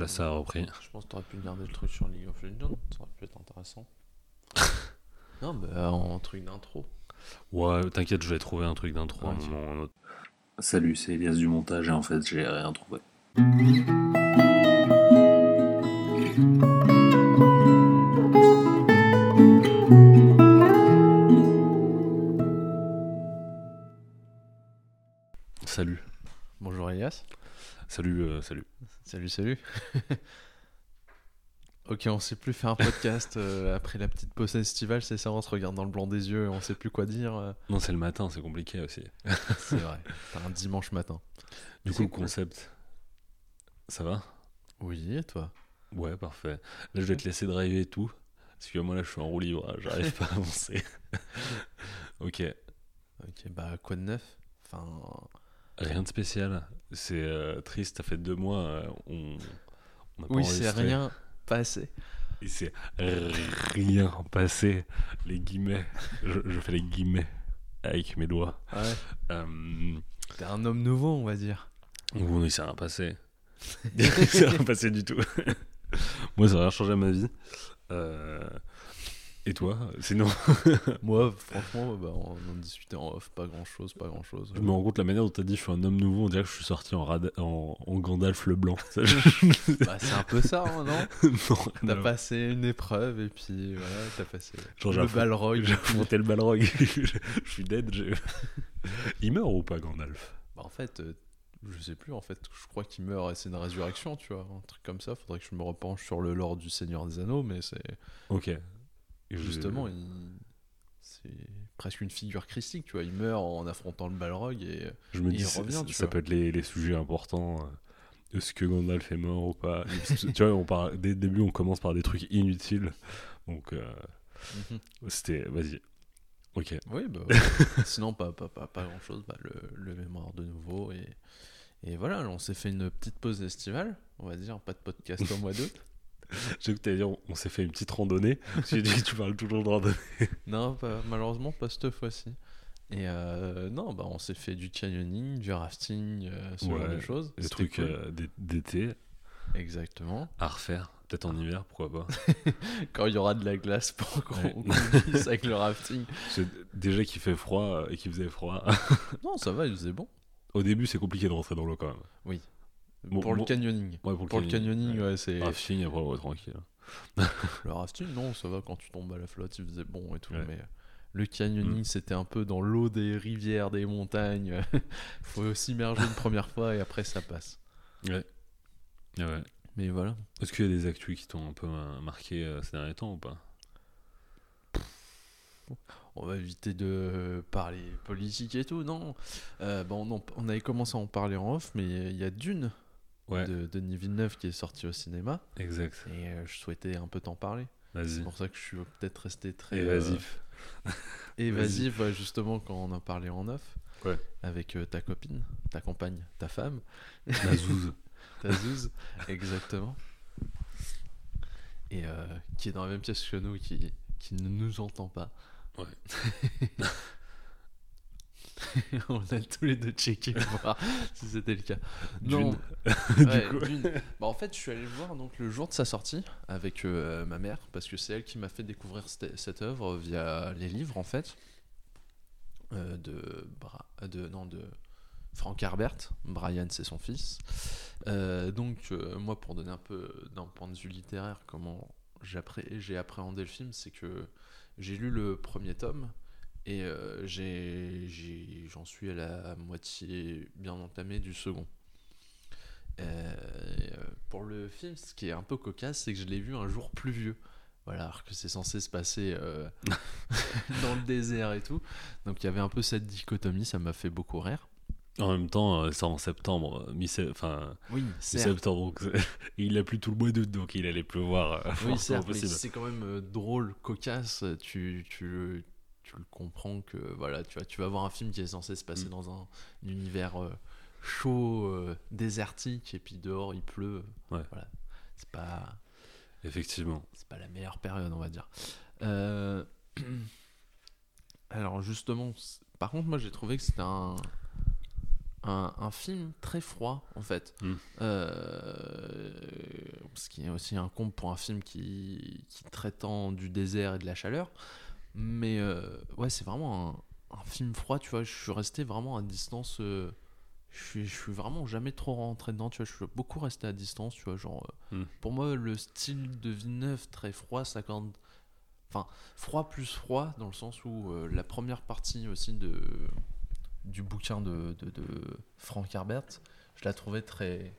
là, ça a repris. Je pense que t'aurais pu garder le truc sur League of Legends, ça aurait pu être intéressant. non, bah en truc d'intro. Ouais, t'inquiète, je vais trouver un truc d'intro à un Ok. moment ou un autre. Salut, c'est Elias du montage et en fait, j'ai rien trouvé. Salut. Bonjour Elias. Salut, euh, salut. Salut, salut. ok, on sait plus faire un podcast euh, après la petite pause estivale, c'est ça On se regarde dans le blanc des yeux et on sait plus quoi dire. euh. Non, c'est le matin, c'est compliqué aussi. C'est vrai. T'as un dimanche matin. Du coup, c'est le concept, ça va? Oui, et toi? Ouais, parfait. Là, je vais te laisser driver et tout. Parce que moi, là, je suis en roue libre, j'arrive pas à avancer. ok, Ok, bah quoi de neuf? Enfin, rien de spécial. C'est euh, triste, ça fait deux mois, euh, on, on a pas oui, c'est enregistré. rien passé. Il s'est rien passé. Les guillemets, je, je fais les guillemets avec mes doigts. Ouais. Euh, T'es un homme nouveau, on va dire. bon, il s'est rien passé. il s'est rien passé du tout. moi, ça n'a rien changé à ma vie. Euh, et toi Sinon, Moi, franchement, bah, on en discutait en off, pas grand chose, pas grand chose. je me rends compte la manière dont t'as dit je suis un homme nouveau, on dirait que je suis sorti en, rad- en, en Gandalf le blanc. Bah, c'est un peu ça, hein, non non, T'as passé une épreuve et puis voilà, t'as passé Genre, le Balrog. J'ai affronté le Balrog. je, suis dead. Il meurt ou pas, Gandalf? Bah, en fait, euh, je sais plus, en fait, je crois qu'il meurt et c'est une résurrection, tu vois, un truc comme ça. Faudrait que je me repenche sur le lore du Seigneur des Anneaux, mais c'est Ok. Je- justement, il... c'est presque une figure christique, tu vois. Il meurt en affrontant le Balrog et Je me il dis, c'est- revient, ça, tu ça vois. peut être les, les sujets importants. euh, Est-ce que Gandalf est mort ou pas? Tu vois, on part, dès le début, on commence par des trucs inutiles. Donc, euh, Mhm. c'était. Vas-y. Ok. Oui, bah, sinon, pas, pas, pas, pas grand chose. Bah, le, le mémoire de nouveau. Et, et voilà, on s'est fait une petite pause estivale, on va dire, pas de podcast au mois d'août. J'ai que dire, on, on s'est fait une petite randonnée. J'ai dit, tu parles toujours de randonnée. Non, pas- malheureusement, pas cette fois-ci. Et euh, non, bah, on s'est fait du canyoning, du rafting, euh, ce genre de choses. Des trucs cool. euh, d'é- d'été Exactement. à refaire. Peut-être en hiver, pourquoi pas. Quand il y aura de la glace pour qu'on Ouais. glisse avec le rafting. Déjà qu'il fait froid euh, et qu'il faisait froid. Non, ça va, il faisait bon. Au début, c'est compliqué de rentrer dans l'eau quand même. Bon, pour le canyoning. Ouais, pour le, Pour le canyoning, ouais. ouais, c'est. Rafting, après, ouais, tranquille. Le rafting, non, ça va quand tu tombes à la flotte, il faisait bon et tout. Mais le canyoning, c'était un peu dans l'eau des rivières, des montagnes. Faut s'immerger une première fois et après ça passe. Ouais. Ah ouais. Mais voilà. Est-ce qu'il y a des actus qui t'ont un peu euh, marqué euh, ces derniers temps ou pas? On va éviter de parler politique et tout, non? Euh, bon, on, en- on avait commencé à en parler en off, mais il y a Dune Ouais, de Denis Villeneuve qui est sorti au cinéma exact. et euh, je souhaitais un peu t'en parler. C'est pour ça que je suis peut-être resté très Évasif. euh, évasif, ouais, justement quand on en parlait en off Ouais. avec euh, ta copine, ta compagne, ta femme, La zouze. ta zouze, exactement. Et qui est dans la même pièce que nous, qui, qui ne nous entend pas. Ouais. on a tous les deux checké pour voir si c'était le cas. Dune. Non, du Ouais, coup. Dune. Bah, en fait, je suis allé le voir donc, le jour de sa sortie avec euh, ma mère, parce que c'est elle qui m'a fait découvrir cette, cette œuvre via les livres, en fait, euh, de, Bra- de, non, de Frank Herbert. Brian, c'est son fils. Euh, donc, moi, pour donner un peu d'un point de vue littéraire, comment j'ai appréhendé le film, c'est que j'ai lu le premier tome. Et euh, j'ai- j'en suis à la moitié bien entamée du second. Euh, euh, pour le film, ce qui est un peu cocasse, c'est que je l'ai vu un jour pluvieux. Voilà, alors que c'est censé se passer euh, dans le désert et tout. Donc il y avait un peu cette dichotomie, ça m'a fait beaucoup rire. En même temps, c'est en septembre, Oui, mi-septembre, donc c'est- il a plu tout le mois d'août, donc il allait pleuvoir. Oui, c'est quand même drôle, cocasse. Tu, tu, tu le comprends que voilà, tu, vois, tu vas voir un film qui est censé se passer Mm. dans un, univers euh, chaud, euh, désertique, et puis dehors il pleut. Ouais. Voilà, c'est pas. Effectivement. c'est pas la meilleure période, on va dire. Euh, Alors justement, par contre, moi j'ai trouvé que c'était un... un un film très froid en fait. Mm. Ce qui est aussi un comble pour un film qui, qui traitant du désert et de la chaleur. Mais euh, ouais, c'est vraiment un, un film froid, tu vois. Je suis resté vraiment à distance. euh, je suis, je suis vraiment jamais trop rentré dedans, tu vois. Je suis beaucoup resté à distance, tu vois. Genre, euh, Hmm. pour moi, le style de Villeneuve très froid, ça quand Enfin, froid plus froid, dans le sens où euh, la première partie aussi de, du bouquin de, de, de Frank Herbert, je la trouvais très,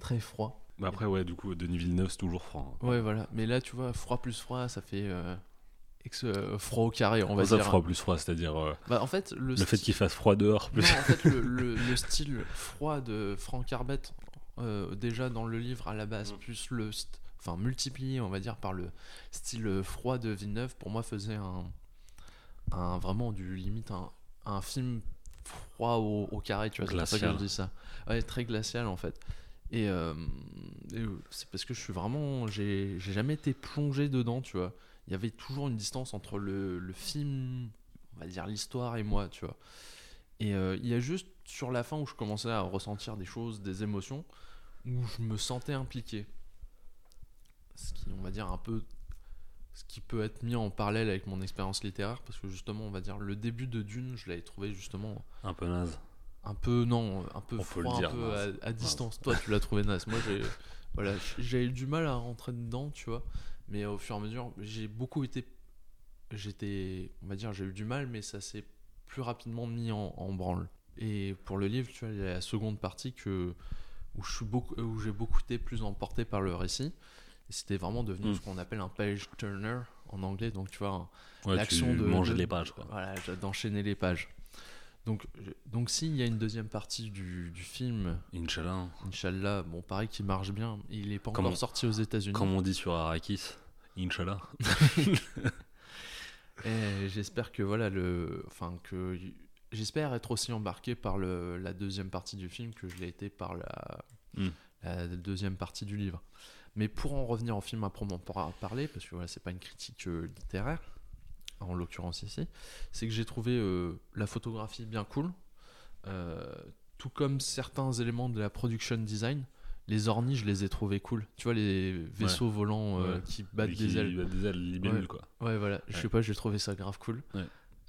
très froid. Bah après, ouais, du coup, Denis Villeneuve, c'est toujours franc. Ouais, voilà. Mais là, tu vois, froid plus froid, ça fait euh, ex- euh, froid au carré, on va ça, dire. froid plus froid, c'est-à-dire euh, Bah, en fait, le, le fait qu'il fasse froid dehors. Non, Plus... en fait, le, le- le style froid de Frank Herbert, euh, déjà dans le livre à la base, Mm. plus le. Enfin, multiplié, on va dire, par le style froid de Villeneuve, pour moi, faisait un. un vraiment du limite un, un film froid au, au carré, tu vois. C'est pour ça que je dis ça. Ouais, très glacial en fait. Et, euh, et, c'est parce que je suis vraiment. J'ai j'ai jamais été plongé dedans, tu vois. Il y avait toujours une distance entre le, le film, on va dire l'histoire et moi, tu vois. Et euh, il y a juste sur la fin où je commençais à ressentir des choses, des émotions, où je me sentais impliqué. Ce qui, on va dire, un peu. Ce qui peut être mis en parallèle avec mon expérience littéraire, parce que justement, on va dire, le début de Dune, je l'avais trouvé justement Un peu naze. un peu non un peu On peut le froid, dire, un peu à, distance toi tu l'as trouvé naze moi j'ai voilà j'ai eu du mal à rentrer dedans tu vois mais au fur et à mesure j'ai beaucoup été j'étais on va dire j'ai eu du mal mais ça s'est plus rapidement mis en, en branle et pour le livre tu vois il y a la seconde partie que où je suis beaucoup où j'ai beaucoup été plus emporté par le récit et c'était vraiment devenu Mm. ce qu'on appelle un page turner en anglais donc tu vois Ouais, L'action de- manges de- les pages, quoi. voilà, j'ai- d'enchaîner les pages. Donc, donc s'il y a une deuxième partie du, du film, Inch'Allah. Inch'Allah, bon, pareil qui marche bien, il est pas Comme encore on- sorti aux États-Unis. Comme on dit sur Arrakis. Inch'Allah. Et j'espère que voilà le, enfin que j'espère être aussi embarqué par le, la deuxième partie du film que je l'ai été par la, Mm. la deuxième partie du livre. Mais pour en revenir au film à proprement par- parler, parce que voilà, c'est pas une critique euh, littéraire, en l'occurrence ici, c'est que j'ai trouvé euh, la photographie bien cool, euh, tout comme certains éléments de la production design. Les ornis, je les ai trouvés cool. Tu vois, les vaisseaux volants euh, Ouais. qui battent des ailes. bah, des ailes Ouais. quoi. Ouais, voilà, je sais pas, j'ai trouvé ça grave cool.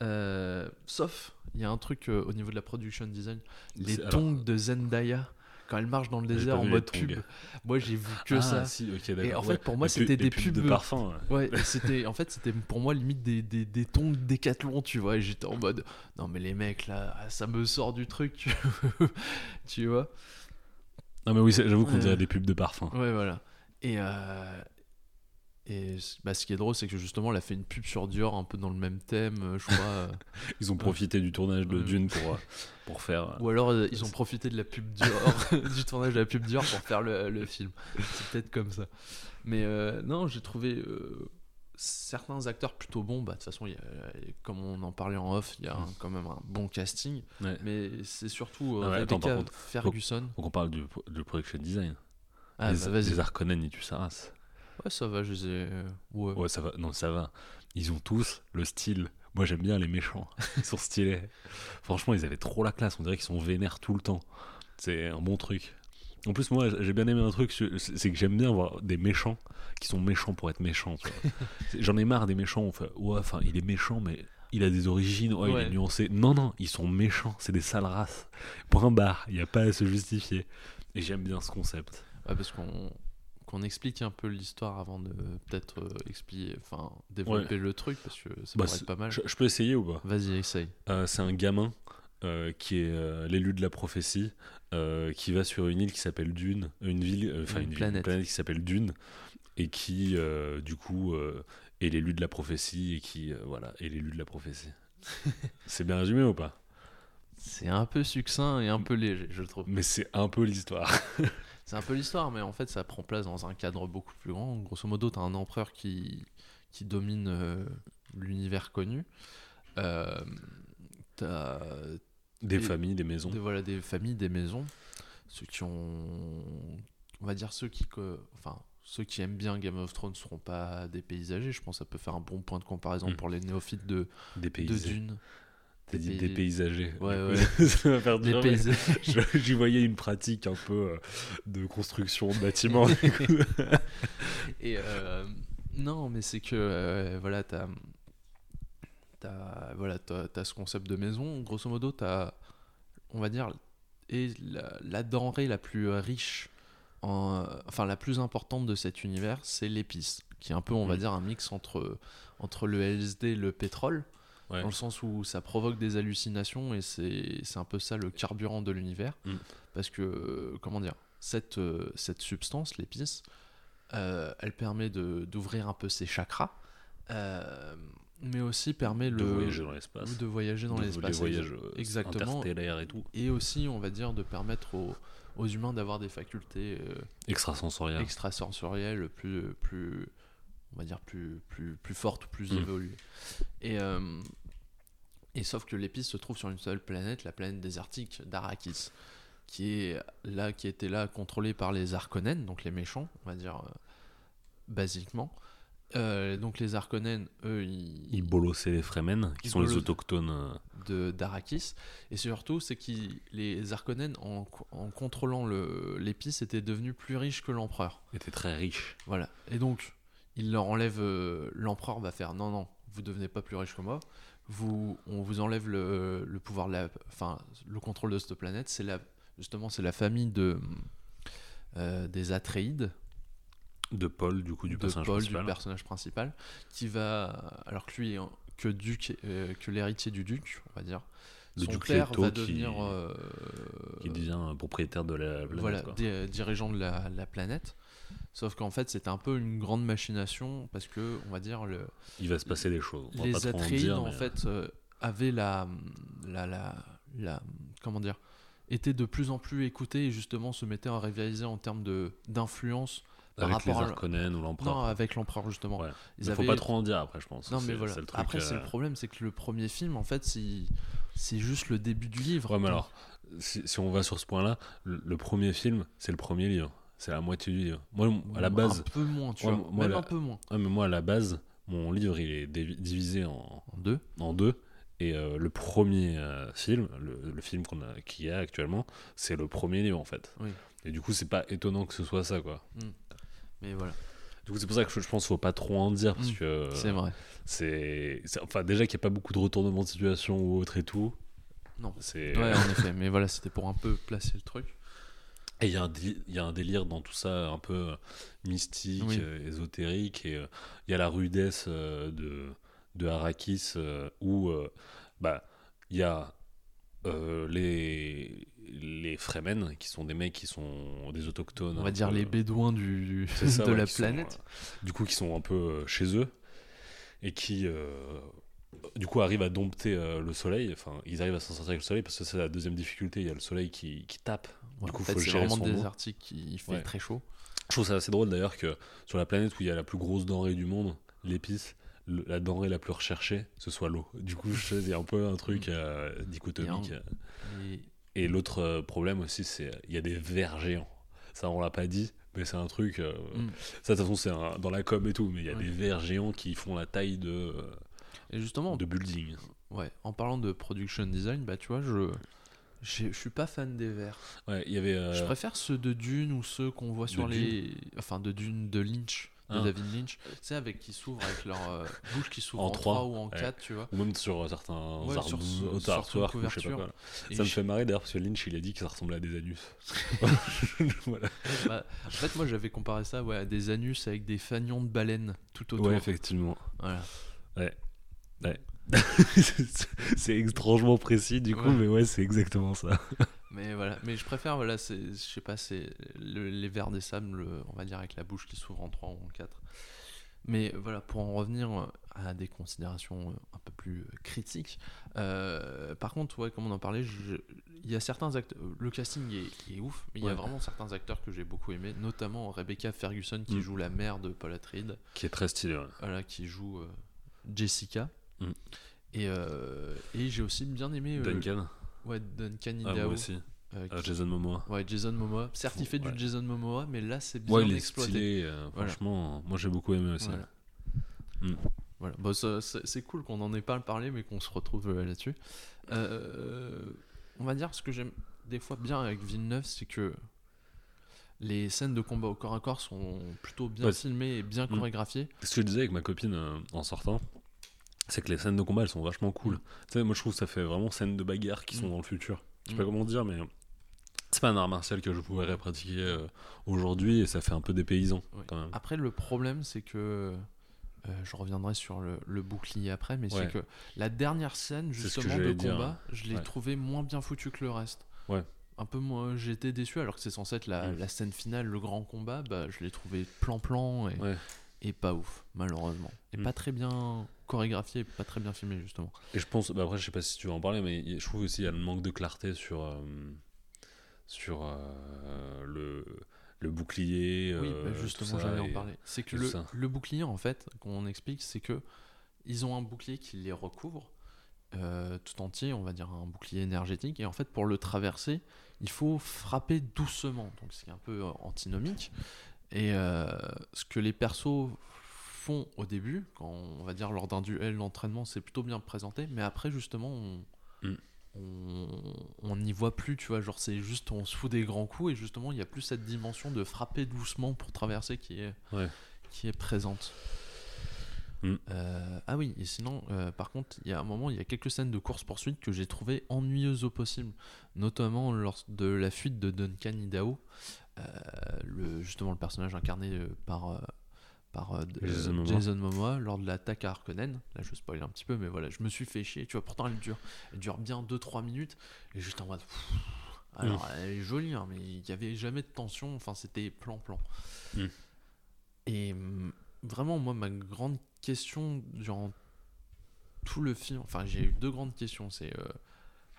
Euh, sauf, il y a un truc euh, au niveau de la production design, les alors, tongs de Zendaya, quand elle marche dans le désert en mode pub. Moi, j'ai vu que ah, ça. Si, ok, Et en fait, pour moi, c'était pubs- des les pubs de pubs- parfum. ouais. C'était, en fait, c'était pour moi limite des, des, des tongs décathlon, tu vois. Et j'étais en mode, non, mais les mecs là, ça me sort du truc, tu vois. Non, mais oui, j'avoue qu'on Ouais. dirait des pubs de parfum. Ouais, voilà. Et, euh, et bah, ce qui est drôle, c'est que justement, elle a fait une pub sur Dior un peu dans le même thème, euh, je crois. euh. Ils ont profité du tournage de. Dune pour, euh, pour faire. euh, Ou alors, euh, ils ont profité de la pub Dior, du tournage de la pub Dior pour faire le, le film. C'est peut-être comme ça. Mais euh, non, j'ai trouvé euh, certains acteurs plutôt bons. Bah, de toute façon, y a- comme on en parlait en off, il y a un- quand même un bon casting. ouais. Mais c'est surtout euh, Ah ouais, Rebecca contre, Ferguson. Donc on parle du, du production design. Ah, les, bah, les Harkonnen, et tu sa race. Ouais, ça va, je les ai. euh, ouais. Ouais, ça va. Non, ça va. Ils ont tous le style. Moi, j'aime bien les méchants. Ils sont stylés. Franchement, ils avaient trop la classe. On dirait qu'ils sont vénères tout le temps. C'est un bon truc. En plus, moi, j'ai bien aimé un truc, c'est que j'aime bien voir des méchants qui sont méchants pour être méchants. J'en ai marre des méchants. On fait, ouais, enfin, il est méchant, mais il a des origines. Ouais, il est nuancé. Non, non, ils sont méchants. C'est des sales races. Point barre. Il n'y a pas à se justifier. Et j'aime bien ce concept. Ouais, parce qu'on qu'on explique un peu l'histoire avant de peut-être euh, expliquer, enfin développer le truc parce que ça Bah, pourrait être pas mal. Je, je peux essayer ou pas? Vas-y, essaye. Euh, c'est un gamin euh, qui est euh, l'élu de la prophétie, euh, qui va sur une île qui s'appelle Dune, une ville, enfin Une planète. qui s'appelle Dune, et qui du coup est l'élu de la prophétie et qui voilà est l'élu de la prophétie. c'est bien résumé ou pas? C'est un peu succinct et un peu léger, je trouve. Mais c'est un peu l'histoire. C'est un peu l'histoire, mais en fait, ça prend place dans un cadre beaucoup plus grand. Grosso modo, t'as un empereur qui, qui domine l'univers connu. T'as Des Et- familles, des maisons. des, voilà, des familles, des maisons. Ceux qui ont. On va dire ceux qui. co- Enfin, ceux qui aiment bien Game of Thrones ne seront pas des paysagers. Je pense que ça peut faire un bon point de comparaison Mm. pour les néophytes de, Des de. Dune. T'as dit dépaysagé. Ouais, ouais. ça mais paysages. je- J'y voyais une pratique un peu euh, de construction de bâtiments. Et euh, non, mais c'est que euh, voilà, t'as t'as voilà, t'as ce concept de maison. Grosso modo, t'as, on va dire, et la, la denrée la plus riche, en, enfin la plus importante de cet univers, c'est l'épice, qui est un peu, on va Mm. dire, un mix entre entre le LSD et le pétrole, Ouais. dans le sens où ça provoque des hallucinations et c'est un peu ça le carburant de l'univers, Mm. parce que comment dire, cette cette substance, l'épice, euh, elle permet de- d'ouvrir un peu ses chakras, euh, mais aussi permet De le voyager dans l'espace. de voyager dans l'espace. Les voyages euh, Exactement. interstellaires et tout. Et aussi, on va dire, de permettre aux, aux humains d'avoir des facultés euh, Extrasensoriel. extrasensorielles plus, plus, on va dire, plus, plus, plus fortes ou plus Mm. évoluées. Et, euh, et sauf que l'épice se trouve sur une seule planète, la planète désertique d'Arrakis, qui est là, qui était là contrôlée par les Harkonnen, donc les méchants, on va dire, euh, basiquement. Euh, donc les Harkonnen, eux, ils, Ils bolossaient les Fremen, qui Ils sont les autochtones. euh, de d'Arrakis. Et surtout c'est que les Harkonnen en, en contrôlant le- l'épice étaient devenus plus riches que l'empereur. Étaient très riches. voilà. Et donc il leur enlève euh, l'empereur va faire non non vous devenez pas plus riche que moi. Vous on vous enlève le, le pouvoir la enfin le contrôle de cette planète. C'est la justement c'est la famille de euh, des Atreides De Paul, du coup, du de personnage Paul, principal. du personnage principal, qui va, alors que lui que duc, euh, que l'héritier du duc, on va dire. Le Son père Leto va qui- devenir euh, qui devient propriétaire de la planète. voilà, quoi. dirigeant de la, la planète. Sauf qu'en fait, c'était un peu une grande machination parce que, on va dire, le, Il va se passer des choses. On les en Atreides, en fait, euh, avaient la, la, la, la- comment dire, étaient de plus en plus écoutés et justement se mettaient à rivaliser en termes de d'influence par Avec les à- Harkonnen ou l'empereur. Non, avec l'empereur justement. Ouais. Ils Mais faut avaient- pas trop en dire après, je pense. Non, mais voilà. c'est le truc, Après, c'est euh, le problème, c'est que le premier film, en fait, c'est juste le début du livre. Ouais, mais alors, si, si on va sur ce point-là, le, le premier film, c'est le premier livre. C'est la moitié du livre. Moi, à la base, Un peu moins, tu Ouais, vois. moi, Même la- un peu moins. ouais, mais moi, à la base, mon livre, il est divi- divisé en, En deux. en deux. Et euh, le premier euh, film, le, le film qu'on a, qu'il y a actuellement, c'est le premier livre en fait. Oui. Et du coup, c'est pas étonnant que ce soit ça quoi. Mais voilà, Du coup, c'est pour ça que je, pense qu'il faut pas trop en dire parce Mm. que c'est vrai. c'est, enfin déjà qu'il n'y a pas beaucoup de retournements de situation ou autre et tout. Non. C'est Ouais, en effet. Mais voilà, c'était pour un peu placer le truc. Et il y, y a un délire dans tout ça, un peu euh, mystique, Oui. euh, ésotérique. Et euh, il y a la rudesse euh, de, de Arrakis euh, où euh, bah, il y a euh, les, les Fremen, qui sont des mecs qui sont des autochtones. On va dire peu- les bédouins du, ça, de ouais, la sont, planète. euh, du coup, qui sont un peu euh, chez eux et qui, euh, du coup, arrivent à dompter euh, le soleil. Enfin, ils arrivent à s'en sortir avec le soleil parce que c'est la deuxième difficulté. Il y a le soleil qui, qui tape. Ouais, coup, en fait, faut gérer vraiment son désertique qui fait Ouais. très chaud. Je trouve ça assez drôle d'ailleurs que sur la planète où il y a la plus grosse denrée du monde, l'épice, la denrée la plus recherchée, ce soit l'eau. Du coup, je sais, il y a un peu un truc euh, dichotomique. Et Et l'autre euh, problème aussi, c'est il y a des vers géants. Ça, on l'a pas dit, mais c'est un truc. euh, Mm. Ça, de toute façon, c'est dans la com et tout, mais il y a des vers géants qui font la taille de, euh, Et justement, de building. ouais, en parlant de production design, bah tu vois, je je suis pas fan des verts. Ouais, il y avait. euh, Je préfère ceux de Dune ou ceux qu'on voit sur De les. Enfin, de Dune de Lynch, de Ah. David Lynch. Tu sais, avec qui s'ouvrent, avec leur euh, bouche qui s'ouvre En en, trois, 3 ou en ouais. 4, tu vois. Ou même sur certains Ouais, arts- sur sur artworks je sais pas quoi. Et Ça me fait marrer d'ailleurs parce que Lynch il a dit que ça ressemblait à des anus. voilà. bah, en fait, moi, j'avais comparé ça ouais, à des anus avec des fanions de baleines tout autour. Ouais, effectivement. Voilà. c'est étrangement précis du coup, Ouais. mais ouais, c'est exactement ça. Mais voilà, mais je préfère, voilà, c'est, je sais pas, c'est le- les vers des sables, le- on va dire avec la bouche qui s'ouvre en 3 ou en 4. Mais voilà, pour en revenir à des considérations un peu plus critiques, euh, par contre, ouais, comme on en parlait, il y a certains acteurs, le casting est, est ouf, mais il y a vraiment certains acteurs que j'ai beaucoup aimé, notamment Rebecca Ferguson qui Mm. joue la mère de Paul Atreides, Qui est très stylé. ouais. voilà, qui joue euh, Jessica. Mm. Et, euh, et j'ai aussi bien aimé Duncan. Ouais, Duncan Ah, Idaho. moi aussi. euh, Ah, qui- Jason Momoa. Ouais, Jason Momoa. Ouais. du Jason Momoa, mais là, c'est bien Ouais, il est exploité. stylé. euh, Voilà. Franchement, moi j'ai beaucoup aimé aussi. Voilà. Mm. Voilà. Ça- c'est c'est cool qu'on en ait pas parlé, mais qu'on se retrouve euh, là-dessus. Euh, on va dire ce que j'aime des fois bien avec Villeneuve, c'est que les scènes de combat au corps à corps sont plutôt bien Ouais. filmées et bien Mm. chorégraphiées. Ce que je disais avec ma copine euh, en sortant, c'est que les scènes de combat elles sont vachement cool. Tu sais, moi je trouve que ça fait vraiment scènes de bagarre qui sont Mm. dans le futur. Je sais pas Mm. comment dire, mais c'est pas un art martial que je pourrais pratiquer euh, aujourd'hui et ça fait un peu des paysans quand même. Après, le problème, c'est que. euh, je reviendrai sur le, le bouclier après, mais Ouais. c'est que la dernière scène, justement, de dire. combat, je l'ai Ouais. trouvé moins bien foutu que le reste. Ouais. Un peu moins. J'étais déçu, alors que c'est censé être la, Mm. la scène finale, le grand combat. Bah, je l'ai trouvé plan-plan et, Ouais. et pas ouf, malheureusement. Et Mm. pas très bien chorégraphié, et pas très bien filmé, justement. Et je pense, bah après je sais pas si tu veux en parler, mais je trouve aussi qu'il y a le manque de clarté sur, euh, sur euh, le, le bouclier. Oui, euh, bah, tout justement, j'allais en parler. C'est que le, bouclier, en fait, qu'on explique, c'est que ils ont un bouclier qui les recouvre euh, tout entier, on va dire un bouclier énergétique, et en fait, pour le traverser, il faut frapper doucement. Donc, c'est un peu antinomique. Et euh, ce que les persos font au début, quand on va dire lors d'un duel d'entraînement, c'est plutôt bien présenté, mais après, justement, on. Mm. On n'y voit plus, tu vois, genre c'est juste on se fout des grands coups et justement il y a plus cette dimension de frapper doucement pour traverser qui est, Ouais. qui est présente. Mm. Euh, ah oui, et sinon, euh, par contre, il y a un moment, il y a quelques scènes de course-poursuite que j'ai trouvé ennuyeuses au possible, notamment lors de la fuite de Duncan Idaho, euh, le, justement le personnage incarné par, par euh, Jason Momoa. Jason Momoa, lors de l'attaque à Harkonnen. Là, je spoil un petit peu, mais voilà, je me suis fait chier. Tu vois, pourtant, elle dure, elle dure bien 2-3 minutes, et juste en mode. pff, Alors, elle est jolie, hein, mais il n'y avait jamais de tension, enfin, c'était plan-plan. Mm. Et hum, vraiment, moi, ma grande question durant tout le film, enfin, j'ai eu deux grandes questions. C'est. euh,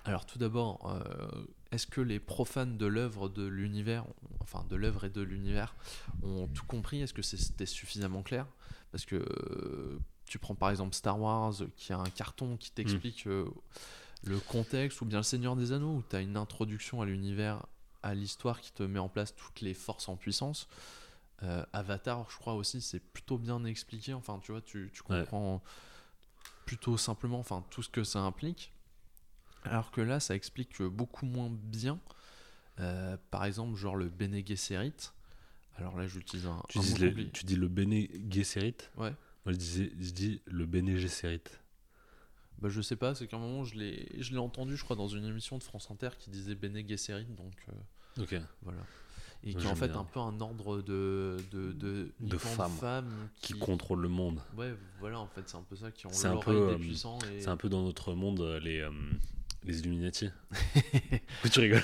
alors, tout d'abord, euh, est-ce que les profanes de l'œuvre de l'univers, enfin, de l'œuvre et de l'univers, ont tout compris? Est-ce que c'était suffisamment clair? Parce que. euh, tu prends par exemple Star Wars, qui a un carton qui t'explique euh, le contexte, ou bien Le Seigneur des Anneaux, où tu as une introduction à l'univers, à l'histoire qui te met en place toutes les forces en puissance. Euh, Avatar, je crois aussi, c'est plutôt bien expliqué. Enfin, tu vois, tu, tu Ouais. comprends plutôt simplement enfin, tout ce que ça implique. Alors que là, ça explique beaucoup moins bien. Euh, par exemple, genre le Bene Gesserit. Alors là, j'utilise un, Tu, un dis le- tu dis le Bene Gesserit Ouais. Moi je, disais, je dis le Bene Gesserit. Bah, je sais pas, c'est qu'à un moment, je l'ai entendu, je crois, dans une émission de France Inter qui disait Bene Gesserit. Donc euh, Ok. voilà. Et qui est en fait bien. un peu un ordre de, de, de, femmes qui, Qui contrôle le monde. Ouais, voilà, en fait, c'est un peu ça qui ont l'oreille peu, des euh, puissants. Et... C'est un peu dans notre monde euh, les, euh, les Illuminati. Tu rigoles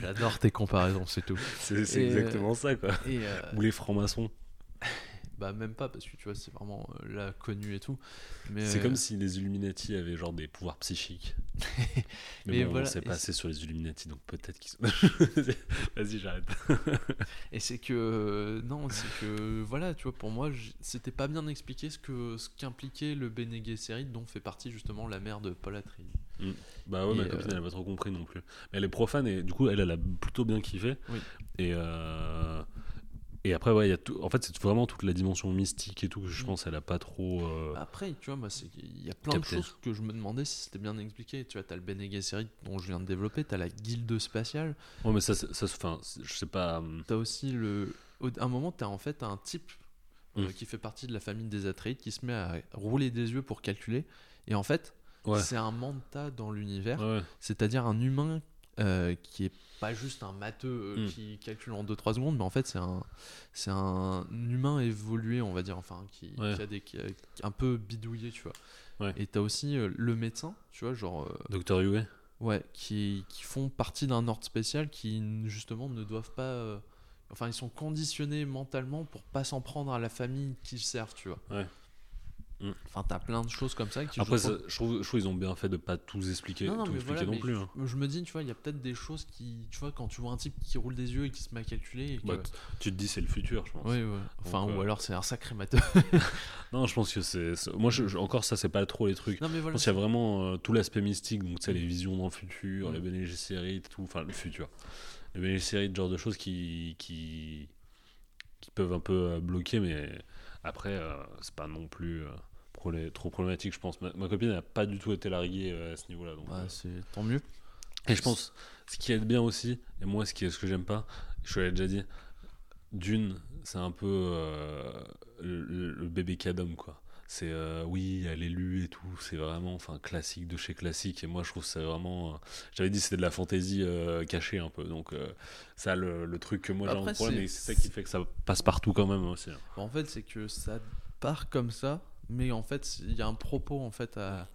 J'adore tes comparaisons, c'est tout. C'est euh, exactement ça quoi. Euh, Ou les francs-maçons. Bah, même pas, parce que tu vois, c'est vraiment euh, là connu et tout. C'est euh, comme si les Illuminati avaient genre des pouvoirs psychiques. Mais, Mais bon, voilà, on s'est et passé sur les Illuminati, donc peut-être qu'ils sont. Vas-y, j'arrête. Et c'est que euh, non, c'est que voilà, tu vois, pour moi, c'était pas bien expliqué ce que ce qu'impliquait le Bene Gesserit, dont fait partie justement la mère de Paul Atreides. Bah ouais, Et, ma copine elle a pas trop compris non plus. Mais elle est profane et du coup elle, elle a plutôt bien kiffé. Oui. Et, euh, et après, ouais, il y a tout. En fait, c'est vraiment toute la dimension mystique et tout que je Mm. pense elle a pas trop. euh, Après, tu vois, moi, c'est qu'il y a plein de choses que je me demandais si c'était bien expliqué. Tu vois, t'as le Bene Gesserit dont je viens de développer, t'as la guilde spatiale, Ouais, mais ça, ça, c'est- enfin, je sais pas. hum, t'as aussi le. À un moment, t'as en fait un type euh, Mm. qui fait partie de la famille des Atreides qui se met à rouler des yeux pour calculer. Et en fait, Ouais. c'est un manta dans l'univers. Ouais. C'est-à-dire un humain euh, qui est pas juste un matheux euh, Mm. qui calcule en 2-3 secondes, mais en fait c'est un, c'est un humain évolué, on va dire, enfin, qui, Ouais. qui a des, qui a- un peu bidouillé, tu vois. Ouais. Et t'as aussi euh, le médecin, tu vois, genre, Docteur Yue. ouais, qui, qui font partie d'un ordre spécial qui justement ne doivent pas. enfin, ils sont conditionnés mentalement pour pas s'en prendre à la famille qu'ils servent, tu vois. Ouais. Mm. Enfin, t'as plein de choses comme ça qui Après, je trouve- ça- je trouve, je trouve ils ont bien fait de pas tout expliquer, non, non, tout expliquer voilà, non plus. hein. je, je me dis, tu vois, il y a peut-être des choses qui, tu vois, quand tu vois un type qui roule des yeux et qui se met à calculer. Et que... Bah, tu te dis c'est le futur, je pense. ouais, ouais. Enfin, Donc, ou euh, alors c'est un sacré matheux. Non, je pense que c'est. Moi, je- je- encore ça, c'est pas trop les trucs. non, mais Je voilà. pense qu'il y a vraiment euh, tout l'aspect mystique, donc tu sais, les visions dans le futur, Mm. les Bene Gesserit, tout, enfin le futur. Les ce genre de choses qui, qui, qui peuvent un peu euh, bloquer, mais après, euh, c'est pas non plus euh, trop problématique, je pense. Ma, ma copine n'a pas du tout été larguée euh, à ce niveau-là. donc, Bah, c'est tant mieux. Et je pense, ce qui aide bien aussi, et moi, ce, qui est, ce que j'aime pas, je te l'ai déjà dit, d'une, c'est un peu euh, le, le- le bébé cadom, quoi. C'est euh, oui, elle est lue et tout, c'est vraiment enfin classique de chez classique. Et moi, je trouve que c'est vraiment. euh, J'avais dit c'était de la fantaisie euh, cachée un peu, donc euh, ça, le, le truc que moi j'ai un problème, c'est- et c'est ça qui fait que ça passe partout quand même aussi. hein. En fait, c'est que ça part comme ça, mais en fait, il y a un propos en fait à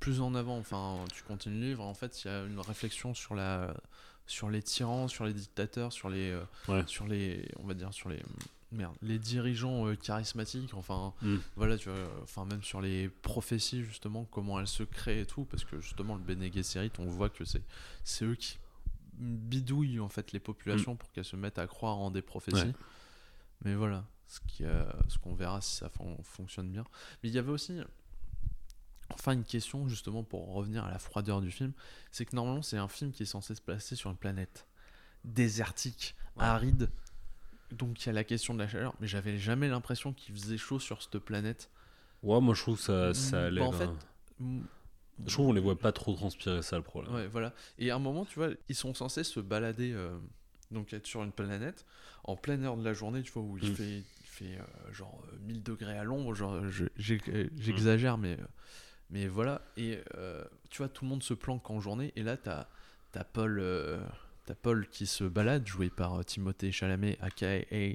plus en avant. Enfin, tu continues le livre, en fait, il y a une réflexion sur la sur les tyrans, sur les dictateurs, sur les euh, Ouais. sur les on va dire sur les merde, les dirigeants euh, charismatiques, enfin Mm. voilà, tu vois, enfin même sur les prophéties justement, comment elles se créent et tout parce que justement le Bene Gesserit, on voit que c'est c'est eux qui bidouillent en fait les populations pour qu'elles se mettent à croire en des prophéties. Ouais. Mais voilà, ce qui, euh, ce qu'on verra si ça fon- fonctionne bien. Mais il y avait aussi, enfin, une question justement pour revenir à la froideur du film, c'est que normalement c'est un film qui est censé se placer sur une planète désertique, Ouais. aride. Donc il y a la question de la chaleur, mais j'avais jamais l'impression qu'il faisait chaud sur cette planète. Ouais, moi je trouve que ça, ça Bah, allait. en fait, Mm, je trouve qu'on les voit pas trop transpirer, ça le problème. Ouais, voilà. Et à un moment, tu vois, ils sont censés se balader, euh, donc être sur une planète, en pleine heure de la journée, tu vois, où il Mm. fait, il fait euh, genre euh, 1000 degrés à l'ombre, genre, je- euh, j'exagère, mais, euh, mais voilà. Et euh, tu vois, tout le monde se planque en journée, et là, t'as as Paul. T'as Paul qui se balade, joué par euh, Timothée Chalamet, aka euh,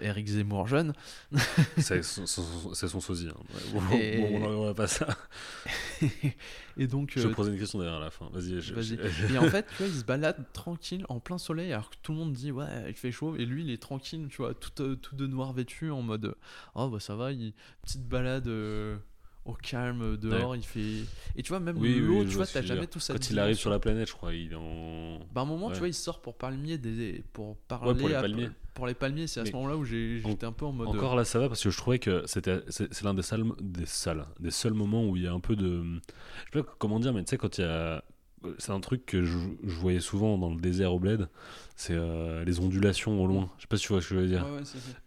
Eric Zemmour jeune. C'est son, son- son sosie. hein. Ouais, Et- bon, on pas ça. et donc, Je euh, posais une question derrière la fin. Vas-y. je- Vas-y. je- Et en fait, tu vois, il se balade tranquille en plein soleil alors que tout le monde dit ouais, il fait chaud et lui il est tranquille, tu vois, tout, euh, tout de noir vêtu en mode oh bah ça va, il... petite balade euh, au calme dehors, il fait et tu vois même Oui, l'eau, tu vois t'as jamais dire. tout cette Quand il arrive sur la planète, je crois, il est en. Bah, à un moment, Ouais. tu vois, il sort pour palmier des pour parler pour les à- palmiers. pour les palmiers, c'est à ce moment-là où j'étais un peu en mode Encore là, ça va parce que je trouvais que c'était c'est c'est l'un des salles, des salles, des seuls moments où il y a un peu de. Je sais pas comment dire, mais tu sais, quand il y a. C'est un truc que je, je voyais souvent dans le désert au bled, c'est euh, les ondulations au loin. Je sais pas si tu vois ce que je veux dire. ouais, ouais,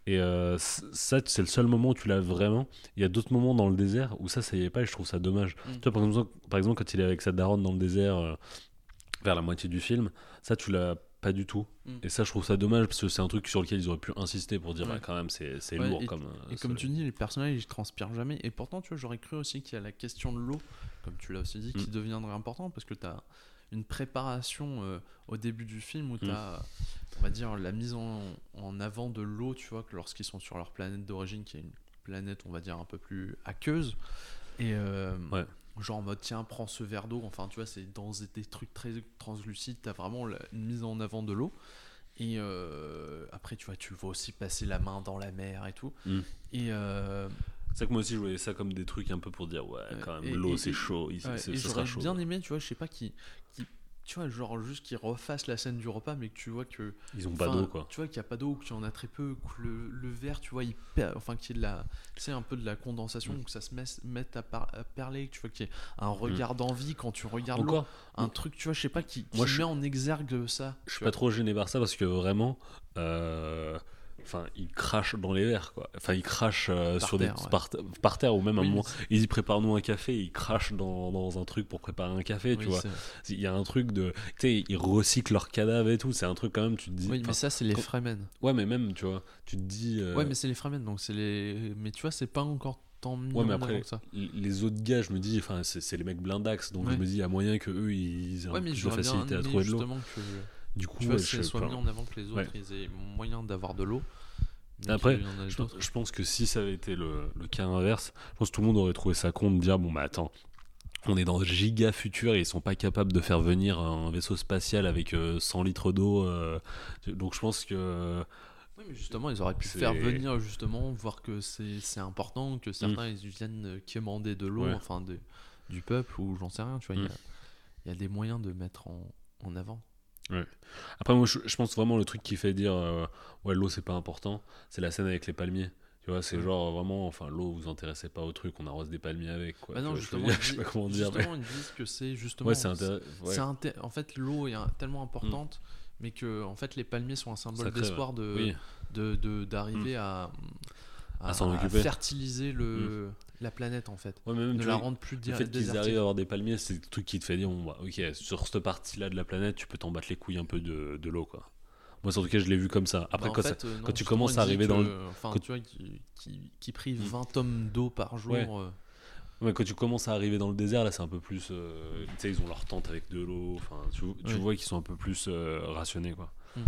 Et euh, ça, c'est le seul moment où tu l'as vraiment. Il y a d'autres moments dans le désert où ça, ça y est pas et je trouve ça dommage. Mm. Tu vois, par exemple, par exemple, quand il est avec sa daronne dans le désert, euh, vers la moitié du film, ça, tu l'as pas du tout. Mm. Et ça, je trouve ça dommage parce que c'est un truc sur lequel ils auraient pu insister pour dire, Ouais. bah, quand même, c'est Ouais, lourd et- comme. euh, Et comme tu dis, les personnages ils transpirent jamais. Et pourtant, tu vois, j'aurais cru aussi qu'il y a la question de l'eau, comme tu l'as aussi dit, qui Mm. deviendrait important parce que tu as une préparation euh, au début du film Mm. où tu as, on va dire, la mise en, en avant de l'eau, tu vois, que lorsqu'ils sont sur leur planète d'origine, qui est une planète, on va dire, un peu plus aqueuse. Et euh, Ouais. Genre en mode, tiens, prends ce verre d'eau. Enfin, tu vois, c'est dans des trucs très translucides, tu as vraiment la- une mise en avant de l'eau. Et euh, après, tu vois, tu vois aussi passer la main dans la mer et tout. Mm. Et, euh, C'est ça que moi aussi, je voyais ça comme des trucs un peu pour dire, ouais, quand même, l'eau, c'est chaud, il, ouais, c'est- et sera j'aurais chaud. bien aimé, tu vois, je sais pas, qui, qui tu vois, genre juste qu'ils refassent la scène du repas, mais que tu vois que. Ils ont pas d'eau, quoi. Tu vois qu'il n'y a pas d'eau, qu'il y en a très peu, que le, le verre, tu vois, il per- enfin, qu'il y ait de la. C'est un peu de la condensation, Mm. que ça se mette, mette à, par- à perler, que tu vois qu'il y ait un regard d'envie quand tu regardes l'eau. Un truc, tu vois, je sais pas, qui, qui Moi, je met en exergue ça. je tu suis pas trop gêné par ça parce que vraiment, euh, enfin, il crache dans les verres, quoi. Enfin, il crache euh, Par sur terre, des ouais. par, par terre ou même à un moment, c'est- il dit prépare-nous un café, il crache dans, dans un truc pour préparer un café, tu vois. Il y a un truc de, tu sais, ils recyclent leurs cadavres et tout. C'est un truc quand même, tu te dis. Oui, mais ça, c'est les quand- Fremen. Ouais, mais même, tu vois, tu te dis. euh, Ouais, mais c'est les Fremen, donc c'est les. Mais tu vois, c'est pas encore tant mis Ouais, mais après, ça. les autres gars, je me dis, enfin, c'est les mecs blindax, donc Ouais. je me dis, il y a moyen que eux, ils aient un Ouais, peu mais plus de facilité à trouver de l'eau. Du coup, Tu vois, si elles soient pas. mis en avant que les autres, Ouais. ils aient moyen d'avoir de l'eau. Après, Je, pense que si ça avait été le, le cas inverse, je pense que tout le monde aurait trouvé ça con de dire bon bah attends, on est dans le giga futur et ils sont pas capables de faire venir un vaisseau spatial avec euh, 100 litres d'eau. euh, donc je pense que Oui, mais justement, ils auraient pu faire venir, justement, voir que c'est important, que certains ils viennent euh, quémander de l'eau, Ouais. enfin de, du peuple, ou j'en sais rien, tu vois. il y a- Mm. Y, a des moyens de mettre en, en avant. Après moi je, je pense vraiment le truc qui fait dire euh, ouais l'eau c'est pas important, c'est la scène avec les palmiers. Tu vois, c'est Ouais. genre vraiment, enfin l'eau vous intéressez pas au truc, on arrose des palmiers avec quoi. Bah non, justement, je sais pas comment dire. mais- justement, ils disent que c'est justement. Ouais, c'est inté- En fait, l'eau est tellement importante mais que en fait les palmiers sont un symbole d'espoir de Oui. de- de- d'arriver à, À s'en occuper. fertiliser le, la planète en fait. Ouais, mais même, de la vois, rendre plus le dé- fait qu'ils arrivent à avoir des palmiers, c'est le truc qui te fait dire, bon, bah, ok, sur cette partie-là de la planète, tu peux t'en battre les couilles un peu de, de l'eau, quoi. Moi, en tout cas, je l'ai vu comme ça. Après, Bah, quand fait, euh, non, quand tu commences à arriver dans le- Enfin, quand- tu vois, qui, qui, qui prive Mm. 20 tonnes d'eau par jour. Ouais. euh, Ouais, quand tu commences à arriver dans le désert, là, c'est un peu plus. euh, tu sais, ils ont leur tente avec de l'eau. Enfin, tu, tu Oui. vois qu'ils sont un peu plus euh, rationnés, quoi. Hmm.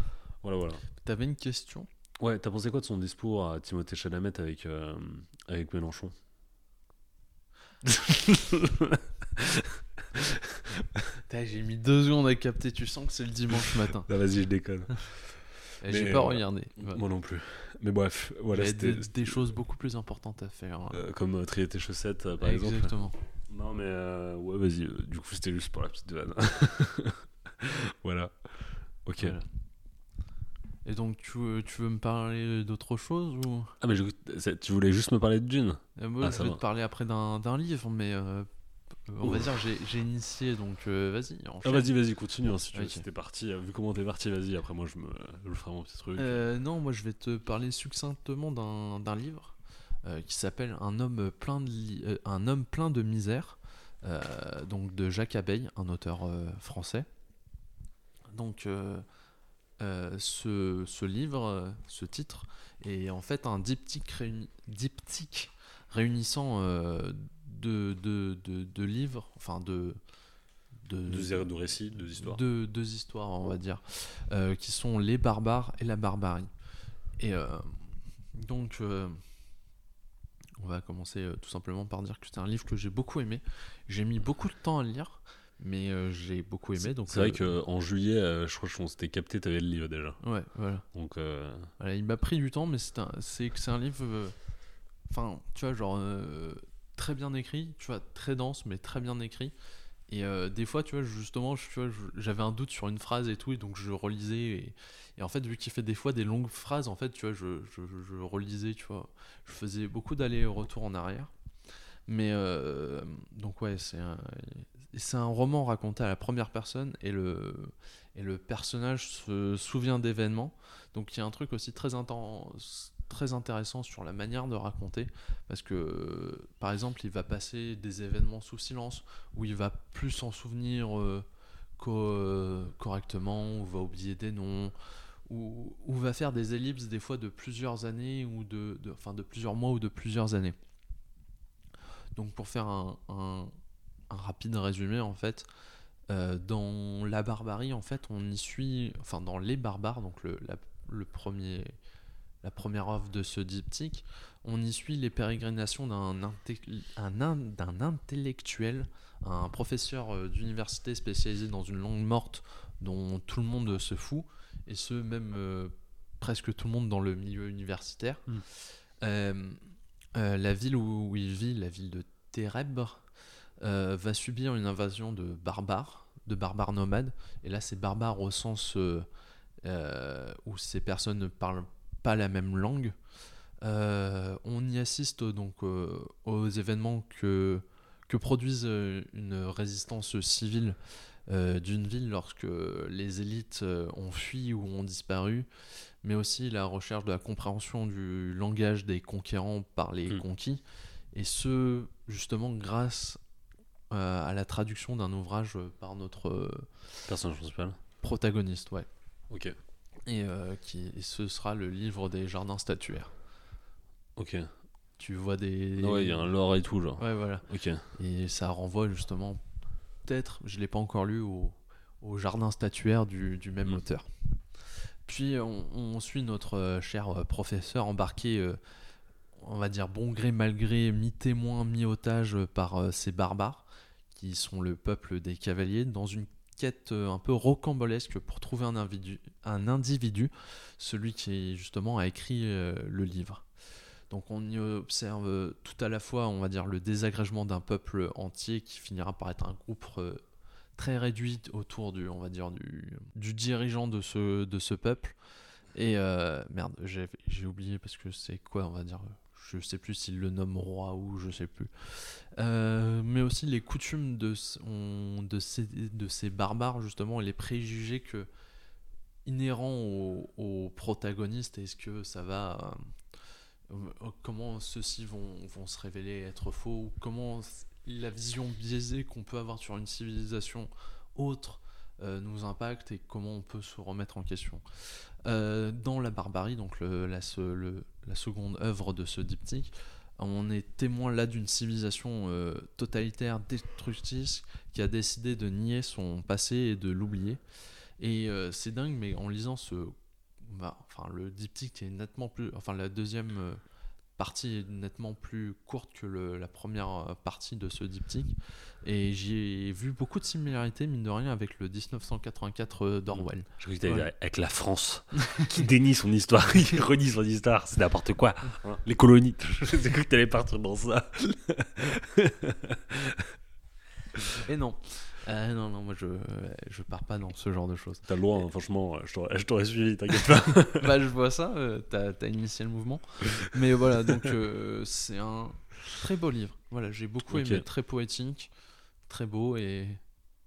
Voilà, voilà. T'avais une question? Ouais, t'as pensé quoi de son discours à Timothée Chalamet avec, euh, avec Mélenchon? J'ai mis deux secondes à capter, tu sens que c'est le dimanche matin. Ah, vas-y, je déconne. Et J'ai pas euh, regardé. Moi non plus. Mais bref, voilà, c'était. des, des choses beaucoup plus importantes à faire. hein. euh, comme euh, trier tes chaussettes, euh, par exemple. Exactement. Non, mais ouais, vas-y. du coup, c'était juste pour la petite vanne. voilà. Ok. Voilà. Et donc, tu, veux- tu veux me parler d'autre chose ou? Ah, mais je- tu voulais juste me parler de Jin Euh, Moi, Ah, je vais va. te parler après d'un livre, mais euh, on va dire j'ai initié, donc euh, vas-y. Ah, vas-y, vas-y, continue. hein, si tu parti. euh, Vu comment t'es parti, vas-y. Après, moi, je me, je ferai mon petit truc. Euh, non, moi je vais te parler succinctement d'un livre euh, qui s'appelle Un homme plein de euh, un homme plein de misère, euh, donc de Jacques Abeille, un auteur euh, français. Donc euh, ce, ce livre, euh, ce titre, est en fait un diptyque, réuni- diptyque réunissant euh, deux, deux- deux- deux livres, enfin de de, Deux, er- deux récits, deux histoires. deux, deux histoires, on va dire, euh, qui sont les barbares et la barbarie. Et donc, on va commencer tout simplement par dire que c'est un livre que j'ai beaucoup aimé. J'ai mis beaucoup de temps à le lire, mais euh, j'ai beaucoup aimé. Donc, C'est vrai euh, qu'en juillet, euh, je crois qu'on s'était capté, t'avais le livre déjà. Ouais, voilà. Donc, Voilà, il m'a pris du temps, mais c'est un, c'est que c'est un livre, enfin, tu vois, genre très bien écrit, tu vois, très dense, mais très bien écrit. Et des fois, tu vois, justement, je- tu vois, je- j'avais un doute sur une phrase et tout, et donc je relisais. Et, et en fait, vu qu'il fait des fois des longues phrases, en fait, tu vois, je, je, je relisais, tu vois, je faisais beaucoup d'allers-retours en arrière. Mais donc ouais, c'est un, c'est un roman raconté à la première personne et le, et le personnage se souvient d'événements. Donc il y a un truc aussi très, intense, très intéressant sur la manière de raconter, parce que par exemple il va passer des événements sous silence, où il va plus s'en souvenir euh, co- correctement, ou va oublier des noms, ou, ou va faire des ellipses des fois de plusieurs années, ou de, enfin de plusieurs mois ou de plusieurs années. Donc pour faire un- un rapide résumé en fait, euh, dans la barbarie en fait on y suit, enfin dans les barbares, donc le, la, le premier, la première œuvre de ce diptyque, on y suit les pérégrinations d'un un intellectuel, un professeur euh, d'université spécialisé dans une langue morte dont tout le monde se fout, et ce même euh, presque tout le monde dans le milieu universitaire. Mm. Euh, euh, la ville où, où il vit, la ville de Térébre, euh, va subir une invasion de barbares, de barbares nomades. Et là, c'est barbares au sens euh, euh, où ces personnes ne parlent pas la même langue. On y assiste donc aux événements que, que produisent une résistance civile d'une ville lorsque les élites ont fui ou ont disparu, mais aussi la recherche de la compréhension du langage des conquérants par les Mm. conquis, et ce justement grâce à la traduction d'un ouvrage par notre euh, personnage principal. protagoniste, ouais. Ok. Et, euh, qui, et ce sera le livre des jardins statuaires. Ok. Tu vois des. Ouais, il y a un lore et tout, genre. Ouais, voilà. Ok. Et ça renvoie justement, peut-être, je ne l'ai pas encore lu, au, au jardin statuaire du, du même Mm. auteur. Puis on, on suit notre euh, cher euh, professeur embarqué, euh, on va dire bon gré mal gré, mi-témoin, mi-otage euh, par euh, ces barbares, qui sont le peuple des cavaliers, dans une quête euh, un peu rocambolesque pour trouver un individu, un individu celui qui justement a écrit euh, le livre. Donc on y observe euh, tout à la fois, on va dire, le désagrégement d'un peuple entier qui finira par être un groupe très réduit autour du, on va dire, du, du dirigeant de ce, de ce peuple. Et merde, j'ai oublié parce que c'est quoi, on va dire, je sais plus s'il le nomme roi ou je sais plus. Euh, mais aussi les coutumes de, ces, barbares justement et les préjugés que inhérent au, au protagoniste Est-ce que ça va. euh, euh, comment ceux-ci vont, se révéler être faux ou Comment la vision biaisée qu'on peut avoir sur une civilisation autre nous impacte et comment on peut se remettre en question. Euh, dans La Barbarie, donc la, seconde œuvre de ce diptyque, on est témoin là d'une civilisation euh, totalitaire, destructrice, qui a décidé de nier son passé et de l'oublier. Et euh, c'est dingue, mais en lisant ce. bah, enfin, le diptyque est nettement plus. Enfin, la deuxième partie est nettement plus courte que le- la première euh, partie de ce diptyque. Et j'ai vu beaucoup de similarités, mine de rien, avec le 1984 euh, d'Orwell. Je crois que t'allais Ouais. avec la France, qui dénie son histoire, qui redit son histoire, c'est n'importe quoi. Les colonies, j'ai cru que t'allais partir dans ça. Et non. Euh, non, non, moi je, je pars pas dans ce genre de choses. T'as le droit, hein, franchement, je t'aurais- je t'aurais suivi, t'inquiète pas. bah, je vois ça, euh, t'as as initié le mouvement. Mais voilà, donc euh, c'est un très beau livre. Voilà, j'ai beaucoup aimé, très poétique, très beau et,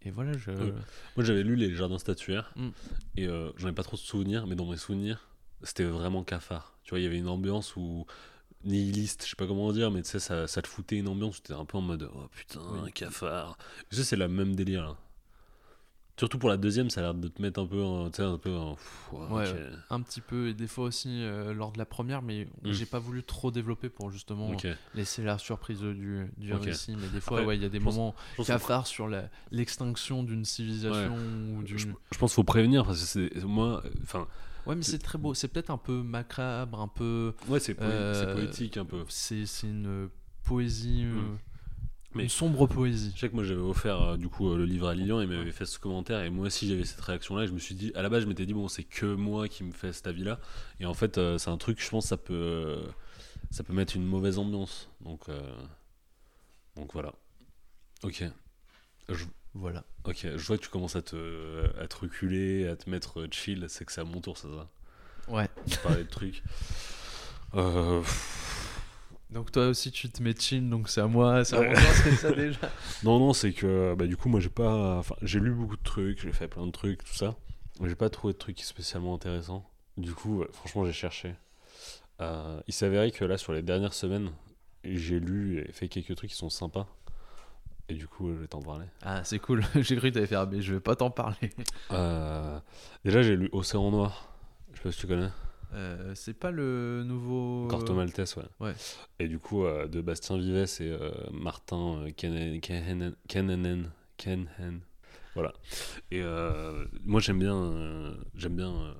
et voilà, je. Ouais. Moi j'avais lu Les Jardins statuaires Mm. et euh, j'en ai pas trop de souvenirs, mais dans mes souvenirs, c'était vraiment cafard. Tu vois, il y avait une ambiance où nihiliste, je sais pas comment dire, mais tu sais, ça, ça te foutait une ambiance où t'étais un peu en mode oh putain, un cafard. Tu sais, c'est la même délire là. Surtout pour la deuxième, ça a l'air de te mettre un peu, en- tu sais, un peu en. pff, ouais. Un petit peu, et des fois aussi euh, lors de la première, mais Mm. j'ai pas voulu trop développer pour justement laisser la surprise du, du récit. Mais des fois, Après, ouais, il y a des moments pense, cafards sur l'extinction d'une civilisation ou je, d'une. je pense qu'il faut prévenir parce que c'est moi. Enfin, Ouais, mais c'est très beau. C'est peut-être un peu macabre, un peu. ouais, c'est poé- Euh, poétique un peu. C'est une poésie, euh, Mm. Mais- une sombre poésie. Je sais que moi j'avais offert euh, du coup euh, le livre à Lilian et il m'avait fait ce commentaire et moi aussi j'avais cette réaction là et je me suis dit à la base je m'étais dit bon c'est que moi qui me fait cet avis là et en fait euh, c'est un truc je pense ça peut ça peut mettre une mauvaise ambiance donc donc voilà ok je, Voilà. ok je vois que tu commences à te à te reculer à te mettre euh, chill c'est que c'est à mon tour ça se va Ouais. de parler de trucs euh, Donc toi aussi tu te mets chill, donc c'est à moi, c'est à Ouais. moi, c'est ça déjà. Non, non, c'est que bah, du coup, moi j'ai pas. Enfin, j'ai lu beaucoup de trucs, j'ai fait plein de trucs, tout ça. Mais j'ai pas trouvé de trucs spécialement intéressants. Du coup, ouais, franchement, j'ai cherché. Euh, il s'avérait que là, sur les dernières semaines, j'ai lu et fait quelques trucs qui sont sympas. Et du coup, je vais t'en parler. Ah c'est cool. J'ai cru que t'allais faire, mais je vais pas t'en parler. Euh, déjà, j'ai lu Océan Noir. Je sais pas si tu connais. Euh, c'est pas le nouveau. Corto Maltese, ouais. ouais. Et du coup, euh, de Bastien Vives et euh, Martin Kenen- Kenen- Kenenen. Kenhen. Voilà. Et moi, j'aime bien, j'aime bien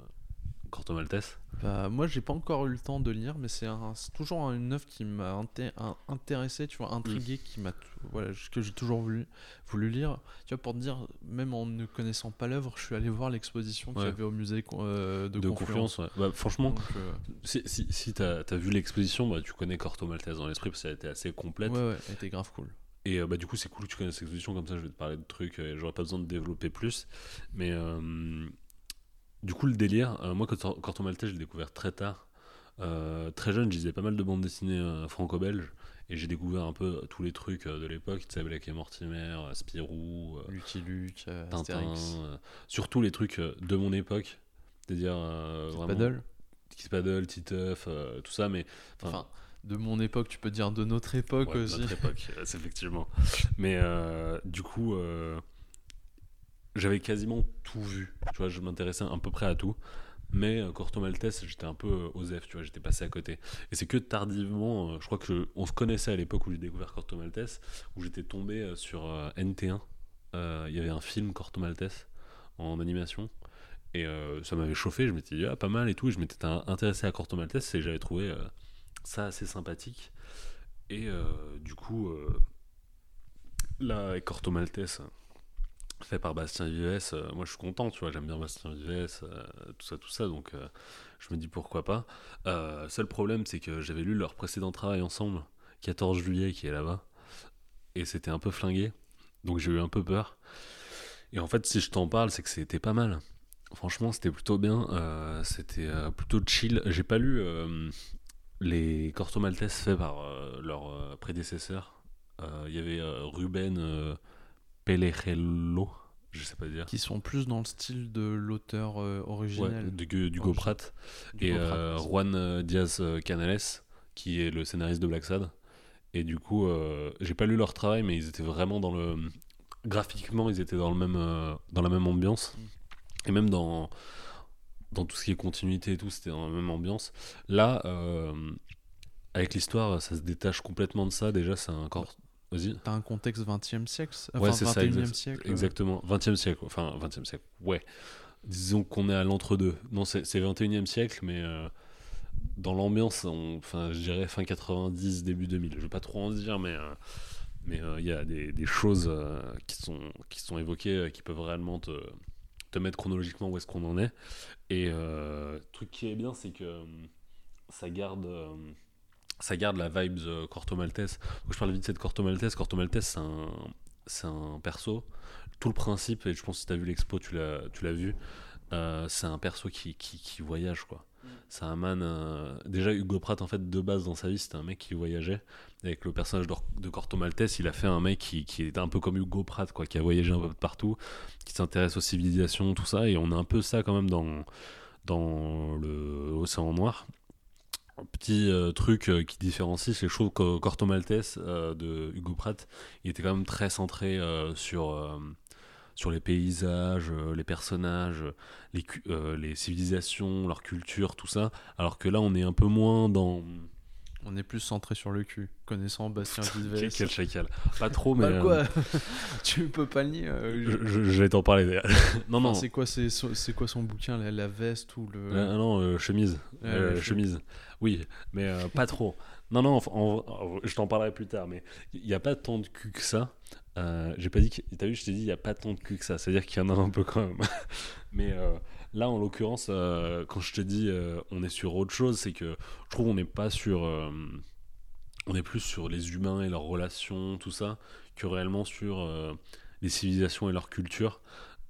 Corto Maltese. Bah, moi, j'ai pas encore eu le temps de lire, mais c'est un- toujours une œuvre qui m'a inté- intéressé, tu vois, intrigué, qui m'a, t- voilà, que j'ai toujours voulu, voulu lire. Tu vois, pour te dire, même en ne connaissant pas l'œuvre, je suis allé voir l'exposition qu'il y Ouais. avait au musée euh, de, De, Confluence. ouais. Bah, franchement, Donc, euh, si, si, si t'as as vu l'exposition, bah, tu connais Corto Maltese dans l'esprit parce qu'elle était assez complète. ouais, ouais, elle était grave cool. Et euh, bah, du coup, c'est cool que tu connaisses l'exposition, comme ça je vais te parler de trucs, et j'aurais pas besoin de développer plus. Mais euh, du coup, le délire, euh, moi, Corto Corto Maltese, je l'ai découvert très tard. Euh, très jeune, je lisais pas mal de bandes dessinées euh, franco-belges, et j'ai découvert un peu tous les trucs de l'époque, tu sais, Black et Mortimer, Spirou, Lucky Luke, Tintin, surtout les trucs de mon époque, c'est-à-dire vraiment Paddle. Kiss Paddle, Titeuf, tout ça, mais Enfin, de mon époque, tu peux dire de notre époque Ouais, de aussi. notre époque, c'est effectivement. Mais du coup, j'avais quasiment tout vu. Tu vois, je m'intéressais à peu près à tout. Mais euh, Corto Maltese, j'étais un peu euh, osef, tu vois, j'étais passé à côté. Et c'est que tardivement, euh, je crois que on se connaissait à l'époque où j'ai découvert Corto Maltese, où j'étais tombé euh, sur euh, NT1. Euh, Il y avait un film Corto Maltese en animation. Et euh, ça m'avait chauffé, je m'étais dit, ah, pas mal et tout. Et je m'étais in- intéressé à Corto Maltese et j'avais trouvé euh, ça assez sympathique. Et euh, du coup, euh, là, Corto Maltese, fait par Bastien Vives, euh, moi je suis content, tu vois, j'aime bien Bastien Vives, euh, tout ça, tout ça, donc euh, je me dis pourquoi pas. Seul problème, c'est que j'avais lu leur précédent travail ensemble, 14 juillet, qui est là-bas, et c'était un peu flingué, donc j'ai eu un peu peur. Et en fait, si je t'en parle, c'est que c'était pas mal. Franchement, c'était plutôt bien, c'était plutôt chill. J'ai pas lu les Corto Maltese faits par leurs prédécesseurs. Euh, Il y avait Ruben Pellejello, je sais pas dire. Qui sont plus dans le style de l'auteur euh, Ouais, originel. du, du et euh, Juan euh, Diaz euh, Canales, qui est le scénariste de Black Sad. Et du coup, j'ai pas lu leur travail, mais ils étaient vraiment dans le. Graphiquement, ils étaient dans, le même, dans la même ambiance. Mm. Et même dans, dans tout ce qui est continuité et tout, c'était dans la même ambiance. Là, euh, avec l'histoire, ça se détache complètement de ça. Déjà, c'est encore. Vas-y. T'as un contexte 20e siècle Ouais, Enfin, c'est ça, 21e exact- siècle euh, Exactement, 20e siècle, enfin 20e siècle, ouais. Disons qu'on est à l'entre-deux. Non, c'est c'est 21e siècle, mais euh, dans l'ambiance, on- enfin, je dirais fin 90, début 2000. Je vais pas trop en dire, mais euh, mais euh, il y a des, des choses euh, qui, sont, qui sont évoquées euh, qui peuvent réellement te, te mettre chronologiquement où est-ce qu'on en est. Et euh, le truc qui est bien, c'est que euh, ça garde. Ça garde la vibes euh, Corto Maltese. Donc, je parle vite de Corto Maltese. Corto Maltese, c'est un, c'est un perso. Tout le principe, et je pense que si tu as vu l'expo, tu l'as, tu l'as vu, euh, c'est un perso qui, qui, qui voyage, quoi. C'est un man. euh, Déjà, Hugo Pratt, en fait, de base dans sa vie, c'était un mec qui voyageait. Avec le personnage de, de Corto Maltese, il a fait un mec qui, qui était un peu comme Hugo Pratt, quoi, qui a voyagé un peu partout, qui s'intéresse aux civilisations, tout ça. Et on a un peu ça quand même dans, dans le Océan Noir. Petit euh, truc euh, qui différencie, c'est trouve que Corto Maltese euh, de Hugo Pratt, il était quand même très centré euh, sur, les paysages, les personnages, les, les civilisations, leur culture, tout ça. Alors que là, on est un peu moins dans. On est plus centré sur le cul. Connaissant Bastien Vives. quel chacal. Pas trop, mais. Bah euh, quoi Tu peux pas le nier. euh, je, je- je vais t'en parler d'ailleurs. non, non. C'est quoi, c'est, c'est quoi son bouquin la, la veste ou le. Euh, non, euh, chemise. Ouais, Euh, ouais, chemise. Oui, mais euh, pas trop. Non, non, je t'en parlerai plus tard, mais il n'y a pas tant de cul que ça. Euh, j'ai pas dit que. T'as vu, je t'ai dit, il n'y a pas tant de cul que ça. C'est-à-dire qu'il y en a un peu quand même. mais euh, là, en l'occurrence, euh, quand je te dis euh, on est sur autre chose, c'est que je trouve qu'on n'est pas sur. euh, on est plus sur les humains et leurs relations, tout ça, que réellement sur euh, les civilisations et leur culture.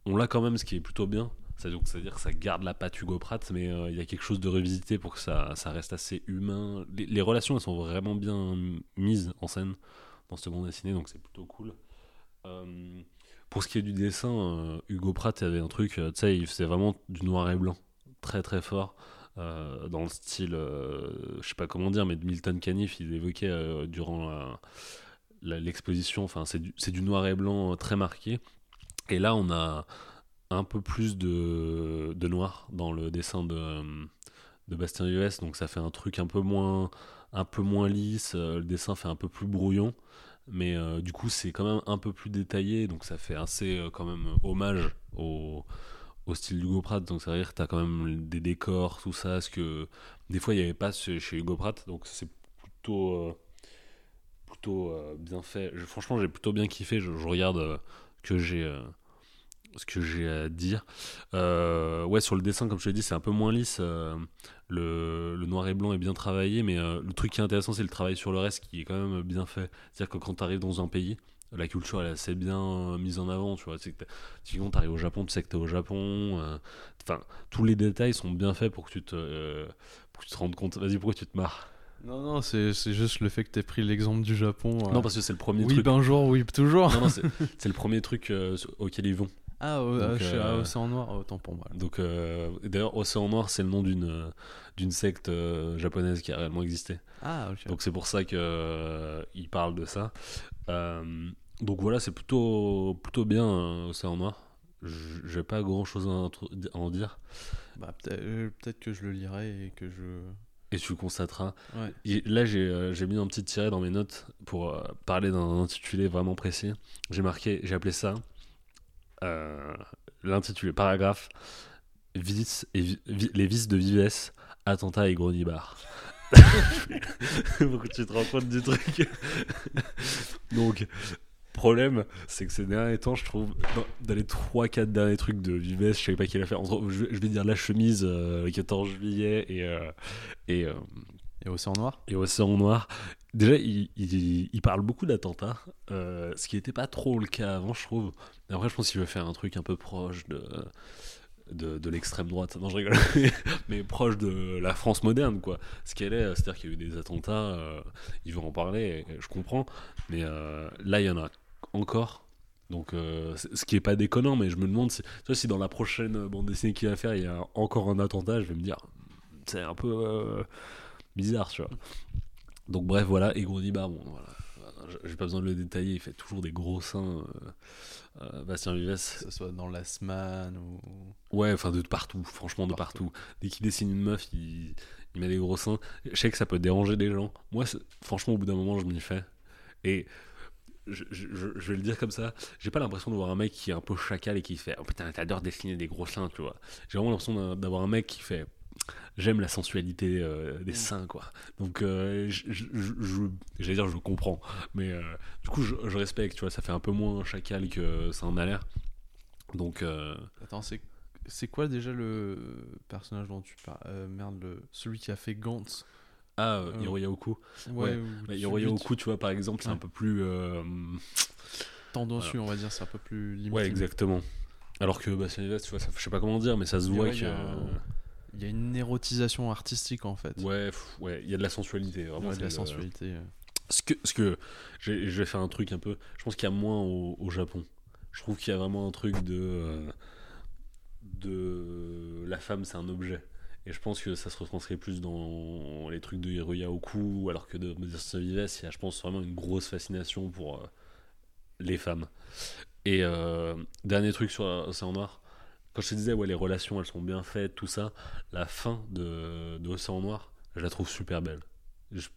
On l'a quand même, ce qui est plutôt bien. C'est-à-dire que ça garde la patte Hugo Pratt, mais il y a quelque chose de revisité pour que ça, ça reste assez humain. Les, relations, elles sont vraiment bien mises en scène dans ce bande dessinée, donc c'est plutôt cool. Pour ce qui est du dessin, euh, Hugo Pratt avait un truc, euh, tu sais, il faisait vraiment du noir et blanc, très très fort, euh, dans le style, euh, je sais pas comment dire, mais de Milton Caniff, il évoquait durant l'exposition, enfin c'est du, du noir et blanc très marqué. Et là, on a un peu plus de, noir dans le dessin de, Bastien Vives, donc ça fait un truc un peu moins, un peu moins lisse, le dessin fait un peu plus brouillon, mais euh, du coup c'est quand même un peu plus détaillé, donc ça fait assez euh, quand même hommage au, au style d'Hugo Pratt, donc c'est-à-dire que tu as quand même des décors, tout ça, ce que des fois il n'y avait pas chez, Hugo Pratt, donc c'est plutôt, euh, plutôt euh, bien fait. Franchement j'ai plutôt bien kiffé, je, regarde euh, que j'ai... ce que j'ai à dire. Euh, ouais, sur le dessin, comme je l'ai dit, c'est un peu moins lisse. euh, le, le noir et blanc est bien travaillé, mais euh, le truc qui est intéressant, c'est le travail sur le reste qui est quand même bien fait. C'est-à-dire que quand tu arrives dans un pays, la culture elle est assez bien mise en avant. Tu vois, c'est que tu arrives au Japon, tu sais que tu es au Japon. Enfin, tous les détails sont bien faits pour que tu te, pour que tu te rendes compte. Vas-y, pourquoi tu te marres? Non, non, c'est, c'est juste le fait que t'aies pris l'exemple du Japon. euh. Non, parce que c'est le premier oui, truc. ben jour, oui, toujours. Non, non, c'est c'est le premier truc euh, auquel ils vont. Ah, Donc, ah, chez euh, ah, Océan Noir, autant pour moi. Donc, euh, d'ailleurs, Océan Noir, c'est le nom d'une euh, d'une secte euh, japonaise qui a réellement existé. Ah, ok. Donc, c'est pour ça que euh, il parle de ça. Euh, donc voilà, c'est plutôt plutôt bien euh, Océan Noir. J- J'ai pas grand chose à, en dire. Bah, peut-être, euh, que je le lirai et que je. Et tu le constateras. Ouais. Et là, j'ai euh, j'ai mis un petit tiret dans mes notes pour euh, parler d'un intitulé vraiment précis. J'ai marqué, j'ai appelé ça euh, l'intitulé paragraphe Vice et vi- les vices de Vives, attentat et Gronibar. pour que tu te rends compte du truc. Donc, problème, c'est que ces derniers temps, je trouve, dans, dans les 3-4 derniers trucs de Vives, je sais pas qui l'a fait. Entre, je, je vais dire la chemise euh, le 14 juillet et, euh, et, euh, Et Océan Noir? et Océan Noir. Déjà, il, parle beaucoup d'attentats, euh, ce qui n'était pas trop le cas avant, je trouve. Après, je pense qu'il veut faire un truc un peu proche de, de, l'extrême droite. Non, je rigole. Mais proche de la France moderne, quoi. Ce qu'elle est, c'est-à-dire qu'il y a eu des attentats, euh, il veut en parler, je comprends. Mais euh, là, il y en a encore Donc, ce qui est pas déconnant, mais je me demande si, si dans la prochaine bande dessinée qu'il va faire, il y a encore un attentat, je vais me dire, c'est un peu bizarre, tu vois. Donc, bref, voilà. Et Gronibard, bon, voilà. J'ai pas besoin de le détailler, il fait toujours des gros seins. euh, euh, Bastien Vives, Que ce soit dans la semaine ou. Ouais, enfin de partout, franchement de Partout. partout. Dès qu'il dessine une meuf, il, il met des gros seins. Je sais que ça peut déranger des gens. Moi, franchement, au bout d'un moment, je m'y fais. Et je, je- vais le dire comme ça, j'ai pas l'impression de voir un mec qui est un peu chacal et qui fait Oh putain, t'adores dessiner des gros seins, tu vois. J'ai vraiment l'impression d'avoir un mec qui fait J'aime la sensualité euh, des Mm. seins, quoi. Donc, euh, j'allais dire, je comprends. Mais euh, du coup, je, je respecte, tu vois. Ça fait un peu moins chacal que ça en a l'air. Donc, Attends, c'est. C'est quoi déjà le personnage dont tu parles Merde, le... celui qui a fait Gantz? ah, Hiroya Oku. Ouais, Ouais, ou Bah, Hiroya Oku, tu vois, par exemple, c'est Ouais. un peu plus. tendancieux, on va dire, c'est un peu plus limité. Ouais, exactement. Alors que Vives, tu vois, ça, je sais pas comment dire, mais ça se voit que. Il y a- une érotisation artistique en fait. Ouais, pff, ouais, il y a de la sensualité, vraiment. Ouais, de la le- sensualité. euh. Ce que, ce que j'ai- je vais faire un truc un peu. Je pense qu'il y a moins au, au Japon. Je trouve qu'il y a vraiment un truc de. euh, de. La femme, c'est un objet. Et je pense que ça se retranscrit plus dans les trucs de Hiroya Oku, alors que de Bastien Vives, il y a, je pense, vraiment une grosse fascination pour euh, les femmes. Et euh, dernier truc sur Océan Noir. Quand je te disais, ouais, les relations, elles sont bien faites, tout ça, la fin de, de Océan Noir, je la trouve super belle. Je,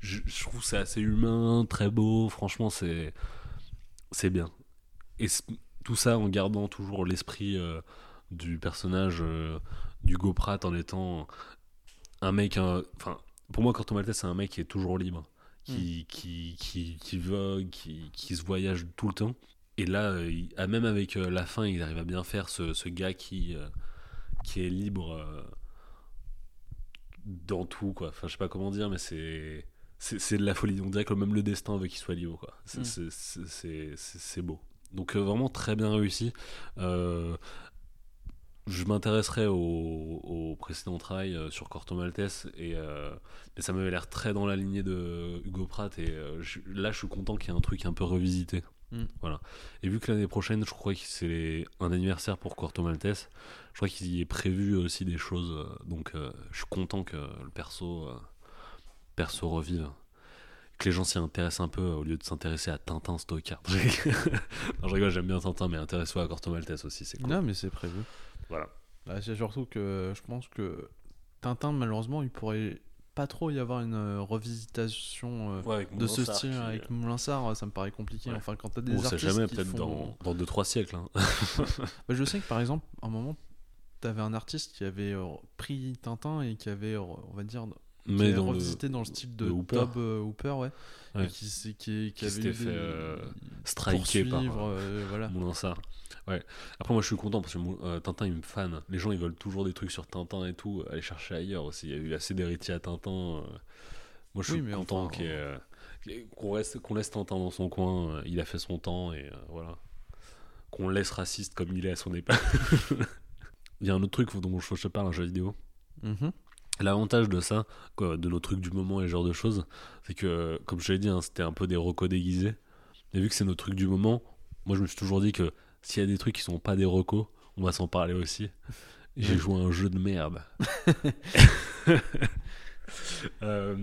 je, je trouve c'est assez humain, très beau, franchement, c'est c'est bien. Et tout ça en gardant toujours l'esprit euh, du personnage euh, d'Hugo Pratt en étant un mec. Enfin, pour moi, Corto Maltese, c'est un mec qui est toujours libre, qui, qui, qui, qui vogue, qui, qui se voyage tout le temps. Et là, euh, ah, même avec euh, la fin, il arrive à bien faire ce, ce gars qui, euh, qui est libre dans tout, quoi. Enfin, je sais pas comment dire, mais c'est. C'est de la folie. On dirait que même le destin veut qu'il soit libre, quoi. C'est Mm. beau. Donc, vraiment très bien réussi. Je m'intéresserai au, au précédent travail sur Corto Maltese et mais ça m'avait l'air très dans la lignée de Hugo Pratt et je- là je suis content qu'il y ait un truc un peu revisité Mm. voilà. Et vu que l'année prochaine je crois que c'est un anniversaire pour Corto Maltese je crois qu'il y est prévu aussi des choses euh, donc euh, je suis content que le perso euh, perso revive. Que les gens s'y intéressent un peu au lieu de s'intéresser à Tintin Stockard non je rigole j'aime bien Tintin mais intéresse-toi à Corto Maltese aussi c'est cool. Non, mais c'est prévu. voilà. Bah, c'est surtout que je pense que Tintin, malheureusement, il pourrait pas trop y avoir une euh, revisitation euh, Ouais, de ce style qui- avec Moulinsart. Ça me paraît compliqué. Ouais. Enfin, quand t'as des On sait artistes jamais, qui peut-être font- dans, dans 2-3 siècles. hein. Bah, je sais que par exemple, à un moment, t'avais un artiste qui avait euh, pris Tintin et qui avait, euh, on va dire, Mais dans le- revisité dans le style de, de Hooper. Tob euh, Hooper, ouais. Ouais. Et qui, s'est- qui, qui Qui avait s'était fait, euh, striké par, euh, euh, voilà. Moulinsart. Ouais. Après, moi, je suis content parce que euh, Tintin, il me fan. Les gens, ils veulent toujours des trucs sur Tintin et tout. Aller chercher ailleurs aussi. Il y a eu assez d'héritiers à Tintin. Moi, je suis content enfin, qu'on reste, qu'on laisse Tintin dans son coin. Il a fait son temps et voilà. Qu'on le laisse raciste comme il est à son époque. il y a un autre truc dont je te parle, un jeu vidéo. Mhm. L'avantage de ça, quoi, de nos trucs du moment et ce genre de choses, c'est que, comme je l'ai dit, hein, c'était un peu des recos déguisés. Mais vu que c'est nos trucs du moment, moi je me suis toujours dit que s'il y a des trucs qui sont pas des recos, on va s'en parler aussi. J'ai joué à un jeu de merde. Euh,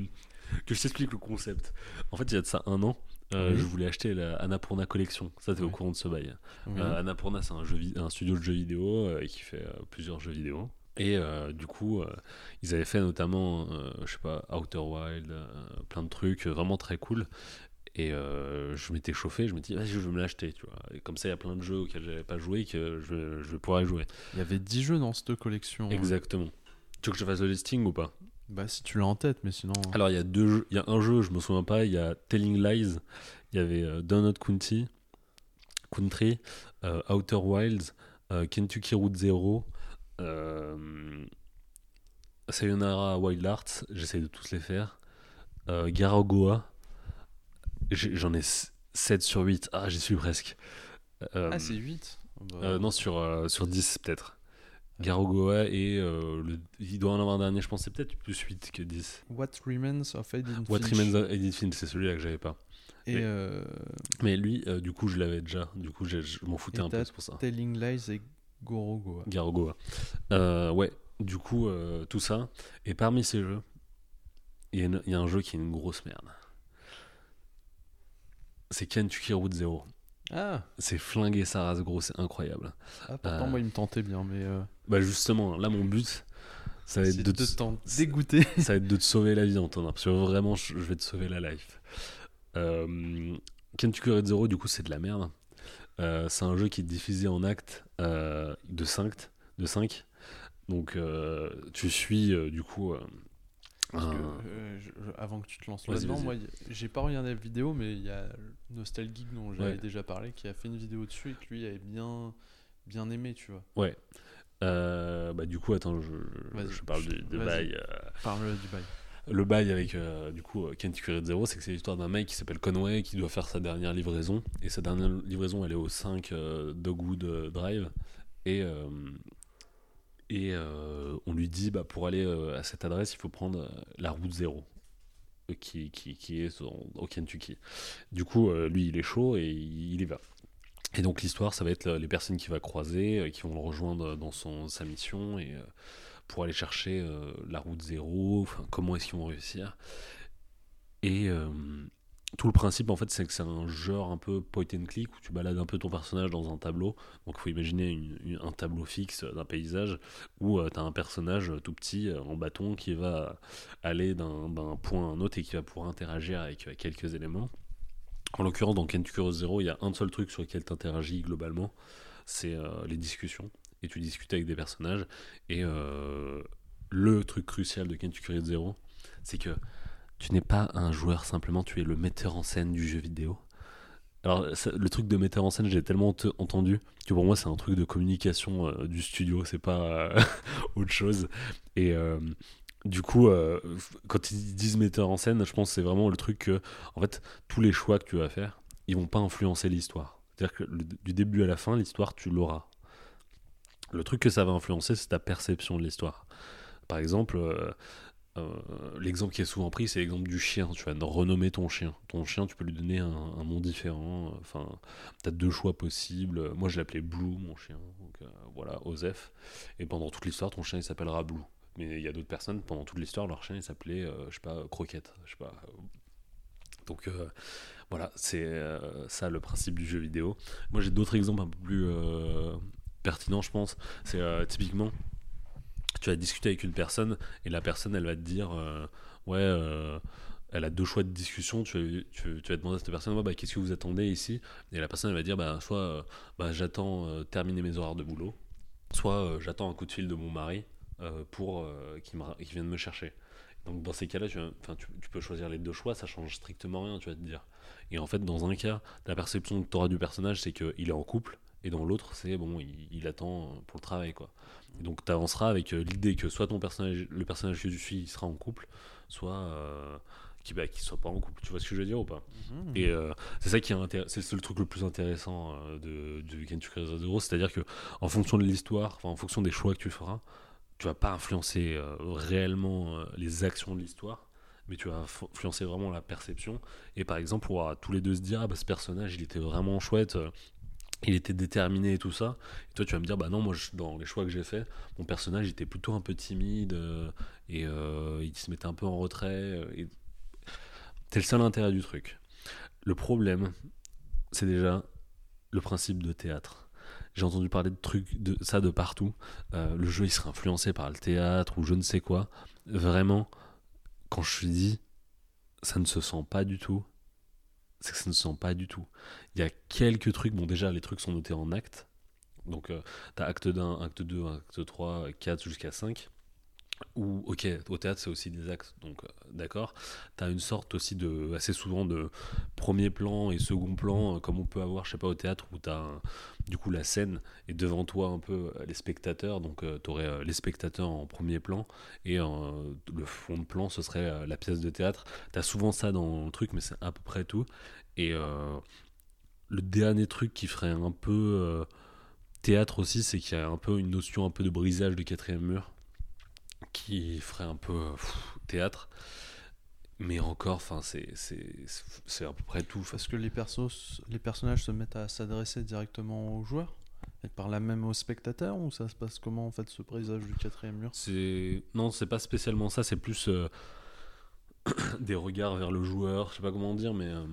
que je t'explique le concept. En fait, il y a de ça un an, euh, Oui. je voulais acheter la Annapurna Collection. Ça, t'es au courant de ce bail. Oui. Euh, Annapurna, c'est un, jeu un studio de jeux vidéo euh, qui fait plusieurs jeux vidéo. Et euh, du coup, euh, ils avaient fait notamment, euh, je sais pas, Outer Wild, plein de trucs vraiment très cool. Et je m'étais chauffé, je me dis, vas-y, je vais me l'acheter, tu vois. Et comme ça, il y a plein de jeux auxquels j'avais pas joué que je, je vais pouvoir y jouer. Il y avait 10 jeux dans cette collection. Exactement. Tu veux que je fasse le listing ou pas? Bah, si tu l'as en tête, mais sinon. Alors, il y a deux jeux. Il y a un jeu, je me souviens pas, il y a Telling Lies, il y avait Donut County, Country, Outer Wilds, Kentucky Route Zero, Sayonara Wild Arts, j'essaie de tous les faire, euh, Garagoa, j'en ai 7 sur 8, ah j'y suis presque. Euh, Ah, c'est 8 euh, non, sur, euh, sur 10 peut-être. Garogoa et euh, le, il doit en avoir un dernier, je pense, c'est peut-être plus 8 que 10. What Remains of Edith What Finch. Remains of Edith Finch, c'est celui-là que j'avais pas. Et Mais- euh, Mais lui, euh, du coup, je l'avais déjà. Du coup, j'ai- je m'en foutais Et un peu, c'est pour ça. Telling Lies et Gorogoa. Garogoa. Euh, ouais, du coup, euh, tout ça. Et parmi ces jeux, il y, a y un jeu qui est une grosse merde. C'est Kentucky Route Zero. Ah, C'est flinguer sa race gros, c'est incroyable. ah, pourtant, Euh, moi, il me tentait bien, mais euh, Bah justement, là mon but, ça va être de, de te, c'est- dégoûter. ça va être de te sauver la vie, Antonin. Parce que vraiment, je, je vais te sauver la life. Euh, Kentucky Route Zero, du coup, c'est de la merde. Euh, c'est un jeu qui est diffusé en actes euh, de 5. De 5. Donc, euh, tu suis, du coup, que, un- je- je- avant que tu te lances là-dedans, moi, j'ai pas regardé la vidéo, mais il y a Nostalgeek dont j'avais Ouais. déjà parlé, qui a fait une vidéo dessus et que lui avait bien, bien aimé, tu vois. Ouais. Bah, du coup, attends, je, parle du, de Vas-y. bail. Parle du bail. Le bail avec euh, du coup euh, Kentucky Route Zero, c'est que c'est l'histoire d'un mec qui s'appelle Conway qui doit faire sa dernière livraison. Et sa dernière livraison, elle est au 5 euh, Dogwood Drive. Et, et on lui dit bah, pour aller à cette adresse, il faut prendre la route 0 euh, qui, qui, qui est au Kentucky. Du coup, lui, il est chaud et il, y va. Et donc l'histoire, ça va être les personnes qu'il va croiser, qui vont le rejoindre dans son, sa mission et pour aller chercher euh, la route zéro, comment est-ce qu'ils vont réussir. Et euh, tout le principe, en fait, c'est que c'est un genre un peu point and click où tu balades un peu ton personnage dans un tableau. Donc il faut imaginer un tableau fixe d'un paysage où tu as un personnage tout petit euh, en bâton qui va aller d'un point à un autre et qui va pouvoir interagir avec euh, quelques éléments. En l'occurrence, dans Kentucky Zero, il y a un seul truc sur lequel tu interagis globalement, c'est euh, les discussions. Et tu discutes avec des personnages. Et euh, le truc crucial de Kentucky Route Zero, c'est que tu n'es pas un joueur simplement, tu es le metteur en scène du jeu vidéo. Alors, le truc de metteur en scène, j'ai tellement ent- entendu que pour moi, c'est un truc de communication euh, du studio, c'est pas autre chose. Et euh, du coup, quand ils disent metteur en scène, je pense que c'est vraiment le truc que, en fait, tous les choix que tu vas faire, ils vont pas influencer l'histoire. C'est-à-dire que du début à la fin, l'histoire, tu l'auras. Le truc que ça va influencer, c'est ta perception de l'histoire. Par exemple, euh, euh, l'exemple qui est souvent pris, c'est l'exemple du chien. Tu vas renommer ton chien. Ton chien, tu peux lui donner un, nom différent. Enfin, tu as deux choix possibles. Moi, je l'appelais Blue, mon chien. Donc euh, voilà, Osef. Et pendant toute l'histoire, ton chien, il s'appellera Blue. Mais il y a d'autres personnes, pendant toute l'histoire, leur chien, il s'appelait, euh, je sais pas, Croquette. Je sais pas. Donc euh, voilà, c'est euh, ça le principe du jeu vidéo. Moi, j'ai d'autres exemples un peu plus euh, pertinents, je pense. C'est euh, typiquement, tu vas discuter avec une personne et la personne, elle va te dire, euh, ouais, euh, elle a deux choix de discussion. Tu, tu, tu vas demander à cette personne, ouais, bah, qu'est-ce que vous attendez ici? Et la personne, elle va dire, bah, soit bah, j'attends terminer mes horaires de boulot, soit j'attends un coup de fil de mon mari pour qu'il me- vienne me chercher. Donc dans ces cas-là, tu, tu peux choisir les deux choix, ça change strictement rien, tu vas te dire. Et en fait, dans un cas, la perception que tu auras du personnage, c'est qu'il est en couple, et dans l'autre, c'est bon, il, il attend pour le travail, quoi. Et donc tu avanceras avec euh, l'idée que soit ton personnage, le personnage que tu suis, il sera en couple, soit euh, qu'il bah, qu'il soit pas en couple. Tu vois ce que je veux dire ou pas? Mhm. et euh, c'est ça qui est c'est le truc le plus intéressant euh, de, de Kentucky Route Zero, c'est-à-dire que en fonction de l'histoire, en fonction des choix que tu feras, tu vas pas influencer euh, réellement les actions de l'histoire, mais tu vas influencer vraiment la perception. Et par exemple, on va tous les deux se dire, ah bah ce personnage, il était vraiment chouette. Il était déterminé et tout ça. Et toi, tu vas me dire, bah non, moi, dans les choix que j'ai fait, mon personnage était plutôt un peu timide euh, et euh, il se mettait un peu en retrait. euh, et... C'est le seul intérêt du truc. Le problème, c'est déjà le principe de théâtre. J'ai entendu parler de trucs de ça de partout. Le jeu il sera influencé par le théâtre ou je ne sais quoi. Vraiment, quand je suis dit, ça ne se sent pas du tout. C'est que ça ne se sent pas du tout. Il y a quelques trucs. Bon, déjà, les trucs sont notés en actes. Donc, euh, t'as acte 1, acte 2, acte 3, 4 jusqu'à 5. Ou, ok, au théâtre, c'est aussi des actes. Donc, euh, d'accord. T'as une sorte aussi de, assez souvent, de premier plan et second plan, euh, comme on peut avoir, je sais pas, au théâtre, où t'as un- du coup la scène et devant toi un peu euh, les spectateurs. Donc, euh, euh, les spectateurs en premier plan et le fond de plan, ce serait la pièce de théâtre. T'as souvent ça dans le truc, mais c'est à peu près tout. Et le dernier truc qui ferait un peu théâtre aussi, c'est qu'il y a un peu une notion un peu de brisage de quatrième mur qui ferait un peu pff, théâtre. Mais encore, enfin, c'est c'est c'est à peu près tout. Parce que les, persos, les personnages se mettent à s'adresser directement aux joueurs et par là même aux spectateurs ou ça se passe comment en fait ce brisage du quatrième mur? C'est non, c'est pas spécialement ça. C'est plus euh, des regards vers le joueur. Je sais pas comment dire, mais euh,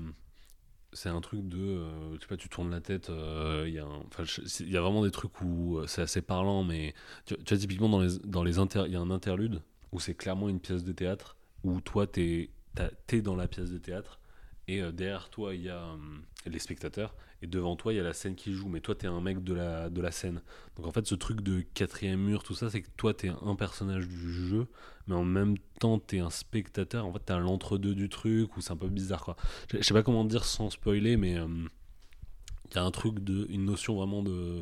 c'est un truc de, euh, tu tournes la tête. euh, Il y a, vraiment des trucs où euh, c'est assez parlant, mais tu, vois typiquement dans les dans les il y a un interlude où c'est clairement une pièce de théâtre où toi t'es t'es dans la pièce de théâtre et derrière toi il y a les spectateurs et devant toi il y a la scène qui joue. Mais toi t'es un mec de la de la scène. Donc en fait ce truc de quatrième mur tout ça c'est que toi t'es un personnage du jeu mais en même temps t'es un spectateur. En fait t'as l'entre-deux du truc ou c'est un peu bizarre quoi. Je, sais pas comment dire sans spoiler mais euh, il y a un truc de une notion vraiment de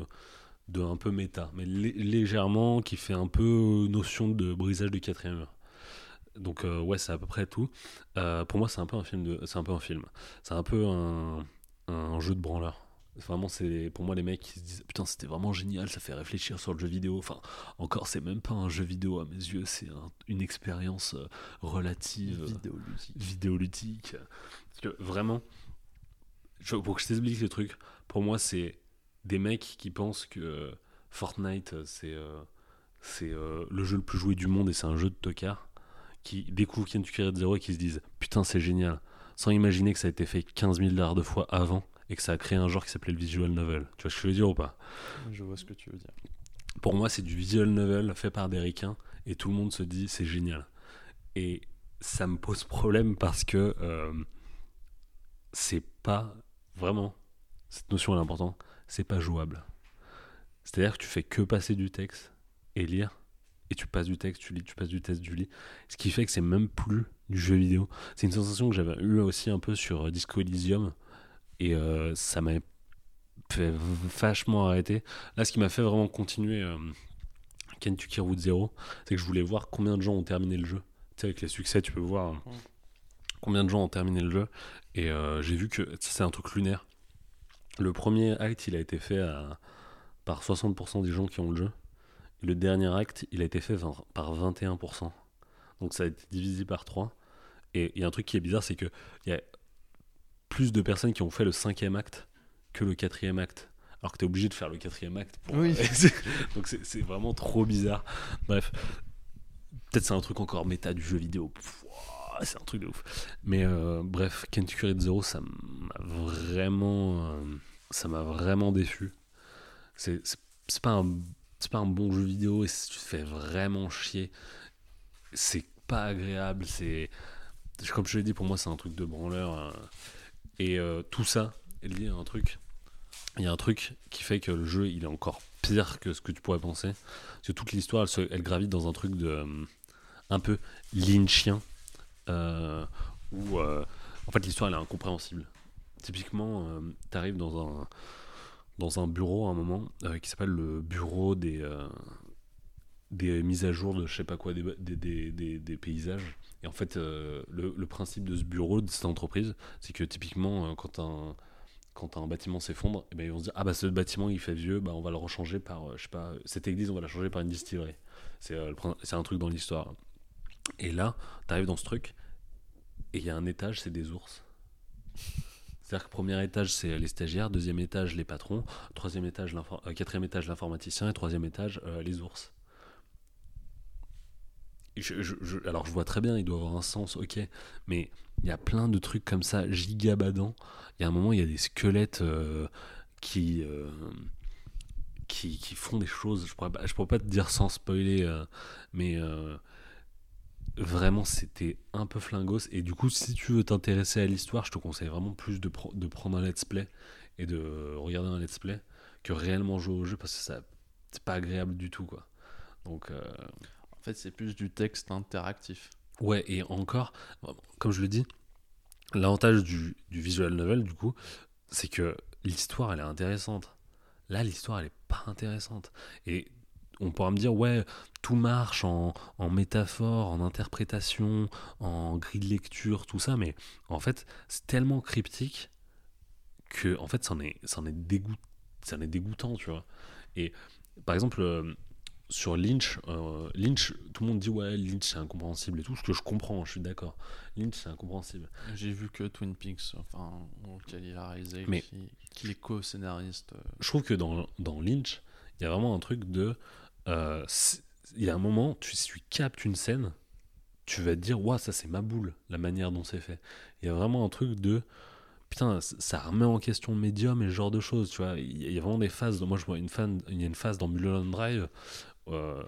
de un peu méta mais lé- légèrement qui fait un peu notion de brisage du quatrième mur. Donc euh, ouais c'est à peu près tout. Euh, pour moi c'est un peu un film c'est un peu un film. C'est un peu un, un jeu de branleur vraiment c'est pour moi les mecs qui se disent putain c'était vraiment génial ça fait réfléchir sur le jeu vidéo enfin encore c'est même pas un jeu vidéo à mes yeux c'est un- une expérience euh, relative Vidéoludique. vidéoludique. Parce que vraiment, je- pour que je t'explique le truc, pour moi, c'est des mecs qui pensent que Fortnite, c'est euh, c'est euh, le jeu le plus joué du monde et c'est un jeu de tocard, qui découvrent Kentucky Route Zero et qui se disent putain, c'est génial, sans imaginer que ça a été fait 15 000 milliards de fois avant et que ça a créé un genre qui s'appelait le visual novel. Tu vois ce que je veux dire ou pas? Je vois ce que tu veux dire. pour moi, c'est du visual novel fait par des ricains et tout le monde se dit c'est génial. Et ça me pose problème parce que euh, c'est pas vraiment, cette notion est importante, c'est pas jouable. C'est-à-dire que tu fais que passer du texte et lire, et tu passes du texte, tu lis, tu passes du texte, tu lis. Ce qui fait que c'est même plus du jeu vidéo. C'est une sensation que j'avais eu aussi un peu sur euh, Disco Elysium, et euh, ça m'a fait vachement arrêter. Là, ce qui m'a fait vraiment continuer euh, Kentucky Route Zero, c'est que je voulais voir combien de gens ont terminé le jeu. Tu sais, avec les succès, tu peux voir euh, combien de gens ont terminé le jeu. Et euh, j'ai vu que c'est un truc lunaire. Le premier acte, il a été fait à- par 60% des gens qui ont le jeu. Le dernier acte, il a été fait par 21%. Donc ça a été divisé par 3. Et il y a un truc qui est bizarre, c'est qu'il y a plus de personnes qui ont fait le cinquième acte que le quatrième acte. Alors que tu es obligé de faire le quatrième acte pour. Oui. Donc c'est vraiment trop bizarre. Bref, peut-être c'est un truc encore méta du jeu vidéo. C'est un truc de ouf. Mais euh, bref, Kentucky Zero, ça m'a vraiment, euh, ça m'a vraiment déçu. C'est pas un, c'est pas un bon jeu vidéo et si tu te fais vraiment chier, c'est pas agréable. C'est comme je l'ai dit, pour moi c'est un truc de branleur. euh, et euh, tout ça est lié à un truc. Il y a un truc qui fait que le jeu il est encore pire que ce que tu pourrais penser. Parce que toute l'histoire elle, gravite dans un truc de euh, un peu lynchien. Euh, où euh, en fait l'histoire elle est incompréhensible. Typiquement, tu arrives dans un, dans un bureau à un moment euh, qui s'appelle le bureau des, euh, des mises à jour de je sais pas quoi, des, des, des, paysages. Et en fait, euh, le, principe de ce bureau, de cette entreprise, c'est que typiquement, quand un, quand un bâtiment s'effondre, eh ben, ils vont se dire Ah bah ce bâtiment il fait vieux, bah, on va le rechanger par, je sais pas, cette église on va la changer par une distillerie. C'est un truc dans l'histoire. Et là, tu arrives dans ce truc, et il y a un étage, c'est des ours. C'est-à-dire que premier étage, c'est les stagiaires, deuxième étage, les patrons, troisième étage, euh, quatrième étage, l'informaticien, et troisième étage, euh, les ours. Je- alors je vois très bien, il doit avoir un sens, ok, mais il y a plein de trucs comme ça, gigabadants. Il y a un moment, il y a des squelettes euh, qui, qui, font des choses, je pourrais, pas- pourrais pas te dire sans spoiler, mais vraiment c'était un peu flingos. Et du coup, si tu veux t'intéresser à l'histoire, je te conseille vraiment plus de, pro- de prendre un let's play et de regarder un let's play que réellement jouer au jeu parce que ça c'est pas agréable du tout quoi. Donc euh, En fait, c'est plus du texte interactif. Ouais, et encore, comme je le dis, l'avantage du, du visual novel, du coup, c'est que l'histoire, elle est intéressante. Là, l'histoire, elle est pas intéressante. Et on pourra me dire, ouais, tout marche en, en métaphore, en interprétation, en grille de lecture, tout ça, mais en fait, c'est tellement cryptique que, en fait, c'en est, c'en est, dégoût, est dégoûtant, tu vois. Et par exemple, euh, sur Lynch, euh, Lynch, tout le monde dit ouais, Lynch c'est incompréhensible et tout, ce que je comprends, je suis d'accord. Lynch c'est incompréhensible. J'ai vu que Twin Peaks, enfin, auquel il a réalisé, Mais- qui, qui est co-scénariste. euh, Je trouve que dans, dans Lynch, il y a vraiment un truc de. Euh, Il y a un moment, tu, si tu captes une scène, tu vas te dire, waouh, ça c'est ma boule, la manière dont c'est fait. Il y a vraiment un truc de. Putain, ça remet en question le médium et ce genre de choses, tu vois. Il y a- vraiment des phases. Moi, je vois une, fan, il y a une phase dans Mulholland Drive. euh,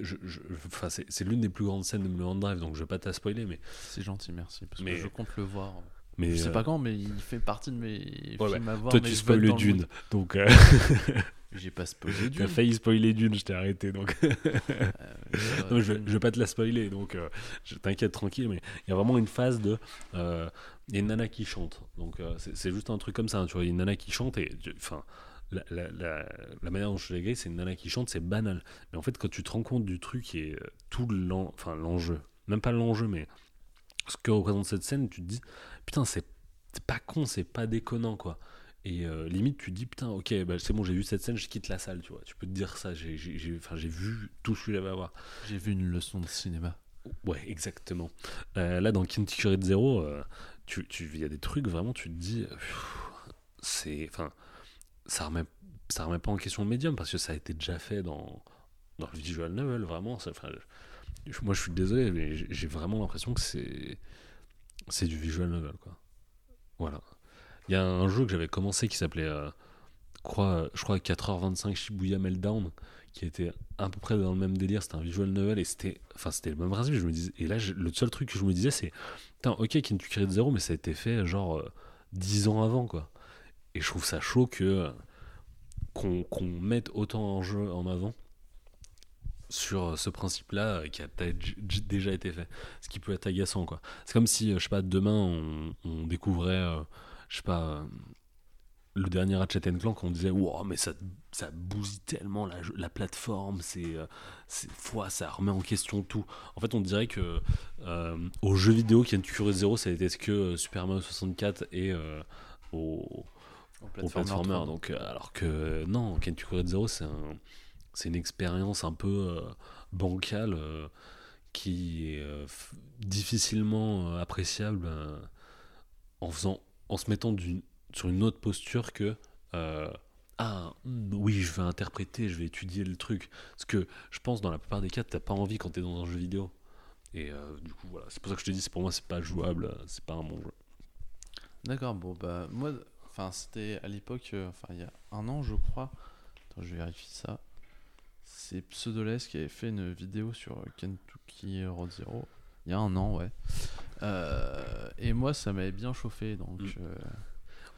je, je- enfin, c'est l'une des plus grandes scènes de Mulholland Drive, donc je vais pas te spoiler, mais. C'est gentil, merci. Parce Mais- que je compte le voir. mais je sais euh, pas quand, mais il fait partie de mes Ouais, films à voir. Toi, tu le Dune, donc euh, J'ai pas spoilé t'as Dune. failli spoiler Dune, je t'ai arrêté, donc. Euh, Non, je, vais, Dune. je vais pas te la spoiler, donc euh, je t'inquiète tranquille, mais il y a vraiment une phase de. euh, Il y a une nana qui chante, donc c'est juste un truc comme ça, hein, tu vois, il y a une nana qui chante et. Enfin, la, la, la, la manière dont je l'ai c'est une nana qui chante, c'est banal. Mais en fait, quand tu te rends compte du truc et tout l'enjeu, même pas l'enjeu, mais ce que représente cette scène, tu te dis, putain, c'est c'est pas con, c'est pas déconnant, quoi. Et euh, limite, tu te dis, putain, ok, bah, c'est bon, j'ai vu cette scène, je quitte la salle, tu vois. Tu peux te dire ça, j'ai vu tout ce que j'avais à voir. J'ai vu une leçon de cinéma. Ouais, exactement. Euh, là, dans Kinty Curry de Zero, euh, tu, tu, il y a des trucs vraiment, tu te dis, c'est, enfin, ça remet, ça remet pas en question le médium parce que ça a été déjà fait dans, dans le visual novel, vraiment. je- moi, je suis désolé, mais j'ai j'ai vraiment l'impression que c'est, c'est du visual novel, quoi. Voilà. Il y a un jeu que j'avais commencé qui s'appelait, euh, crois, je crois, 4h25 Shibuya Meltdown, qui était à peu près dans le même délire. C'était un visual novel et c'était, enfin, c'était le même principe. Je me disais, et là, le seul truc que je me disais, c'est, putain, ok, Kintu Curry de Zero, mais ça a été fait genre euh, 10 ans avant, quoi. Et je trouve ça chaud que euh, qu'on mette autant en jeu en avant sur euh, ce principe-là qui a déjà été fait. Ce qui peut être agaçant, quoi. C'est comme si, je sais pas, demain, on, on découvrait, je sais pas, euh, le dernier Ratchet Clank, on disait, wow, mais ça, ça bousille tellement la, la plateforme, c'est, euh, c'est, foi, ça remet en question tout. En fait, on dirait que euh, aux jeux vidéo qui viennent de Cure Zero, ça a été ce que euh, Super Mario 64 et euh, au, au platformer. Donc, alors que non, Kentucky Road Zero, c'est un, c'est une expérience un peu euh, bancale euh, qui est euh, difficilement appréciable en faisant, en se mettant sur une autre posture que euh, ah hmm, oui, je vais interpréter, je vais étudier le truc. Parce que je pense dans la plupart des cas, t'as pas envie quand t'es dans un jeu vidéo. Et euh, du coup, voilà, c'est pour ça que je te dis, c'est pour moi, c'est pas jouable, c'est pas un bon jeu. D'accord, bon bah moi, enfin c'était à l'époque, euh, enfin il y a un an je crois. Attends, je vérifie ça. C'est Pseudoless qui avait fait une vidéo sur Kentucky Road Zero. Il y a un an, ouais. Euh, et moi, ça m'avait bien chauffé, donc. Mm. euh,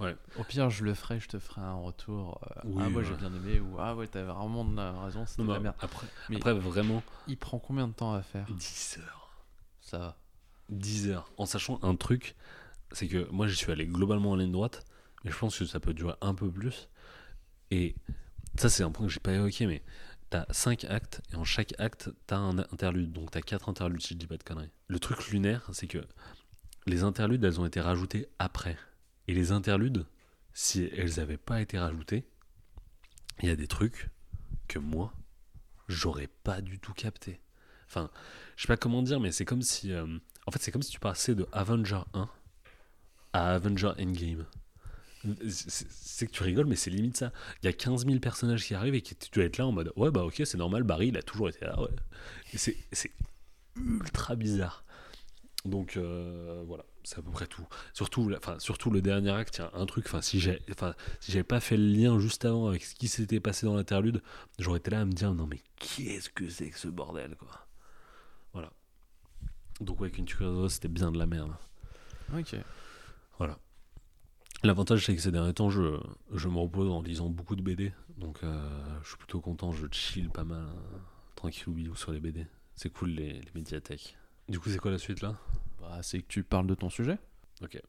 Ouais. Au pire, je le ferai, je te ferai un retour. euh, Oui, ah, moi j'ai bien aimé, ou ah ouais, t'avais vraiment de la raison, c'était de la merde. après, Mais après, vraiment, il prend combien de temps à faire? 10 heures. Ça va. 10 heures. En sachant un truc, c'est que moi, j'y suis allé globalement en ligne droite, mais je pense que ça peut durer un peu plus. Et ça, c'est un point que j'ai pas évoqué, mais t'as 5 actes, et en chaque acte, t'as un interlude. Donc t'as 4 interludes, si je dis pas de conneries. Le truc lunaire, c'est que les interludes, elles ont été rajoutées après. Et les interludes, si elles avaient pas été rajoutées, il y a des trucs que moi, j'aurais pas du tout capté. Enfin, je sais pas comment dire, mais c'est comme si. euh, en fait, c'est comme si tu passais de Avenger 1 à Avenger Endgame. C'est- que tu rigoles, mais c'est limite ça. Il y a 15 000 personnages qui arrivent et qui, tu dois être là en mode Ouais, bah ok, c'est normal, Barry, il a toujours été là, ouais. C'est ultra bizarre. Donc euh, voilà, c'est à peu près tout. Surtout, enfin, surtout le dernier acte, il y a un truc, enfin, si enfin, si j'avais pas fait le lien juste avant avec ce qui s'était passé dans l'interlude, j'aurais été là à me dire Non, mais qu'est-ce que c'est que ce bordel, quoi. Voilà. Donc, ouais, Kentucky c'était bien de la merde. Ok. Voilà. L'avantage, c'est que ces derniers temps, je, je me repose en lisant beaucoup de BD. Donc, euh, je suis plutôt content. Je chill pas mal, euh, tranquille ou sur les BD. C'est cool, les, les médiathèques. Du coup, c'est quoi la suite là? Bah, c'est que tu parles de ton sujet. Ok.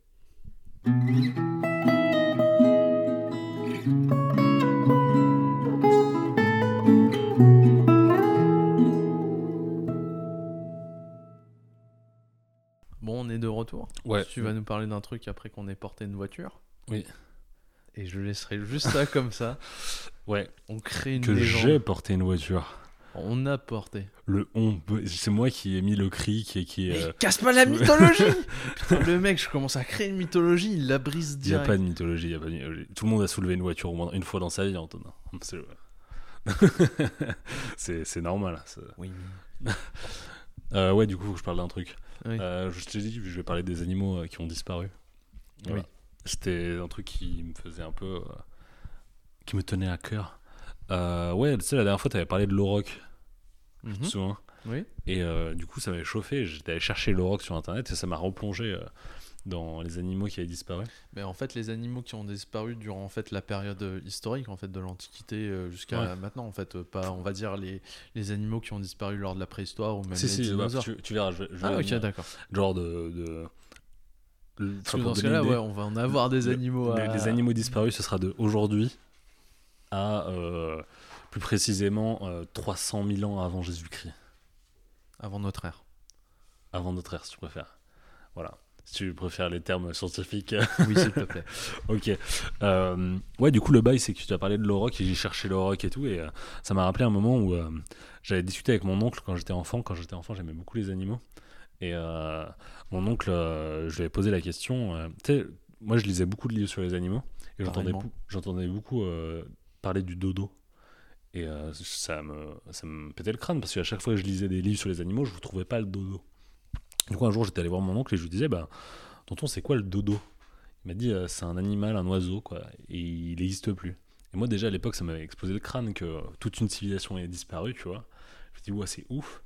De retour. Ouais. Tu vas nous parler d'un truc après qu'on ait porté une voiture. Oui. et je laisserai juste ça comme ça. Ouais, On crée une que j'ai porté une voiture. On a porté. Le on, c'est moi qui ai mis le cri qui, qui Mais euh, casse pas la mythologie Putain, Le mec, je commence à créer une mythologie, il la brise Il n'y a direct. pas de mythologie, y a pas de mythologie. Tout le monde a soulevé une voiture au moins une fois dans sa vie, Antonin. C'est normal. Oui. Euh, ouais, du coup, faut que je parle d'un truc. Oui. Euh, je t'ai dit, je vais parler des animaux euh, qui ont disparu. Voilà. Oui. C'était un truc qui me faisait un peu. euh, qui me tenait à cœur. Ouais, tu sais, la dernière fois, tu avais parlé de l'auroch, te souviens? Oui. Et du coup, ça m'avait chauffé. J'étais allé chercher l'auroch sur internet et ça m'a replongé dans les animaux qui avaient disparu. Mais en fait, les animaux qui ont disparu durant en fait la période historique en fait de l'Antiquité euh, jusqu'à Ouais. maintenant en fait, euh, pas on va dire les, les animaux qui ont disparu lors de la préhistoire ou même Si, les si, bah, dinosaures. tu, tu verras. Je, je Ah ok d'accord. genre de. de... Parce que dans ce cas-là, ouais, on va en avoir des animaux. à- les animaux disparus, ce sera de aujourd'hui à euh, plus précisément euh, 300 000 ans avant Jésus-Christ, avant notre ère. avant notre ère, si tu préfères. Voilà. Si tu préfères les termes scientifiques. Oui, s'il te plaît. ok. Euh, ouais, du coup, le bail, c'est que tu as parlé de l'auroch et j'ai cherché l'auroch et tout. Et euh, ça m'a rappelé un moment où euh, j'avais discuté avec mon oncle quand j'étais enfant. Quand j'étais enfant, j'aimais beaucoup les animaux. Et mon oncle, je lui avais posé la question. tu sais, moi, je lisais beaucoup de livres sur les animaux. Et j'entendais, beaucoup parler du dodo. Et ça, me, ça me pétait le crâne parce qu'à chaque fois que je lisais des livres sur les animaux, je ne trouvais pas le dodo. Du coup, un jour, j'étais allé voir mon oncle et je lui disais bah, Tonton, c'est quoi le dodo? Il m'a dit euh, C'est un animal, un oiseau, quoi. Et il n'existe plus. Et moi, déjà, à l'époque, ça m'avait explosé le crâne que euh, toute une civilisation est disparue, tu vois. Je me dis Ouais, c'est ouf.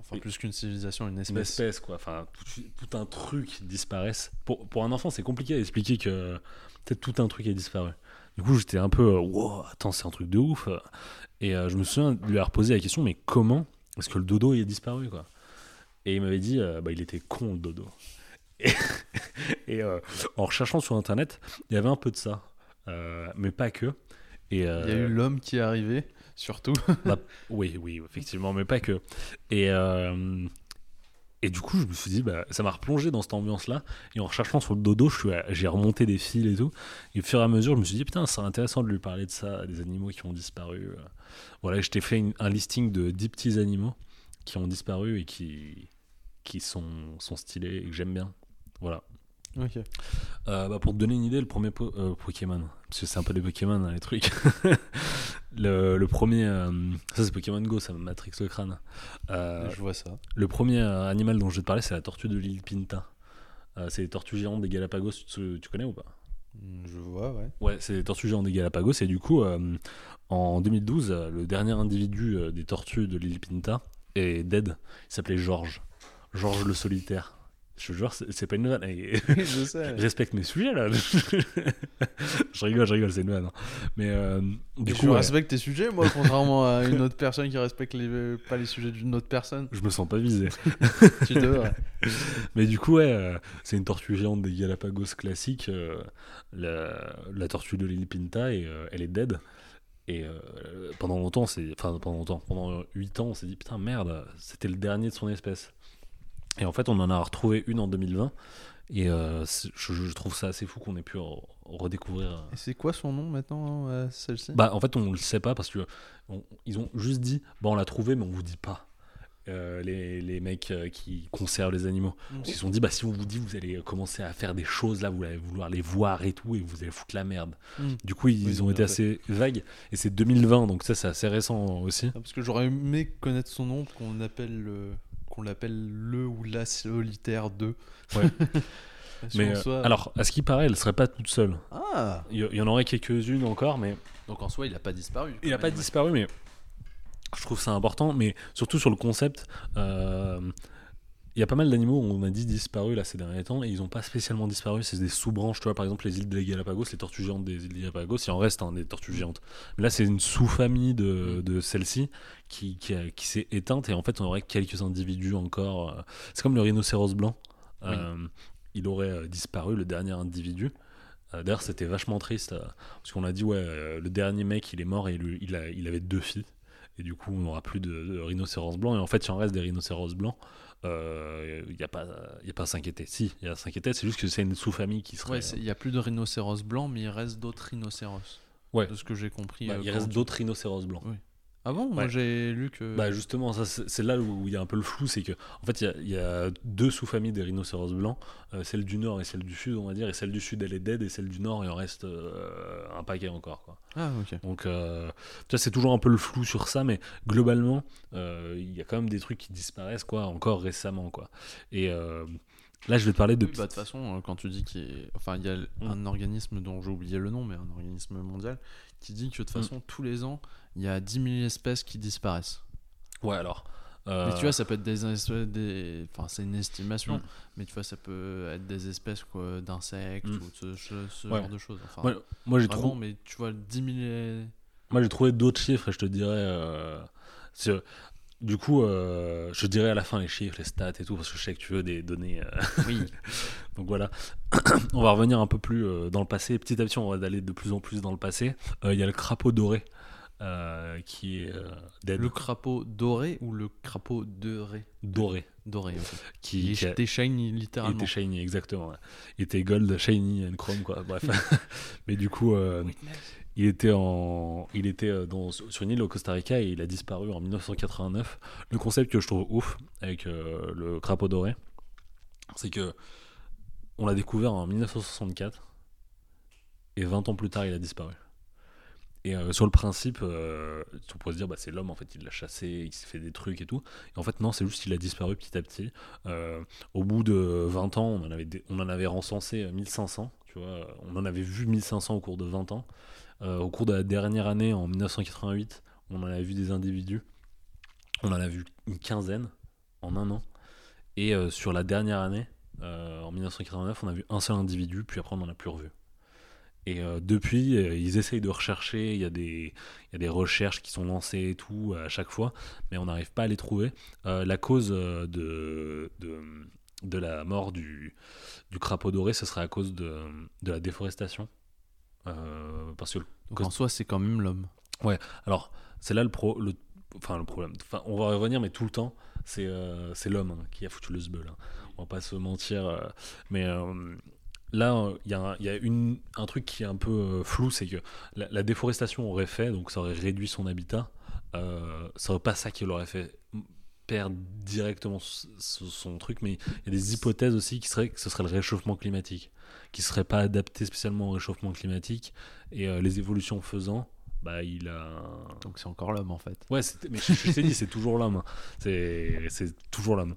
Enfin, plus qu'une civilisation, une Une espèce. espèce, quoi. Enfin, tout, tout un truc disparaisse. Pour, pour un enfant, c'est compliqué à expliquer que peut-être tout un truc est disparu. Du coup, j'étais un peu, euh, wow, attends, c'est un truc de ouf. Et euh, je me souviens de lui avoir posé la question, mais comment est-ce que le dodo est disparu, quoi? Et il m'avait dit, euh, bah, il était con, le dodo. Et, et, euh, en recherchant sur Internet, il y avait un peu de ça, Euh, mais pas que. Et, Il y a eu l'homme qui est arrivé, surtout. oui, oui, effectivement, mais pas que. Et, et du coup, je me suis dit, bah, ça m'a replongé dans cette ambiance-là. Et en recherchant sur le dodo, j'ai remonté des fils et tout. Et au fur et à mesure, je me suis dit, putain, c'est intéressant de lui parler de ça, des animaux qui ont disparu. Voilà, je t'ai fait une- un listing de 10 petits animaux qui ont disparu et qui, qui sont, sont stylés et que j'aime bien. Voilà. Ok. Euh, bah, pour te donner une idée, le premier po- euh, Pokémon, parce que c'est un peu des Pokémon, hein, les trucs. le, le premier, euh, ça c'est Pokémon Go, ça me matrix le crâne. Je vois ça. le premier animal dont je vais te parler, c'est la tortue de l'île Pinta. C'est les tortues géantes des Galapagos, tu, tu connais ou pas? Mm, Je vois, ouais. Ouais, c'est les tortues géantes des Galapagos, et du coup, en 2012, euh, le dernier individu des tortues de l'île Pinta est dead. Il s'appelait Georges. Georges le solitaire. Je te jure, c'est pas une vanne. Et- je sais. Respecte mes sujets là. je rigole, je rigole, c'est une vanne. hein. Mais euh, du coup, ouais, respecte tes sujets, moi, contrairement à une autre personne qui respecte les, pas les sujets d'une autre personne. je me sens pas visé. Tu devrais. Mais du coup, ouais, euh, c'est une tortue géante des Galapagos classiques, euh, la, la tortue de l'île Pinta, et elle est dead. Et pendant longtemps, c'est, enfin pendant longtemps, pendant 8 ans, on s'est dit putain merde, c'était le dernier de son espèce. Et en fait, on en a retrouvé une en 2020. Et euh, je, je trouve ça assez fou qu'on ait pu re- redécouvrir. euh, Et c'est quoi son nom maintenant, euh, celle-ci? Bah, en fait, on le sait pas parce que on- ils ont juste dit, bah, on l'a trouvé, mais on vous dit pas. Euh, les, les mecs qui conservent les animaux. Parce qu'ils se sont dit, bah, si on vous dit, vous allez commencer à faire des choses là, vous allez vouloir les voir et tout, et vous allez foutre la merde. Mm. Du coup, ils Oui, ont été assez vagues. Et c'est 2020, donc ça, c'est assez récent aussi. Ah, Parce que j'aurais aimé connaître son nom, qu'on appelle le, qu'on l'appelle le ou la solitaire 2. Ouais. Si Mais euh, alors, à ce qui paraît, elle serait pas toute seule. Ah Il y, il y en aurait quelques-unes encore, mais Donc en soi, il a pas disparu. Il n'a pas disparu, mais je trouve ça important. Mais surtout sur le concept, euh, il y a pas mal d'animaux, on a dit disparus là ces derniers temps, et ils n'ont pas spécialement disparu. C'est des sous-branches, tu vois, par exemple les îles des Galapagos, les tortues géantes des îles des Galapagos, il en reste hein, des tortues géantes. Mais là, c'est une sous-famille de, de celles-ci qui, qui, qui s'est éteinte, et en fait, on aurait quelques individus encore. euh, C'est comme le rhinocéros blanc. Oui. Euh, il aurait euh, disparu, le dernier individu. D'ailleurs, c'était vachement triste parce qu'on a dit, ouais, le dernier mec, il est mort et lui, il, a- il avait deux filles. et du coup on n'aura plus de, de rhinocéros blancs. Et en fait, il en reste des rhinocéros blancs. Il n'y a pas, y a pas à s'inquiéter. Si, il y a à s'inquiéter. C'est juste que c'est une sous-famille qui serait. Ouais, il y a plus de rhinocéros blancs, mais il reste d'autres rhinocéros. Ouais. De ce que j'ai compris. Bah, euh, il reste tu- d'autres rhinocéros blancs. Ah bon Moi Ouais. j'ai lu que. Bah justement, ça, c'est là où il y a un peu le flou, c'est que en fait il y a- il y, a deux sous-familles des rhinocéros blancs, euh, celle du nord et celle du sud, on va dire, et celle du sud elle est dead et celle du nord il en reste euh, un paquet encore. Quoi. Ah ok. Donc euh, tu vois, c'est toujours un peu le flou sur ça, mais globalement euh, il y a quand même des trucs qui disparaissent quoi, encore récemment quoi. Et euh, là je vais te parler de Oui, bah, de toute façon, quand tu dis qu'il y a, enfin, il y a un organisme dont j'ai oublié le nom, mais un organisme mondial, qui dit que de toute Mm. façon, tous les ans, il y a 10 000 espèces qui disparaissent. ouais alors. euh, Mais tu vois, ça peut être des, espèces- des... enfin, c'est une estimation, Mm. mais tu vois, ça peut être des espèces d'insectes Mm. ou ce, ce- Ouais. genre de choses. Enfin, moi, moi, j'ai trop mais tu vois, 10 000. et- Moi, j'ai trouvé d'autres chiffres et je te dirais. euh, du coup, euh, je te dirai à la fin les chiffres, les stats et tout, parce que je sais que tu veux des données. euh, Oui. donc voilà. on va revenir un peu plus euh, dans le passé. Petit à petit, on va aller de plus en plus dans le passé. Il y a le crapaud doré euh, qui est euh, dead. le crapaud doré ou le crapaud doré doré. Doré. Qui, Il qui a- était shiny, il littéralement. était shiny, exactement. ouais. Il était gold, shiny and chrome, quoi. Bref. Mais du coup. euh, Il était, en, il était dans, sur une île au Costa Rica et il a disparu en 1989. Le concept que je trouve ouf avec le crapaud doré, c'est que on l'a découvert en 1964 et 20 ans plus tard il a disparu. Et euh, sur le principe, euh, on pourrait se dire bah, c'est l'homme en fait, il l'a chassé, il s'est fait des trucs et tout. Et en fait non, c'est juste qu'il a disparu petit à petit. Euh, au bout de 20 ans, on en avait, on en avait recensé 1500, tu vois, on en avait vu 1500 au cours de 20 ans. Au cours de la dernière année, en 1988, on en a vu des individus. On en a vu une quinzaine en un an. Et sur la dernière année, en 1989, on a vu un seul individu, puis après on n'en a plus revu. Et euh, depuis, euh, ils essayent de rechercher, il y, a des, il y a des recherches qui sont lancées et tout à chaque fois, mais on n'arrive pas à les trouver. Euh, la cause de, de, de la mort du, du crapaud doré, ce serait à cause de, de la déforestation. Parce que Donc en soi, c'est quand même l'homme. alors, c'est là le, pro, le, enfin, le problème. Enfin, on va revenir, mais tout le temps, c'est l'homme hein, qui a foutu le sbeul. hein. On va pas se mentir. mais là, il y a, un, il y a une, un truc qui est un peu euh, flou c'est que la, la déforestation aurait fait, donc ça aurait réduit son habitat. Euh, ça aurait pas ça qui l'aurait fait perdre directement s- s- son truc, mais il y a des hypothèses aussi qui seraient que ce serait le réchauffement climatique, qui serait pas adapté spécialement au réchauffement climatique, et euh, les évolutions faisant, bah il a Donc c'est encore l'homme en fait. Ouais, mais je, je t'ai dit, c'est toujours l'homme. hein. C'est toujours l'homme.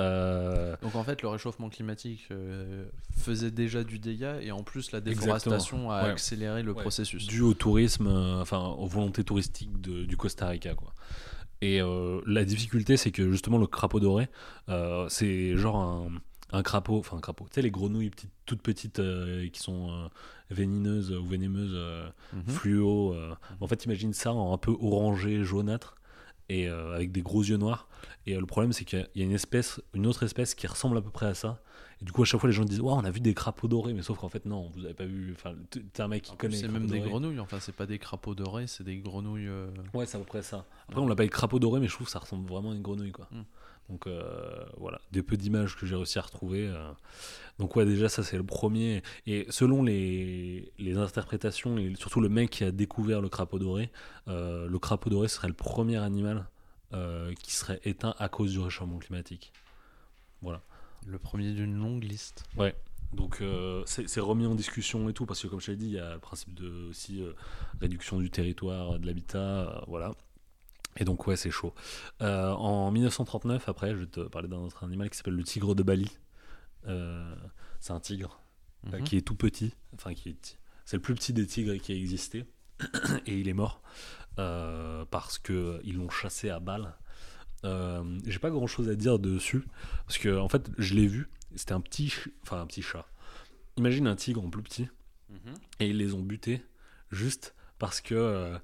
Euh, Donc en fait, le réchauffement climatique euh, faisait déjà du dégât et en plus la déforestation a Ouais. accéléré le Ouais. processus. dû au tourisme, euh, enfin aux volontés touristiques de- du Costa Rica, quoi. Et la difficulté, c'est que justement le crapaud doré, c'est genre un, un crapaud, enfin un crapaud. Tu sais les grenouilles petites, toutes petites qui sont vénineuses ou vénémeuses, Mhm. fluo. En fait, imagine ça en un peu orangé, jaunâtre, et euh, avec des gros yeux noirs. Et euh, le problème, c'est qu'il y a une espèce, une autre espèce qui ressemble à peu près à ça. Et du coup, à chaque fois, les gens disent, waouh, on a vu des crapauds dorés, mais sauf qu'en fait, non, vous avez pas vu. Enfin, t'es un mec qui connaît. C'est même des dorés. grenouilles, enfin c'est pas des crapauds dorés, c'est des grenouilles. euh, Ouais, c'est à peu près ça. Après, on l'appelle crapaud doré, mais je trouve que ça ressemble vraiment à une grenouille, quoi. Mm. Donc euh, voilà, des peu d'images que j'ai réussi à retrouver. euh. Donc ouais, déjà ça c'est le premier. Et selon les, les interprétations, et surtout le mec qui a découvert le crapaud doré, euh, le crapaud doré serait le premier animal qui serait éteint à cause du réchauffement climatique. Le premier d'une longue liste. Donc euh, c'est remis en discussion et tout, parce que comme je t'ai dit, il y a le principe de aussi euh, réduction du territoire, de l'habitat, euh, voilà. Et donc ouais, c'est chaud. Euh, en 1939, après, je vais te parler d'un autre animal qui s'appelle le tigre de Bali. Euh, c'est un tigre euh, Mhm. qui est tout petit, enfin qui est, c'est le plus petit des tigres qui a existé, et il est mort euh, parce que ils l'ont chassé à balles. J'ai pas grand chose à dire dessus parce que en fait, je l'ai vu. C'était un petit, enfin un petit chat. Imagine un tigre en plus petit Mhm. et ils les ont butés juste parce que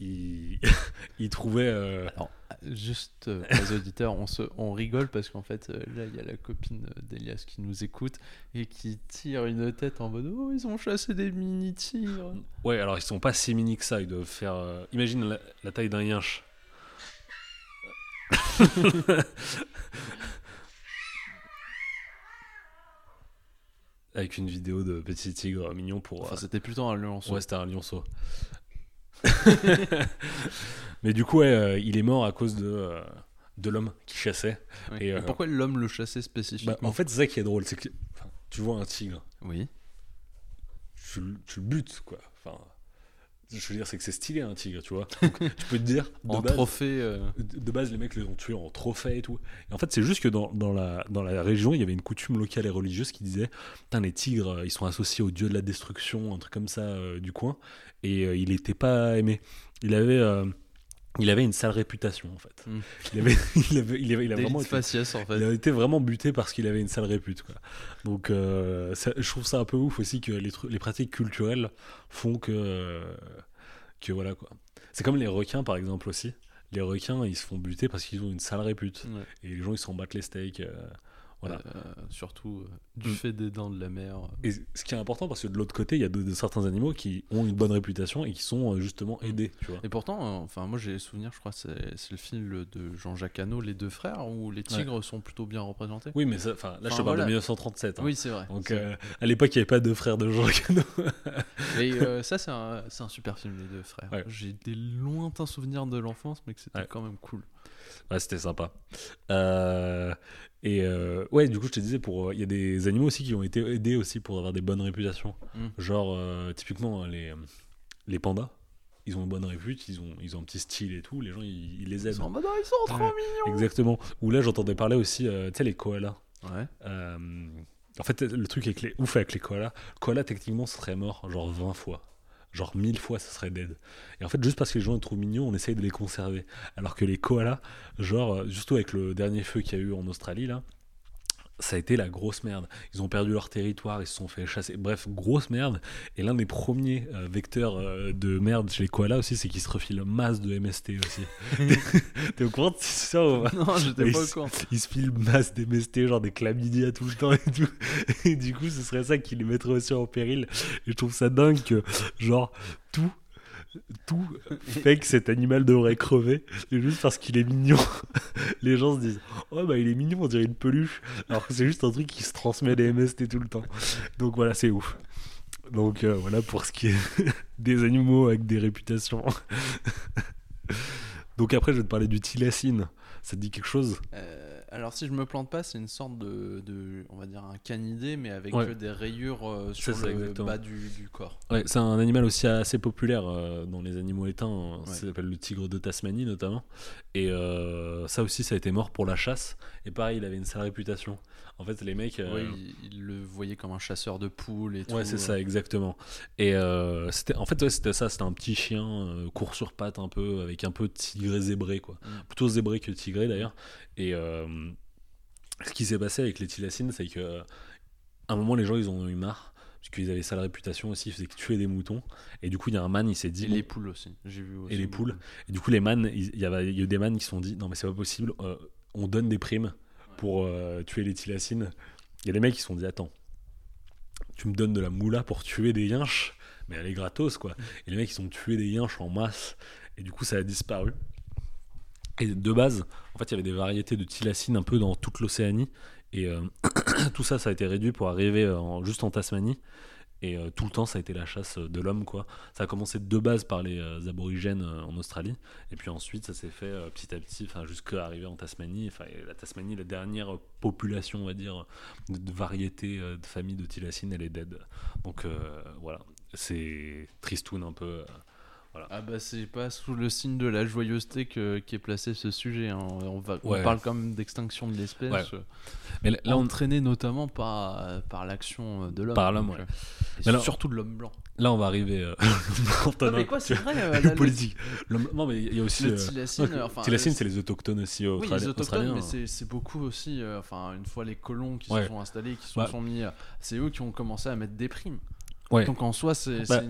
ils, ils trouvaient. euh, Alors, juste euh, les auditeurs, on, se, on rigole parce qu'en fait, euh, là, il y a la copine euh, d'Elias qui nous écoute et qui tire une tête en mode Oh, ils ont chassé des mini-tigres. Ouais, alors ils sont pas si mini que ça. Ils doivent faire. Imagine la, la taille d'un yinche. Avec une vidéo de petit tigre mignon pour. Enfin, c'était plutôt un lionceau. Ouais, c'était un lionceau. Mais du coup, ouais, euh, il est mort à cause de, euh, de l'homme qui chassait. Et, euh, Pourquoi l'homme le chassait spécifiquement Bah, en fait, c'est ça qui est drôle. C'est que enfin, tu vois un tigre, Oui. tu, le- tu le butes, quoi. Enfin, je veux dire, c'est que c'est stylé un tigre, tu vois. Donc, tu peux te dire, de En base, trophée. euh, de base, les mecs les ont tués en trophée et tout. Et en fait, c'est juste que dans, dans, la, dans la région, il y avait une coutume locale et religieuse qui disait Putain, les tigres, euh, ils sont associés au dieu de la destruction, un truc comme ça euh, du coin. Et euh, il n'était pas aimé. Il avait. Il avait une sale réputation en fait. Mm. Il, avait, il, avait, il, avait- il vraiment été, faciès, en fait. il a été vraiment buté parce qu'il avait une sale répute. Quoi. Donc euh, ça- je trouve ça un peu ouf aussi que les, pratiques culturelles font que, euh, que voilà quoi. C'est comme les requins par exemple aussi. Les requins ils se font buter parce qu'ils ont une sale répute. Ouais. Et les gens ils s'en battent les steaks. euh, voilà. Euh, surtout euh, du Mm. fait des dents de la mer. Et ce qui est important parce que de l'autre côté il y a de, de certains animaux qui ont une bonne réputation et qui sont euh, justement aidés. Tu vois. Et pourtant, enfin, moi j'ai souvenir, je crois, c'est c'est le film de Jean-Jacques Hano, Les Deux Frères, où les tigres sont plutôt bien représentés. Oui mais ça, enfin, là je te parle voilà. de 1937. hein. Oui, c'est vrai. Donc à l'époque il n'y avait pas de frères de Jean Cano. Et ça, c'est un, c'est un super film, Les Deux Frères. Ouais. J'ai des lointains souvenirs de l'enfance, mais que c'était Ouais. quand même cool. Ouais, c'était sympa. Euh, et euh, ouais, du coup, je te disais, pour euh, il y a des animaux aussi qui ont été aidés aussi pour avoir des bonnes réputations. Mm. Genre, euh, typiquement, les, les pandas, ils ont une bonne répute, ils ont, ils ont un petit style et tout, les gens, ils, ils les Ils aident. sont en mode, oh, ils sont trop Ouais. mignons Exactement. Ou là, j'entendais parler aussi, euh, tu sais, les koalas. Ouais. En fait, le truc avec les ouf avec les koalas, koala techniquement serait mort genre 20 fois. Genre 1000 fois, ça serait dead. Et en fait, juste parce que les gens les trouvent mignons, on essaye de les conserver. Alors que les koalas, genre, euh, surtout avec le dernier feu qu'il y a eu en Australie, là, ça a été la grosse merde. Ils ont perdu leur territoire, ils se sont fait chasser. Bref, grosse merde. Et l'un des premiers euh, vecteurs euh, de merde chez les koalas aussi, c'est qu'ils se refilent masse de MST aussi. T'es au courant de ça ou pas? Non, j'étais pas au courant. ils se filent masse d'MST, genre des chlamydia tout le temps et tout. Et du coup, ce serait ça qui les mettrait aussi en péril. Et je trouve ça dingue que, genre, tout, tout fait que cet animal devrait crever. Et juste parce qu'il est mignon, les gens se disent Oh, bah il est mignon, on dirait une peluche. Alors que c'est juste un truc qui se transmet des MST tout le temps. Donc voilà, c'est ouf. Donc euh, voilà pour ce qui est des animaux avec des réputations. Donc après, je vais te parler du tilacine. Ça te dit quelque chose? Euh, alors, si je me plante pas, c'est une sorte de, de, on va dire, un canidé, mais avec Ouais. des rayures euh, sur ça, le exactement. bas du, du corps. Ouais, c'est un animal aussi assez populaire euh, dans les animaux éteints. Ouais. Ça s'appelle le tigre de Tasmanie notamment. Et euh, ça aussi, ça a été mort pour la chasse. Et pareil, il avait une sale réputation. En fait, les mecs. euh, Ouais, il, il le voyait comme un chasseur de poules et tout. Ouais, c'est ça, exactement. Et c'était, en fait, c'était ça. C'était un petit chien court sur pattes un peu, avec un peu tigré zébré, quoi. Mm. Plutôt zébré que tigré d'ailleurs. Et ce qui s'est passé avec les tilacines, c'est que à un moment, les gens, ils en ont eu marre. Parce qu'ils avaient ça la réputation aussi, ils faisaient que tuer des moutons. Et du coup, il y a un man, il s'est dit. Et les poules aussi. J'ai vu aussi. les beaucoup. poules. Et du coup, les man, il y, avait, il y a eu des man qui se sont dit non, mais c'est pas possible, euh, on donne des primes pour euh, tuer les tilacines. Il y a des mecs qui se sont dit attends, tu me donnes de la moula pour tuer des yinches, mais elle est gratos quoi. Et les mecs, ils ont tué des yinches en masse, et du coup, ça a disparu. Et de base, en fait, il y avait des variétés de tilacines un peu dans toute l'Océanie, et euh, tout ça, ça a été réduit pour arriver en- juste en Tasmanie. Et euh, tout le temps, ça a été la chasse de l'homme, quoi. Ça a commencé de base par les euh, aborigènes euh, en Australie, et puis ensuite, ça s'est fait euh, petit à petit, jusqu'à arriver en Tasmanie. Enfin, la Tasmanie, la dernière population, on va dire, de, de variété euh, de famille de thylacine, elle est dead. Donc euh, voilà, c'est tristoun un peu. Euh. Ah bah c'est pas sous le signe de la joyeuseté que, qu'est placé ce sujet. hein. On, va, Ouais. on parle quand même d'extinction de l'espèce, Ouais. Mais là, là, on, notamment par, par l'action de l'homme. Par l'homme, ouais. euh, Mais là- surtout de l'homme blanc. là, on va arriver. euh, Non mais quoi, c'est vrai. euh, le politique. Non, mais il y a aussi. Le euh, enfin, euh, c'est les autochtones aussi Oui, les autochtones, mais c'est, beaucoup aussi. Enfin, une fois les colons qui se sont installés, qui se sont mis, c'est eux qui ont commencé à mettre des primes. Ouais. Donc en soi, c'est, Bah,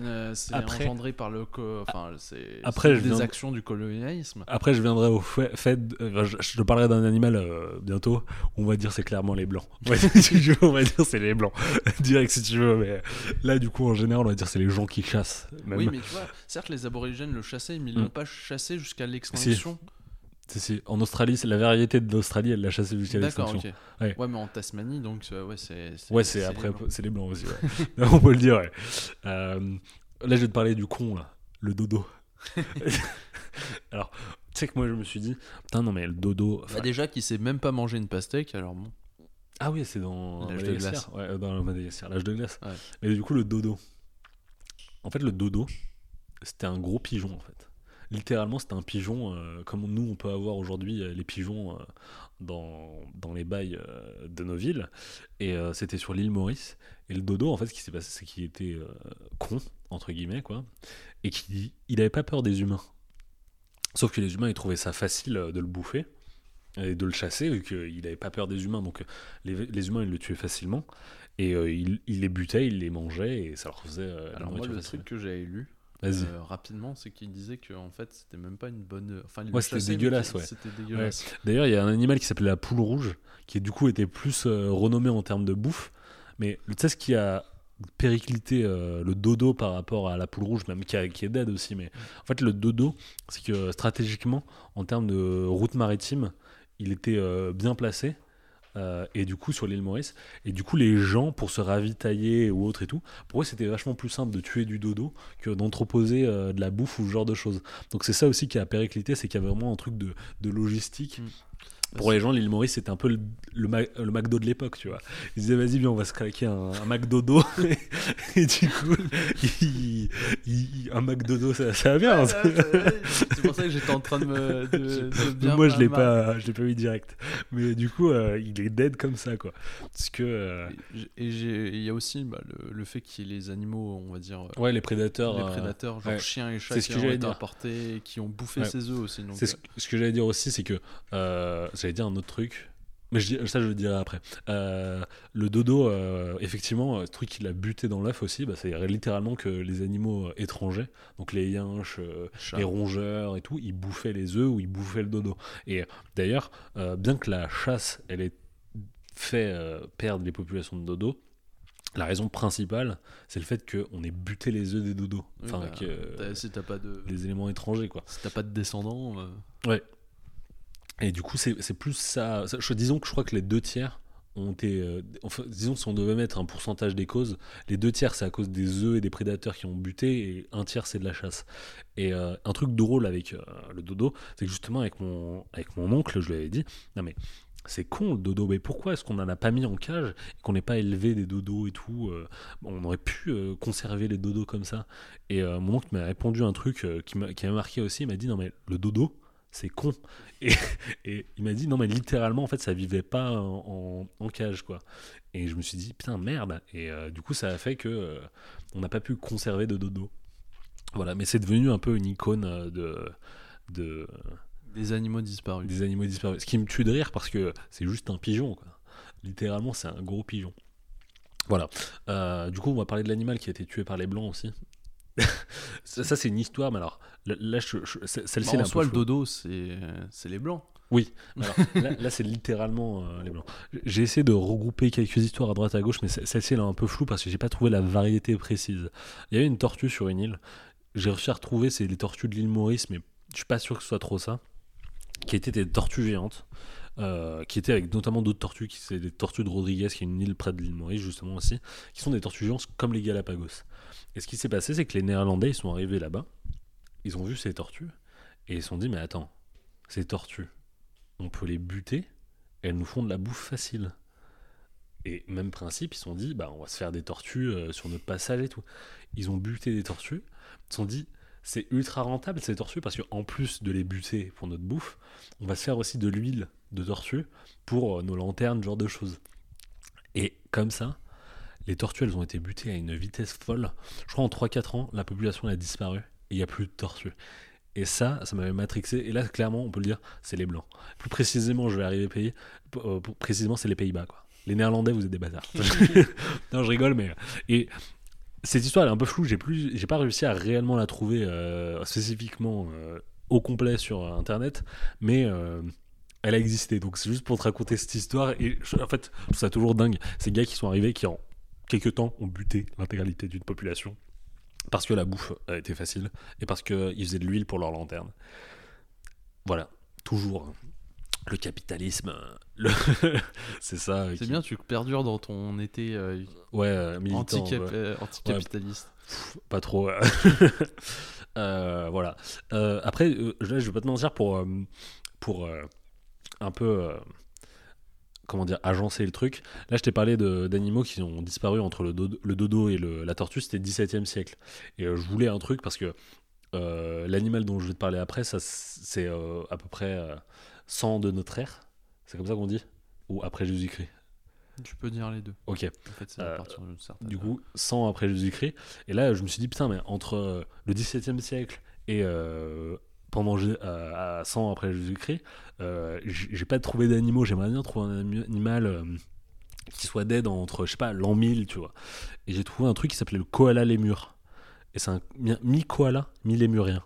après- engendré par le, enfin, c'est, des actions du colonialisme. Après, je viendrai au fait, je, je parlerai d'un animal euh, bientôt. On va dire c'est clairement les blancs. Ouais, si tu veux, on va dire c'est les blancs. Direct si tu veux, mais là, du coup, en général, on va dire c'est les gens qui chassent. Même. Oui, mais tu vois, certes, les aborigènes le chassaient, mais ils Mm. l'ont pas chassé jusqu'à l'extinction. En Australie, c'est la variété de l'Australie, elle l'a chassé jusqu'à D'accord, l'extinction. ok. Ouais. Ouais. mais en Tasmanie, donc, euh, ouais, c'est. Ouais, c'est après, c'est les blancs aussi. ouais. On peut le dire, ouais. Euh, là, je vais te parler du con, là, le dodo. Alors, tu sais que moi, je me suis dit, putain, non, mais le dodo. Bah, déjà, qui sait même pas manger une pastèque, alors bon. Ah oui, c'est dans L'âge de Madagascar. Ouais, dans le Madagascar, l'âge de glace. Mais du coup, le dodo. En fait, le dodo, c'était un gros pigeon, en fait. Littéralement, c'était un pigeon euh, comme nous, on peut avoir aujourd'hui euh, les pigeons euh, dans, dans les bails euh, de nos villes. Et c'était sur l'île Maurice. Et le dodo, en fait, ce qui s'est passé, c'est qu'il était con, entre guillemets, quoi. Et qu'il il avait pas peur des humains. Sauf que les humains, ils trouvaient ça facile de le bouffer et de le chasser, vu qu'il n'avait pas peur des humains. Donc les, les humains, ils le tuaient facilement. Et il, il les butait, il les mangeait, et ça leur faisait Alors, moi, le facile. truc que j'avais lu. Euh, rapidement, c'est qu'il disait que en fait, c'était même pas une bonne. Enfin, il Ouais, c'était dégueulasse, ouais. D'ailleurs, il y a un animal qui s'appelait la poule rouge, qui du coup était plus euh, renommé en termes de bouffe. Mais tu sais ce qui a périclité euh, le dodo par rapport à la poule rouge, même qui, a- qui est dead aussi. Mais en fait, le dodo, c'est que stratégiquement, en termes de route maritime, il était bien placé. Euh, et du coup sur l'île Maurice. Et du coup les gens pour se ravitailler ou autre et tout pour eux c'était vachement plus simple de tuer du dodo que d'entreposer euh, de la bouffe ou ce genre de choses. Donc c'est ça aussi qui a périclité c'est qu'il y a vraiment un truc de, de logistique. Mm. Pour les gens, l'île Maurice, c'était un peu le, le, le McDo de l'époque, tu vois. Ils disaient, vas-y, viens, on va se craquer un, un McDodo. et du coup, il- il- un McDodo, ça, ça va bien. c'est pour ça que j'étais en train de me. De, de bien Moi, je l'ai pas, je l'ai pas mis direct. Mais du coup, euh, il est dead comme ça, quoi. Parce que, euh, Et il y a aussi bah, le, le fait qu'il y ait les animaux, on va dire. euh, ouais, les prédateurs. les euh, prédateurs, genre ouais. chiens et chats, qui que ont été et qui ont bouffé Ouais. ses œufs aussi. Donc, C'est ce, ce que j'allais dire aussi, c'est que j'allais dire un autre truc, mais je, ça je le dirai après. Euh, le dodo, euh, effectivement, euh, ce truc qu'il a buté dans l'œuf aussi, bah, c'est littéralement que les animaux étrangers, donc les yinches, euh, les rongeurs et tout, ils bouffaient les œufs ou ils bouffaient le dodo. Et d'ailleurs, bien que la chasse, elle ait fait perdre les populations de dodo. La raison principale, c'est le fait qu'on ait buté les œufs des dodos. Oui, Enfin, bah, que, si t'as pas de, les éléments étrangers, quoi. si t'as pas de descendants, euh, Et du coup, c'est plus ça. disons que je crois que les deux tiers ont été. euh, enfin, disons, si on devait mettre un pourcentage des causes, les deux tiers, c'est à cause des œufs et des prédateurs qui ont buté, et un tiers, c'est de la chasse. Et euh, un truc drôle avec euh, le dodo, c'est que justement, avec mon, avec mon oncle, je lui avais dit Non, mais. C'est con le dodo, mais pourquoi est-ce qu'on n'en a pas mis en cage et qu'on n'ait pas élevé des dodos et tout On aurait pu conserver les dodos comme ça. Et mon oncle m'a répondu un truc qui m'a marqué aussi. Il m'a dit non mais le dodo, c'est con. Et, et il m'a dit non mais littéralement en fait ça vivait pas en, en- en cage quoi. Et je me suis dit putain merde. Et euh, du coup ça a fait que euh, on n'a pas pu conserver de dodo. Voilà, mais c'est devenu un peu une icône euh, de, de des animaux disparus. des animaux disparus. Ce qui me tue de rire parce que c'est juste un pigeon quoi. Littéralement c'est un gros pigeon. Voilà. Euh, du coup on va parler de l'animal qui a été tué par les blancs aussi. Ça, ça, c'est une histoire, mais alors là, je- je- celle-ci Bah, en soi, le dodo, c'est c'est les blancs. Alors, là, là, c'est littéralement euh, les blancs. J'ai essayé de regrouper quelques histoires à droite à gauche, mais ce- celle-ci elle est un peu floue parce que j'ai pas trouvé la variété précise. Il y avait une tortue sur une île. J'ai réussi à retrouver, c'est les tortues de l'île Maurice, mais je suis pas sûr que ce soit trop ça. Qui étaient des tortues géantes, euh, qui étaient avec notamment d'autres tortues, qui c'est des tortues de Rodriguez, qui est une île près de l'île Maurice justement aussi, qui sont des tortues géantes comme les Galapagos. Et ce qui s'est passé, c'est que les Néerlandais, ils sont arrivés là-bas, ils ont vu ces tortues et ils se sont dit, mais attends, ces tortues, on peut les buter, elles nous font de la bouffe facile. Et même principe, ils se sont dit, bah, on va se faire des tortues euh, sur notre passage et tout. Ils ont buté des tortues, ils se sont dit, c'est ultra rentable ces tortues parce qu'en plus de les buter pour notre bouffe, on va se faire aussi de l'huile de tortue pour euh, nos lanternes, ce genre de choses. Et comme ça, les tortues, elles ont été butées à une vitesse folle. Je crois en 3-4 ans, la population a disparu et il n'y a plus de tortues. Et ça, ça m'avait matrixé. Et là, clairement, on peut le dire, c'est les blancs. Plus précisément, je vais arriver. Pour- euh, précisément, c'est les Pays-Bas, quoi. Les Néerlandais, vous êtes des bâtards. non, je rigole, mais et cette histoire elle est un peu floue. J'ai plus, j'ai pas réussi à réellement la trouver euh, spécifiquement euh, au complet sur euh, Internet, mais euh, elle a existé. Donc c'est juste pour te raconter cette histoire. Et je- en fait, je trouve ça toujours dingue. Ces gars qui sont arrivés, qui en quelques temps ont buté l'intégralité d'une population parce que la bouffe a été facile et parce qu'ils faisaient de l'huile pour leur lanterne. Voilà. toujours hein, le capitalisme, le- c'est ça. C'est qui- bien, tu perdures dans ton été euh, Ouais, euh, ouais. euh, anticapitaliste. pas trop. ouais. Euh, voilà. Euh, après, là, je vais pas te mentir pour pour un peu euh, comment dire agencer le truc. Là, je t'ai parlé de- d'animaux qui ont disparu entre le dodo, le dodo et le- la tortue. C'était 17e siècle. Et euh, je voulais un truc parce que euh, l'animal dont je vais te parler après, ça c'est euh, à peu près euh, 100 de notre ère. C'est comme ça qu'on dit? Ou après Jésus-Christ? Tu peux dire les deux. Ok. En fait, c'est à partir certaine. Du coup, 100 après Jésus-Christ. Et là, je me suis dit, putain, mais entre le 17e siècle et pendant euh, à 100 après Jésus-Christ, euh, j'ai pas trouvé d'animaux. J'aimerais bien trouver un animal euh, qui soit dead entre, je sais pas, l'an 1000, tu vois. Et j'ai trouvé un truc qui s'appelait le koala lémur. Et c'est un mi- mi-koala, mi-lémurien.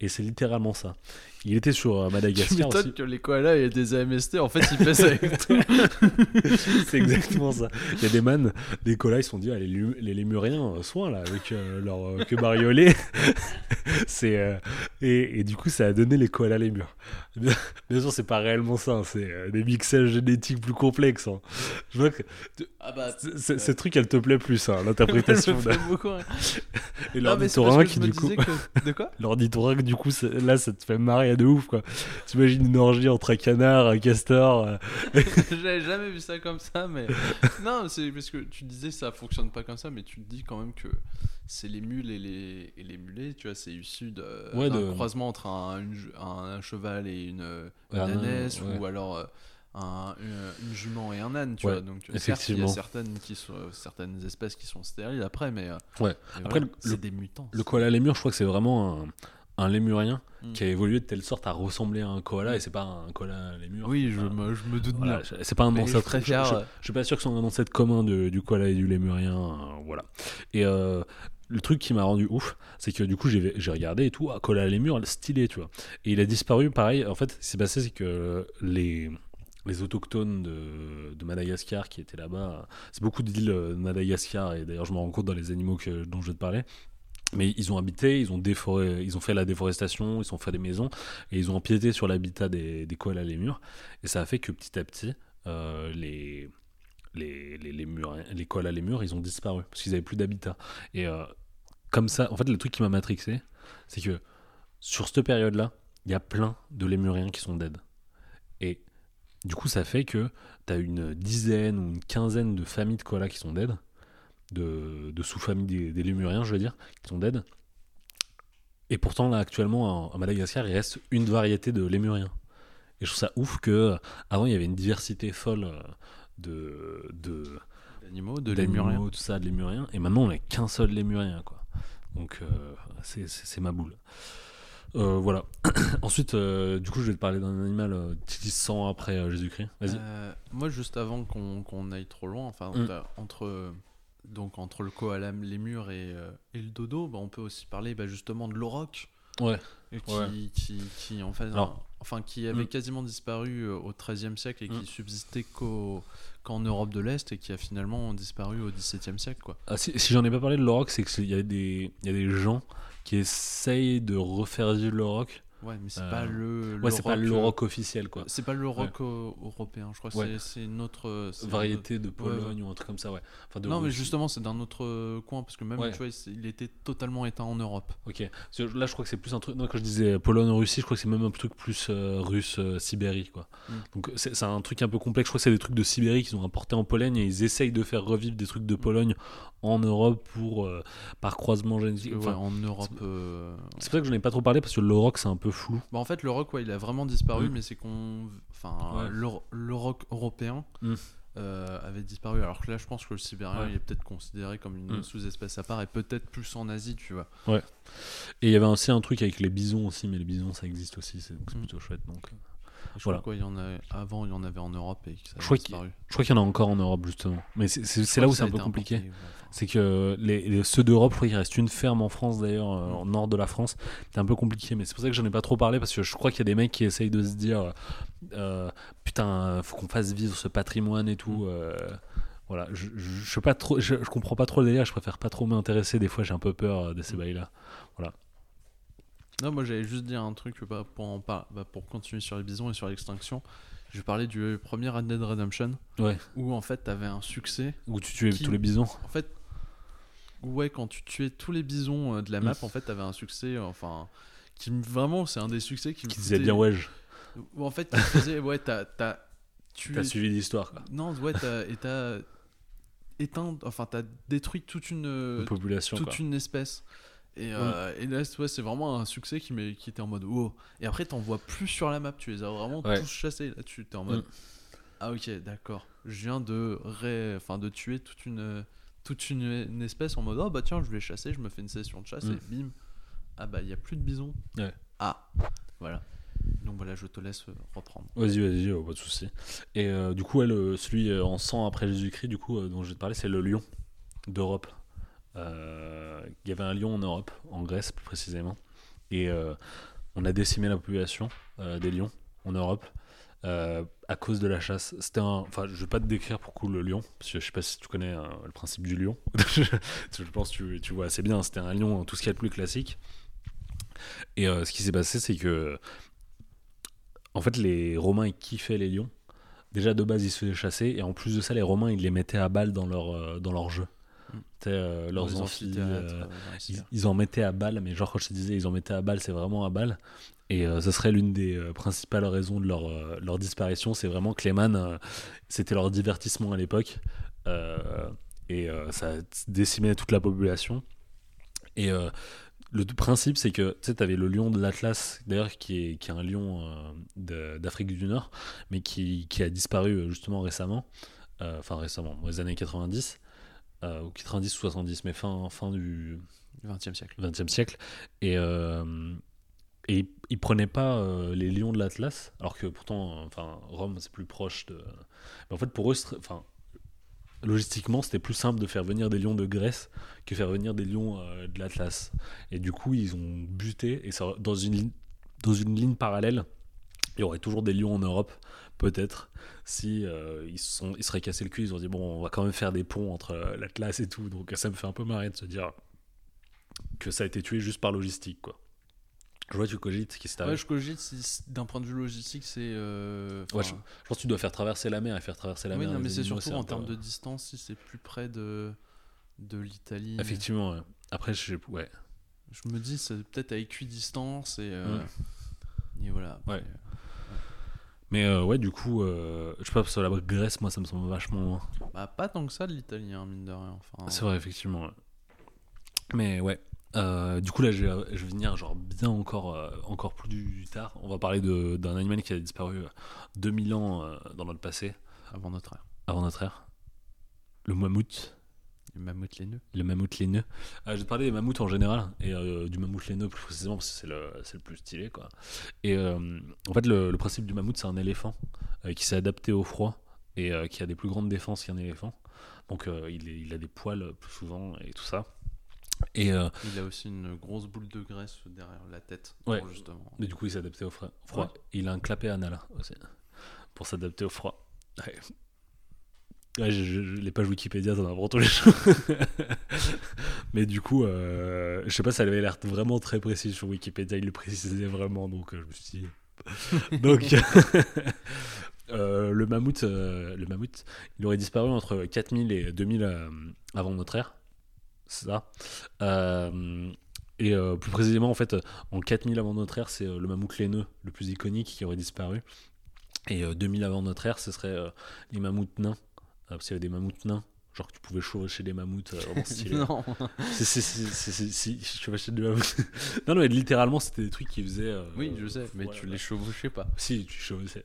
Et c'est littéralement ça. Il était sur euh, Tu Madagascar aussi. m'étonnes que les koalas et des AMST, en fait, ils pèsent avec tout. c'est exactement ça. Il y a des man, des koalas, ils se sont dit, ah, les, les lémuriens, euh, soin là, avec euh, leur euh, queue bariolée. c'est, euh, et, et du coup, ça a donné les koalas lémurs. Bien, bien sûr, c'est pas réellement ça, hein, c'est des mixages génétiques plus complexes. hein. Je vois que Ah bah, ce truc, elle te plaît plus, hein, l'interprétation. fait beaucoup. Et me du coup. que... De quoi? L'ornithorynque, du coup, là, ça te fait marrer de ouf, quoi. T'imagines une orgie entre un canard, un castor. euh, J'avais jamais vu ça comme ça, mais. Non, c'est parce que tu disais ça fonctionne pas comme ça, mais tu te dis quand même que c'est les mules et les, et les mulets, tu vois, c'est issu de, Ouais, d'un de- croisement entre un, un, un cheval et une, une Ouais, un âne, ânesse, ouais. ou alors euh, un, une, une jument et un âne, tu Ouais, vois. Donc, certes, il y a certaines, qui sont, certaines espèces qui sont stériles après, mais. euh, Ouais. mais Après, voilà, le- c'est des mutants. Le koala lémur, je crois que c'est vraiment un, un lémurien Mm. qui a évolué de telle sorte à ressembler à un koala et c'est pas un koala lémur. Oui, je me, je me doute voilà, bien. c'est pas un Mais je ancêtre. préfère, Je, je- euh, je suis pas sûr que ce soit un ancêtre commun de- du koala et du lémurien. euh, voilà. Et euh, le truc qui m'a rendu ouf, c'est que du coup j'ai j'ai regardé et tout, ah, koala lémur, stylé, tu vois. Et il a disparu, pareil. En fait, ce qui s'est passé, c'est que les les autochtones de, de Madagascar qui étaient là-bas, c'est beaucoup d'îles de Madagascar et d'ailleurs je me rends compte dans les animaux que, dont je vais te parler. Mais ils ont habité, ils ont, déforé, ils ont fait la déforestation, ils ont fait des maisons et ils ont empiété sur l'habitat des, des koalas. Et ça a fait que petit à petit, euh, les, les, les, les koalas lémurs, ils ont disparu parce qu'ils n'avaient plus d'habitat. Et euh, comme ça, en fait, le truc qui m'a matrixé, c'est que sur cette période-là, il y a plein de lémuriens qui sont dead. Et du coup, ça fait que tu as une dizaine ou une quinzaine de familles de koalas qui sont dead, de, de sous-familles des, des lémuriens, je veux dire, qui sont dead. Et pourtant, là, actuellement, en- à Madagascar, il reste une variété de lémuriens. Et je trouve ça ouf que euh, avant il y avait une diversité folle euh, de, de D'animaux, de d'animaux, lémuriens. tout ça, de lémuriens. Et maintenant, on n'a qu'un seul lémurien, quoi. Donc, euh, c'est- ma boule. Euh, voilà. Ensuite, euh, du coup, je vais te parler d'un animal euh, qui dit 100 après Jésus-Christ. Vas-y. Moi, juste avant qu'on aille trop loin, enfin, Mm. entre, donc, entre le koala, les murs et, euh, et le dodo, bah, on peut aussi parler bah, justement de l'auroch. Ouais. et Qui, Ouais. qui, qui, en fait, Alors- enfin, qui avait Mm. quasiment disparu euh, au XIIIe siècle et Mm. qui subsistait qu'au- qu'en Europe de l'Est et qui a finalement disparu au XVIIe siècle. Quoi. Ah, si si j'en ai pas parlé de l'auroch, c'est qu'il y, a des- y a des gens qui essayent de refaire vivre l'auroch. Ouais, mais c'est Euh, pas le. Ouais, c'est pas l'auroch, euh, l'auroch officiel, quoi. C'est pas le rock euh, européen, je crois. Ouais. c'est- une autre. euh, Variété de. Pologne ou un truc comme ça, ouais. Enfin, de Non, mais justement, c'est d'un autre euh, coin, parce que même, tu vois, il était totalement éteint en Europe. Ok. Là, je crois que c'est plus un truc. Non, quand je disais Pologne, Russie, je crois que c'est même un truc plus euh, russe, euh, Sibérie, quoi. Mm. Donc, c'est un truc un peu complexe. Je crois que c'est des trucs de Sibérie qu'ils ont importés en Pologne et ils essayent de faire revivre des trucs de Pologne en Europe pour euh, par croisement génétique. Ouais, Enfin, en Europe. euh, c'est pour ça que j'en ai pas trop parlé parce que le rock, c'est un peu flou. Bah, en fait, le rock, ouais, il a vraiment disparu, Mm. mais c'est qu'on. Enfin, Ouais. le, le rock européen Mm. euh, avait disparu. Alors que là, je pense que le sibérien, Ouais. il est peut-être considéré comme une Mm. sous-espèce à part et peut-être plus en Asie, tu vois. Et il y avait aussi un truc avec les bisons aussi, mais les bisons, ça existe aussi. C'est donc c'est plutôt chouette. Donc. Euh. Je Voilà. crois qu'il y en a avant, il y en avait en Europe et que ça a Je crois qu'il-. Je crois qu'il y en a encore en Europe, justement. Mais c'est- là où c'est un peu compliqué. importé, ouais, enfin. C'est que les, les- ceux d'Europe, je crois qu'il reste une ferme en France d'ailleurs, euh, en nord de la France. C'est un peu compliqué, mais c'est pour ça que j'en ai pas trop parlé parce que je crois qu'il y a des mecs qui essayent de se dire euh, putain, faut qu'on fasse vivre ce patrimoine et tout. Mm. euh, voilà, je, je, je sais pas trop, je, je comprends pas trop le délire. Je préfère pas trop m'intéresser. Des fois, j'ai un peu peur euh, de ces Mm. bails là. Non, moi j'allais juste dire un truc bah, pour, en par- bah, pour continuer sur les bisons et sur l'extinction. Je parlais du premier Red Dead Redemption Ouais. où en fait t'avais un succès. Où tu tuais Qui- tous les bisons. En fait, ouais, quand tu tuais tous les bisons euh, de la map, en fait t'avais un succès. euh, Enfin, qui me- vraiment, c'est un des succès qui me Qui disait foutait- bien wedge. Où, En fait, qui faisait, ouais, t'as. t'as tué- T'as suivi l'histoire, quoi. Non, ouais, t'as. Et t'as éteint. Enfin, t'as détruit toute une. La population, toute quoi. une espèce. Et, euh, et là, ouais, c'est vraiment un succès qui, qui était en mode wow. Et après, t'en vois plus sur la map, tu les as vraiment Ouais. tous chassés. Là, tu t'es en mode Mm. ah, ok, d'accord. Je viens de, ré... enfin, de tuer toute une, toute une, une espèce en mode oh bah tiens, je vais chasser, je me fais une session de chasse Mm. et bim. Ah bah, il y a plus de bisons. Ouais. Ah, voilà. Donc voilà, je te laisse euh, reprendre. Vas-y, vas-y, oh, pas de souci. Et euh, du coup, elle, euh, celui euh, en 100 après Jésus-Christ, du coup, euh, dont je vais te parler, c'est le lion d'Europe. Euh, Il y avait un lion en Europe, en Grèce plus précisément. Et euh, on a décimé la population euh, des lions en Europe à cause de la chasse. C'était un. Enfin, je vais pas te décrire pour coup le lion, parce que je sais pas si tu connais le principe du lion. je pense que tu, tu vois assez bien. C'était un lion, tout ce qui est le plus classique. Et ce qui s'est passé, c'est que. En fait, les Romains, kiffaient les lions. Déjà, de base, ils se faisaient chasser. Et en plus de ça, les Romains, ils les mettaient à balle dans leur, dans leur jeu. Euh, leurs les amphis. amphithéâtres, euh, euh, les ils, en mettaient à balle, mais genre quand je te disais ils en mettaient à balle, c'est vraiment à balle. Et euh, ce serait l'une des principales raisons de leur, leur disparition, c'est vraiment que c'était leur divertissement à l'époque. Et ça décimait toute la population. Et le principe, c'est que tu avais le lion de l'Atlas, d'ailleurs, qui est, qui est un lion d'Afrique du Nord, mais qui, qui a disparu justement récemment, enfin récemment, dans les années 90, euh, ou 90 ou 70, mais fin, fin du, 20e siècle. 20e siècle. Et, euh, et ils- ils prenaient pas euh, les lions de l'Atlas, alors que pourtant, enfin, Rome, c'est plus proche de. Mais en fait, pour eux, enfin, logistiquement, c'était plus simple de faire venir des lions de Grèce que faire venir des lions euh, de l'Atlas. Et du coup, ils ont buté, et ça, dans, une, dans une ligne parallèle, il y aurait toujours des lions en Europe, peut-être, si euh, ils, sont, ils seraient cassés le cul, ils ont dit, bon, on va quand même faire des ponts entre euh, l'Atlas et tout. Donc ça me fait un peu marrer de se dire que ça a été tué juste par logistique, quoi. Je vois, tu cogites qui Ouais, je cogite d'un point de vue logistique, c'est. euh, Ouais, Je pense que tu dois faire traverser la mer et faire traverser la oui, mer. non, mais c'est surtout en termes de distance, si c'est plus près de, de l'Italie. Effectivement, ouais. Après, je ouais. Je me dis, c'est peut-être à équidistance et. euh, Mm. et voilà. Ouais. Mais euh, ouais, du coup, euh, je sais pas, parce que la Grèce, moi, ça me semble vachement loin. bah, pas tant que ça de l'Italie, hein, mine de rien. Enfin, C'est vrai, effectivement. ouais. Mais ouais. Euh, du coup, là, je vais, je vais venir genre bien encore, euh, encore plus tard. On va parler de- d'un animal qui a disparu euh, 2000 ans dans notre passé, Avant notre ère. avant notre ère. Le mammouth. Les mammouths laineux. Le mammouth laineux. Euh, je vais te parler des mammouths en général et euh, du mammouth laineux plus précisément parce que c'est le, c'est le plus stylé. Quoi. Et euh, en fait, le, le principe du mammouth, c'est un éléphant euh, qui s'est adapté au froid et euh, qui a des plus grandes défenses qu'un éléphant. Donc euh, il, est- il a des poils plus souvent et tout ça. Et, euh, Il a aussi une grosse boule de graisse derrière la tête. Ouais. justement. mais du coup, il s'est adapté au froid. froid. Ouais. Et il a un clapet anal aussi pour s'adapter au froid. Ouais. Ouais, je, je- les pages Wikipédia, as pour tous les jours. Mais du coup, euh, je sais pas, ça avait l'air vraiment très précis sur Wikipédia, il le précisait vraiment, donc euh, je me suis dit. donc, euh, le, mammouth, le mammouth, il aurait disparu entre 4000 et 2000 euh, avant notre ère. C'est ça. Et plus précisément, en fait, en 4000 avant notre ère, c'est le mammouth laineux, le plus iconique, qui aurait disparu. Et euh, 2000 avant notre ère, ce serait les mammouths nains. Euh, parce qu'il y avait des mammouths nains. Genre que tu pouvais chevaucher des mammouths euh, vraiment stylés. non. Si, je chevauchais des mammouths. non, non, mais littéralement, c'était des trucs qui faisaient. euh, oui, je sais, mais ouais, tu ouais. les chevauchais pas. Si, tu chevauchais.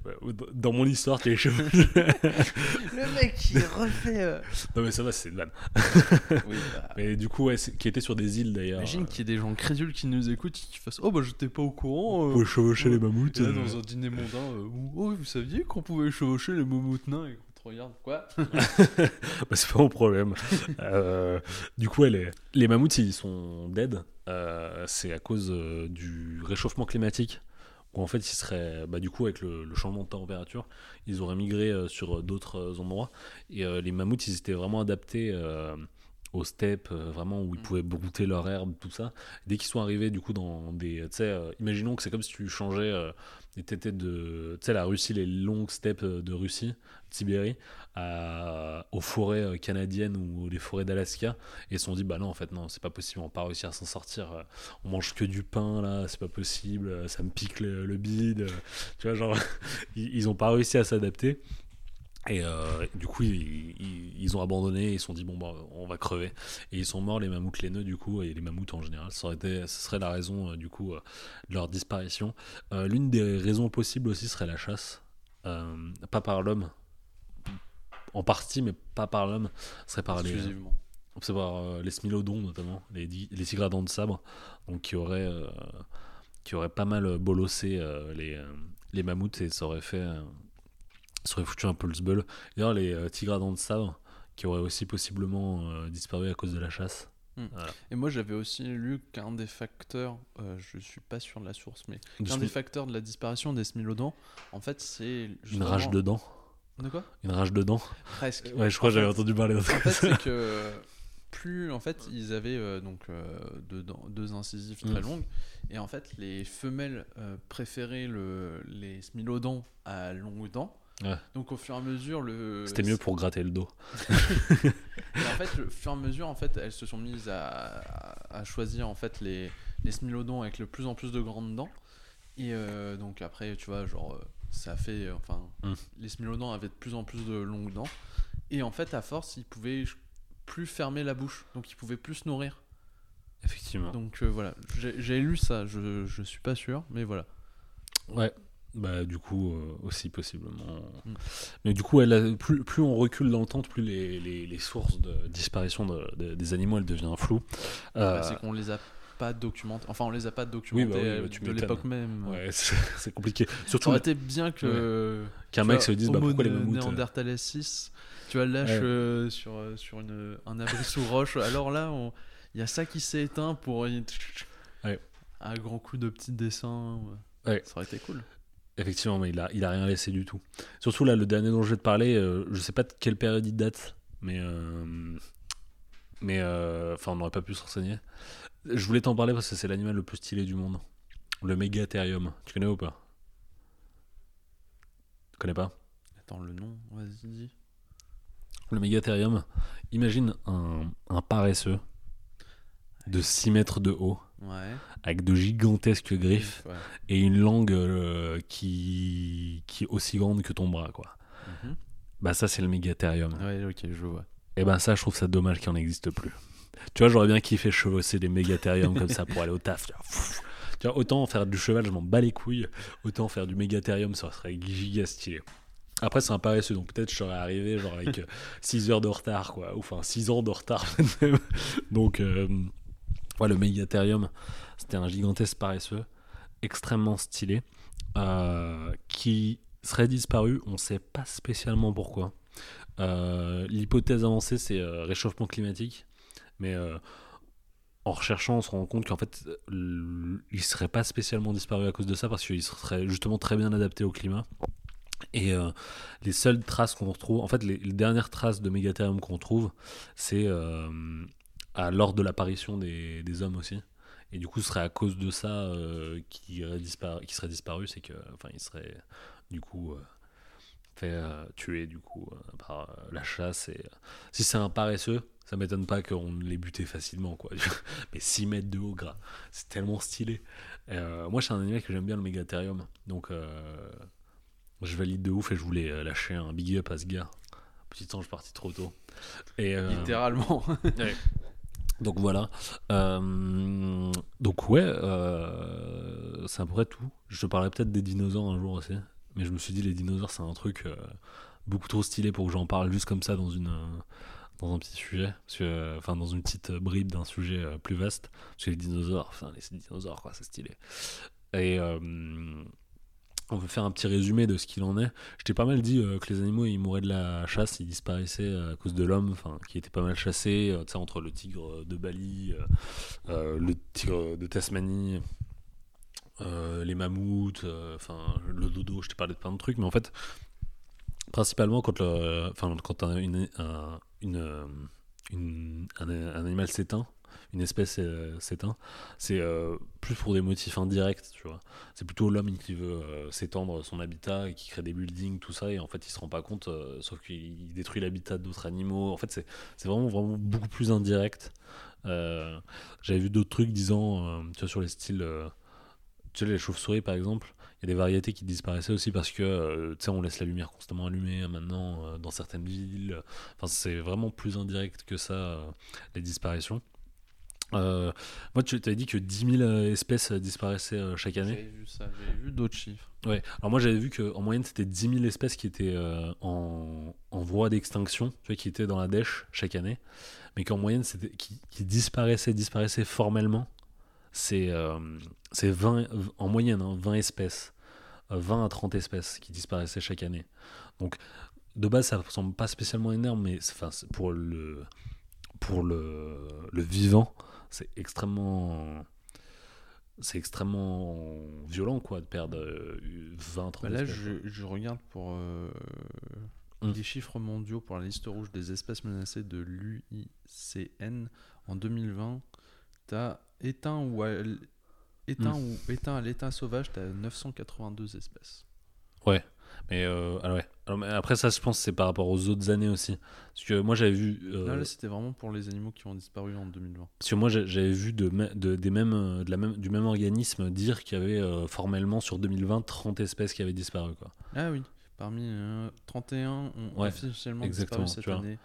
dans- mon histoire, tu les chevauchais. Le mec qui refait. euh, non, mais ça va, c'est une vanne. oui, bah, Mais du coup, ouais, qui était sur des îles d'ailleurs. Imagine euh, qu'il y ait des gens crédules qui nous écoutent et qui fassent Oh bah j'étais pas au courant. euh, pour chevaucher les mammouths. Et là, dans un dîner mondain, où, oh, vous saviez qu'on pouvait chevaucher les mammouths nains et regarde quoi Bah, c'est pas mon problème. Euh, du coup, est- les mammouths, ils sont dead. Euh, c'est à cause euh, du réchauffement climatique. Où en fait, ils seraient, bah, du coup, avec le, changement de température, ils auraient migré sur d'autres endroits. Et les mammouths, ils étaient vraiment adaptés aux steppes, euh, vraiment où ils Mm. pouvaient brouter leur herbe, tout ça. Dès qu'ils sont arrivés, du coup, dans des. Tu sais, euh, imaginons que c'est comme si tu changeais. Euh, t'étais de. Tu sais, la Russie, les longues steppes euh, de Russie, de Sibérie, à- aux forêts canadiennes ou les forêts d'Alaska. Et ils se sont dit, bah non, en fait, non, c'est pas possible, on va pas réussir à s'en sortir. On mange que du pain, là, c'est pas possible, ça me pique le, le bide. Tu vois, genre, ils, ils ont pas réussi à s'adapter. Et euh, du coup, ils, ils- ils ont abandonné, ils se sont dit, bon, bah, on va crever. Et ils sont morts, les mammouths laineux, du coup, et les mammouths en général. Ça, aurait été, ce serait la raison, euh, du coup, euh, de leur disparition. L'une des raisons possibles aussi serait la chasse. Pas par l'homme. En partie, mais pas par l'homme. Serait par les, Exclusivement. c'est par les smilodons notamment, les, les tigres à dents de sabre, donc qui auraient, qui auraient pas mal bolossé les, les mammouths et ça aurait fait, ça aurait foutu un peu le sbeul. D'ailleurs, les euh, tigres à dents de sabre qui auraient aussi possiblement euh, disparu à cause de la chasse. Et moi, j'avais aussi lu qu'un des facteurs, euh, je suis pas sûr de la source, mais Du qu'un des facteurs de la disparition des smilodons, en fait, c'est. Une rage de dents. De quoi? Une rage de dents. Presque. Ouais, je crois que j'avais entendu parler d'un En fait, c'est que plus en fait ils avaient euh, donc euh, deux, incisives très Mm. longues et en fait les femelles euh, préféraient le, les smilodons à longues dents. Ouais. Donc au fur et à mesure le C'était mieux pour gratter le dos. Et en fait, au fur et à mesure, en fait, elles se sont mises à, choisir en fait les, les smilodons avec le plus en plus de grandes dents. Et euh, donc après, tu vois, genre, euh, ça fait, euh, enfin, Mm. les smilodons avaient de plus en plus de longues dents. Et en fait, à force, ils pouvaient plus fermer la bouche, donc ils pouvaient plus se nourrir. Effectivement. Donc euh, voilà, j'ai j'ai lu ça, je, je suis pas sûr, mais voilà. Ouais, bah du coup euh, aussi possiblement. Mm. Mais du coup, elle a- plus, plus on recule dans le temps, plus les, les, les sources de disparition de- de- des animaux elles deviennent floues. Euh, Bah, c'est qu'on les a pas documentés, enfin, on les a pas documentés bah oui, bah, euh, tu de l'époque même. ouais, c'est compliqué. Ça Surtout aurait été bien que. qu'un mec vois, se dise bah, pourquoi les mammouths. euh, Néanderthalensis, tu vois, lâche euh, sur, euh, sur une, un abri sous roche. Alors là, il y a ça qui s'est éteint pour. Un grand coup de petit dessin. Ouais. Ça aurait été cool. Effectivement, mais il a, il a rien laissé du tout. Surtout là, le dernier dont je vais te parler, euh, je sais pas de quelle période il date, mais. euh, mais. euh, Enfin, on n'aurait pas pu se renseigner. Je voulais t'en parler parce que c'est l'animal le plus stylé du monde. Le mégatherium. Tu connais ou pas? Tu connais pas? Attends, le nom, vas-y, dis. Le mégatherium, imagine un, un paresseux de 6 mètres de haut, Ouais. avec de gigantesques griffes Ouais. et une langue euh, qui, qui est aussi grande que ton bras, quoi. Mhm. Bah ça c'est le mégatherium. Ouais, ok, je vois. Et ben ça je trouve ça dommage qu'il n'en existe plus. Tu vois j'aurais bien kiffé chevaucher des mégatheriums comme ça pour aller au taf. Tu vois, Pfff. Tu vois, autant faire du cheval je m'en bats les couilles, autant faire du mégatherium ça serait giga stylé. Après c'est un paresseux donc peut-être je serais arrivé genre avec 6 heures de retard quoi, ou enfin 6 ans de retard même. Donc euh, ouais, le mégatherium c'était un gigantesque paresseux extrêmement stylé euh, qui serait disparu, on sait pas spécialement pourquoi. Euh, L'hypothèse avancée, c'est euh, réchauffement climatique, mais en recherchant, on se rend compte qu'en fait, il serait pas spécialement disparu à cause de ça, parce qu'il serait justement très bien adapté au climat. Et les seules traces qu'on retrouve, en fait, les, dernières traces de mégatherium qu'on trouve, c'est à lors de l'apparition des, des hommes aussi. Et du coup, ce serait à cause de ça euh, qui, irait disparu, qui serait disparu, c'est que, enfin, il serait du coup euh, fait euh, tuer du coup par la chasse. Et si c'est un paresseux, ça m'étonne pas qu'on les buté facilement, quoi. Mais 6 mètres de haut gras, c'est tellement stylé. Moi, c'est un animal que j'aime bien, le mégatherium. Donc, je valide de ouf et je voulais lâcher un big up à ce gars. Petit ange parti trop tôt. Et, Littéralement. donc voilà. Euh, donc ouais, c'est à peu près tout. Je te parlerai peut-être des dinosaures un jour aussi. Mais je me suis dit, les dinosaures, c'est un truc euh, beaucoup trop stylé pour que j'en parle juste comme ça dans, une, euh, dans un petit sujet. Enfin, dans une petite bribe d'un sujet plus vaste. Parce que les dinosaures, enfin, les dinosaures, quoi, c'est stylé. Et on peut faire un petit résumé de ce qu'il en est. Je t'ai pas mal dit euh, que les animaux, ils mouraient de la chasse, ils disparaissaient euh, à cause de l'homme, enfin, qui était pas mal chassé, euh, entre le tigre de Bali, le tigre de Tasmanie, les mammouths, enfin, le dodo, je t'ai parlé de plein de trucs, mais en fait, principalement quand, le, quand un animal s'éteint, une espèce euh, s'éteint, c'est euh, plus pour des motifs indirects, tu vois. C'est plutôt l'homme qui veut euh, s'étendre son habitat et qui crée des buildings, tout ça, et en fait il se rend pas compte, sauf qu'il détruit l'habitat d'autres animaux. En fait, c'est vraiment, vraiment beaucoup plus indirect. J'avais vu d'autres trucs disant, tu vois, sur les styles, tu sais, les chauves-souris par exemple, il y a des variétés qui disparaissaient aussi parce que, on laisse la lumière constamment allumée maintenant dans certaines villes. Enfin, c'est vraiment plus indirect que ça, les disparitions. Euh, moi, tu t'avais dit que 10 000 euh, espèces euh, disparaissaient chaque année. J'avais vu ça, j'avais vu d'autres chiffres. Ouais. Alors moi, j'avais vu qu'en moyenne, c'était 10 000 espèces qui étaient euh, en, en voie d'extinction, tu vois, qui étaient dans la dèche chaque année, mais qu'en moyenne, c'était qui, qui disparaissaient, disparaissaient formellement. C'est euh, c'est 20 en moyenne, hein, 20 espèces, euh, 20 à 30 espèces qui disparaissaient chaque année. Donc de base, ça semble pas spécialement énorme, mais enfin, pour le pour le, le vivant, c'est extrêmement c'est extrêmement violent quoi de perdre euh, 20 30 Bah là, espèces. je, je regarde pour euh, Mm. les chiffres mondiaux pour la liste rouge des espèces menacées de l'UICN en 2020. T'as éteint ou à, éteint Mm. ou éteint à l'état sauvage, t'as 982 espèces. Mais euh, ah ouais. Alors, mais après ça, je pense c'est par rapport aux autres années aussi. Parce que moi j'avais vu, euh, Là, là, c'était vraiment pour les animaux qui ont disparu en 2020. parce que moi j'avais vu de, des mêmes, euh, de la même, du même organisme dire qu'il y avait euh, formellement sur 2020 30 espèces qui avaient disparu quoi. Ah oui, parmi euh, 31 ont Ouais, officiellement exactement, disparu cette tu vois. année.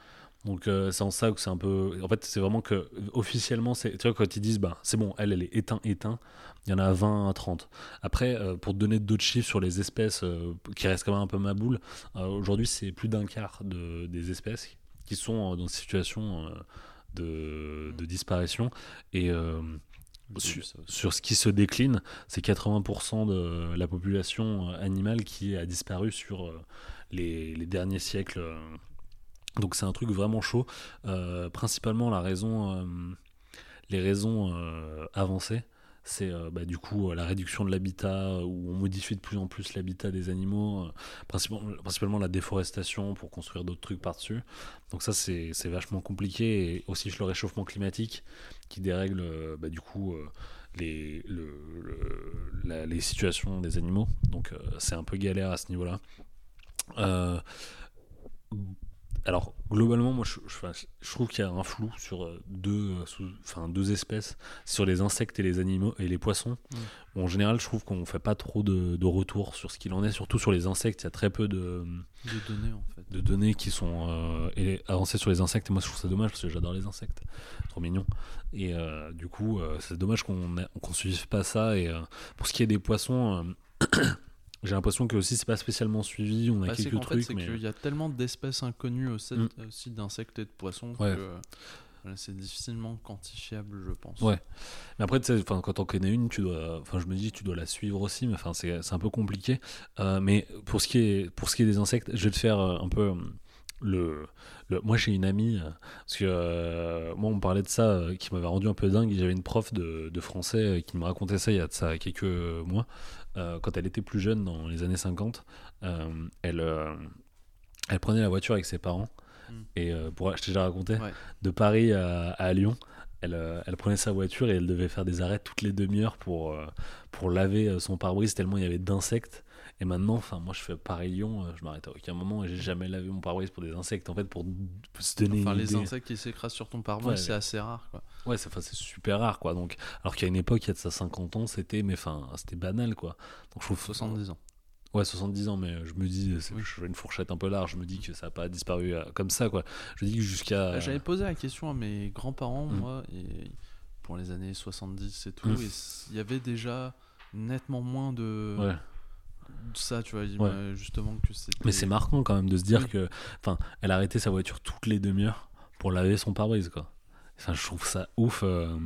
Donc euh, c'est en ça que c'est un peu. En fait, c'est vraiment que officiellement, c'est tu vois quand ils disent bah c'est bon, elle elle est éteint éteint, il y en a 20 à 30. Après euh, pour te donner d'autres chiffres sur les espèces euh, qui restent quand même un peu ma boule, aujourd'hui c'est plus d'un quart de, des espèces qui sont dans une situation de, de disparition et sur, ce qui se décline, c'est 80% de la population animale qui a disparu sur les, les derniers siècles. Donc c'est un truc vraiment chaud. Euh, principalement la raison, euh, les raisons euh, avancées, c'est bah, du coup la réduction de l'habitat, où on modifie de plus en plus l'habitat des animaux, principalement, principalement la déforestation pour construire d'autres trucs par-dessus. Donc ça c'est vachement compliqué, et aussi le réchauffement climatique qui dérègle bah, du coup les, les situations des animaux. Donc c'est un peu galère à ce niveau-là. Alors globalement, moi je, je- enfin, je trouve qu'il y a un flou sur euh, deux, euh, enfin, deux espèces, sur les insectes et les animaux et les poissons. Mm. Bon, en général, je trouve qu'on fait pas trop de, de retours sur ce qu'il en est, surtout sur les insectes. Il y a très peu de, De données en fait. de données qui sont euh, avancées sur les insectes et moi je trouve ça dommage parce que j'adore les insectes trop mignon et euh, du coup euh, c'est dommage qu'on qu'on suive pas ça et pour ce qui est des poissons j'ai l'impression que aussi c'est pas spécialement suivi on a Bah, quelques trucs mais qu'il y a tellement d'espèces inconnues aussi, Mm. aussi d'insectes et de poissons Ouais. que voilà, c'est difficilement quantifiable, je pense. Ouais. Mais après, quand on connais une, tu dois, enfin, je me dis, tu dois la suivre aussi, mais enfin, c'est, un peu compliqué. Euh, mais pour ce qui est, pour ce qui est des insectes, je vais te faire euh, un peu euh, le, le- moi, j'ai une amie euh, parce que euh, moi, on me parlait de ça, euh, qui m'avait rendu un peu dingue. J'avais une prof de, de français euh, qui me racontait ça il y a de ça quelques mois, euh, quand elle était plus jeune, dans les années 50. euh, elle, euh, elle prenait la voiture avec ses parents. Mm. Et pour, je t'ai déjà raconté, Ouais. de Paris à, à Lyon, elle, elle prenait sa voiture et elle devait faire des arrêts toutes les demi-heures pour, pour laver son pare-brise tellement il y avait d'insectes. Et maintenant, enfin, moi je fais Paris-Lyon, euh, je m'arrête à aucun moment et j'ai jamais lavé mon pare-brise pour des insectes. En fait, pour se donner Enfin, une les idée. insectes qui s'écrasent sur ton pare-brise, Ouais, c'est assez rare. Quoi. Ouais, c'est enfin, super rare quoi. Donc, alors qu'à une époque, il y a de ça 50 ans, c'était mais enfin, c'était banal quoi. Donc je trouve 70 ans. Ouais, 70 ans, mais je me dis, c'est Oui. je fais une fourchette un peu large, je me dis que ça n'a pas disparu euh, comme ça quoi. Je dis que jusqu'à. Bah, J'avais posé la question à mes grands-parents, Mm. moi, et pour les années 70 et tout, Mm. et s- il y avait déjà nettement moins de, Ouais. Ça, tu vois, Ouais. justement que c'était... Mais c'est marquant quand même de se dire Oui. que, enfin, elle arrêtait sa voiture toutes les demi-heures pour laver son pare-brise, quoi. Enfin, je trouve ça ouf. euh,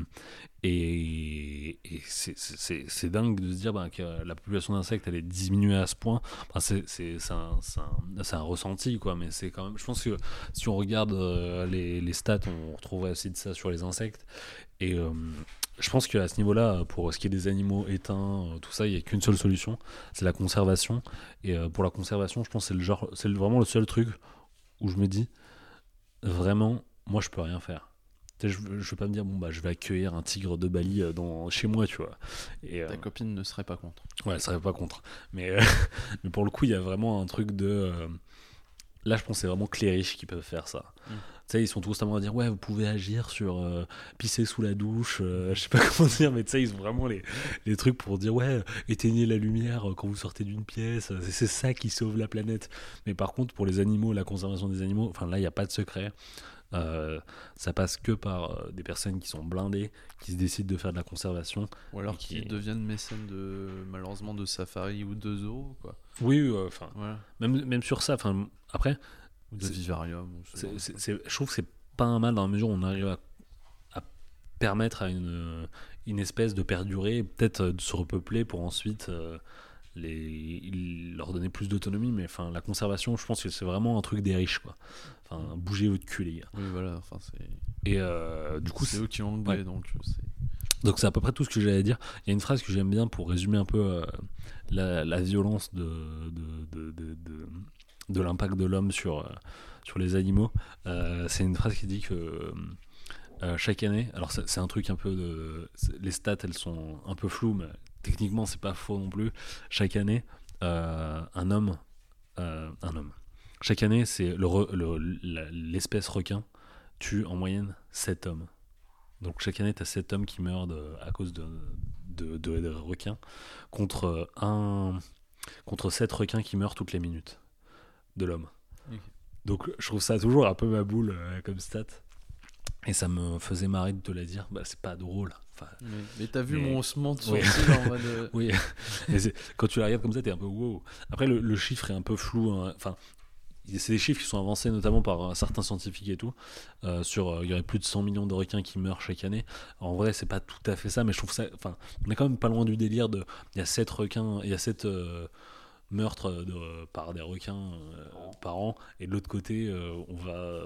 et et c'est- dingue de se dire bah, que la population d'insectes, elle est diminuée à ce point. C'est un, un- un ressenti, quoi. Mais c'est quand même. Je pense que si on regarde euh, les, les stats, on retrouverait aussi de ça sur les insectes. Et euh, je pense qu'à ce niveau-là, pour ce qui est des animaux éteints, euh, tout ça, il n'y a qu'une seule solution, c'est la conservation. Et pour la conservation, je pense que c'est vraiment le seul truc où je me dis, vraiment, moi je peux rien faire. Je, je vais pas me dire, bon, bah, je vais accueillir un tigre de Bali euh, dans, chez moi, tu vois. Et, euh, Ta copine ne serait pas contre. Ouais, ça serait pas contre. Mais, euh, mais pour le coup, il y a vraiment un truc de. euh, Là, je pense que c'est vraiment que les riches qui peuvent faire ça. Mm. Tu sais, ils sont constamment à dire Ouais, vous pouvez agir sur euh, pisser sous la douche, euh, je sais pas comment dire, mais tu sais, ils ont vraiment les, les trucs pour dire Ouais, éteignez la lumière euh, quand vous sortez d'une pièce, c'est c'est ça qui sauve la planète. Mais par contre, pour les animaux, la conservation des animaux, enfin là, il n'y a pas de secret. Euh, ça passe que par euh, des personnes qui sont blindées, qui se décident de faire de la conservation. Ou alors Qui- deviennent mécènes de malheureusement de safari ou de zoo quoi. Oui, enfin, Voilà. même, même sur ça, enfin, après, Ou de vivarium. je trouve que c'est pas un mal dans la mesure où on arrive à, permettre à une, une espèce de perdurer, peut-être euh, de se repeupler pour ensuite euh, les, leur donner plus d'autonomie. Mais enfin, la conservation, je pense que c'est vraiment un truc des riches, quoi. Enfin, bougez votre cul, les gars. Oui voilà. Enfin c'est. Et euh, du coup, c'est eux qui ont Ouais. donc euh, c'est. donc c'est à peu près tout ce que j'allais dire. Il y a une phrase que j'aime bien pour résumer un peu euh, la, la violence de, de, de, de, de- l'impact de l'homme sur, euh, sur les animaux. C'est une phrase qui dit que chaque année, alors c'est un truc un peu de... Les stats, elles sont un peu floues, mais techniquement, c'est pas faux non plus. Chaque année, euh, un homme... euh, un homme. Chaque année, c'est le le- l'espèce requin tue en moyenne 7 hommes. Donc chaque année, tu as 7 hommes qui meurent de- à cause de, de, de- de requins contre, un, contre 7 requins qui meurent toutes les minutes de l'homme. Donc je trouve ça toujours un peu ma boule euh, comme stat. Et ça me faisait marrer de te la dire. Bah, c'est pas drôle. Enfin, Mais, mais t'as vu Mais- mon haussement de Oui. sourcil en mode. euh, oui, quand tu la regardes comme ça, t'es un peu wow. Après, le, le chiffre est un peu flou. hein. Enfin, c'est des chiffres qui sont avancés notamment par euh, certains scientifiques et tout. euh, sur, euh, il y aurait plus de 100 millions de requins qui meurent chaque année. En vrai, c'est pas tout à fait ça, mais je trouve ça. Enfin, on est quand même pas loin du délire de. Il y a 7 requins, il y a 7 meurtres de- par des requins par an, et de l'autre côté, on va.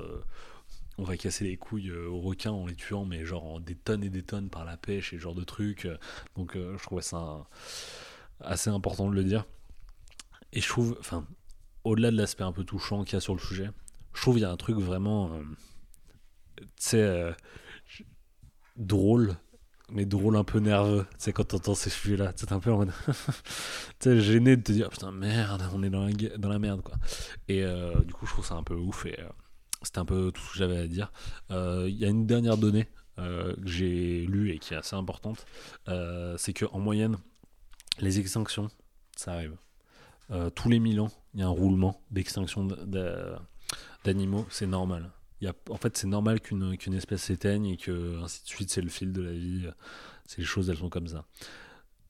On va casser les couilles euh, aux requins en les tuant, mais genre en des tonnes et des tonnes par la pêche et ce genre de trucs. euh, Donc euh, je trouvais ça assez important de le dire. Et je trouve, enfin, au-delà de l'aspect un peu touchant qu'il y a sur le sujet, je trouve qu'il y a un truc vraiment, euh, tu sais, drôle, mais drôle un peu nerveux. Tu sais, quand t'entends ces sujets-là, t'es un peu en mode, tu gêné de te dire, putain, merde, on est dans la, dans la merde, quoi. Et du coup, je trouve ça un peu ouf c'était un peu tout ce que j'avais à dire. Euh, Il y a une dernière donnée euh, que j'ai lue et qui est assez importante, euh, c'est qu'en moyenne, les extinctions, ça arrive. Tous les 1000 ans, il y a un roulement d'extinction d'animaux, c'est normal. Y a, en fait, c'est normal qu'une espèce s'éteigne et que ainsi de suite, c'est le fil de la vie. C'est les choses, elles sont comme ça.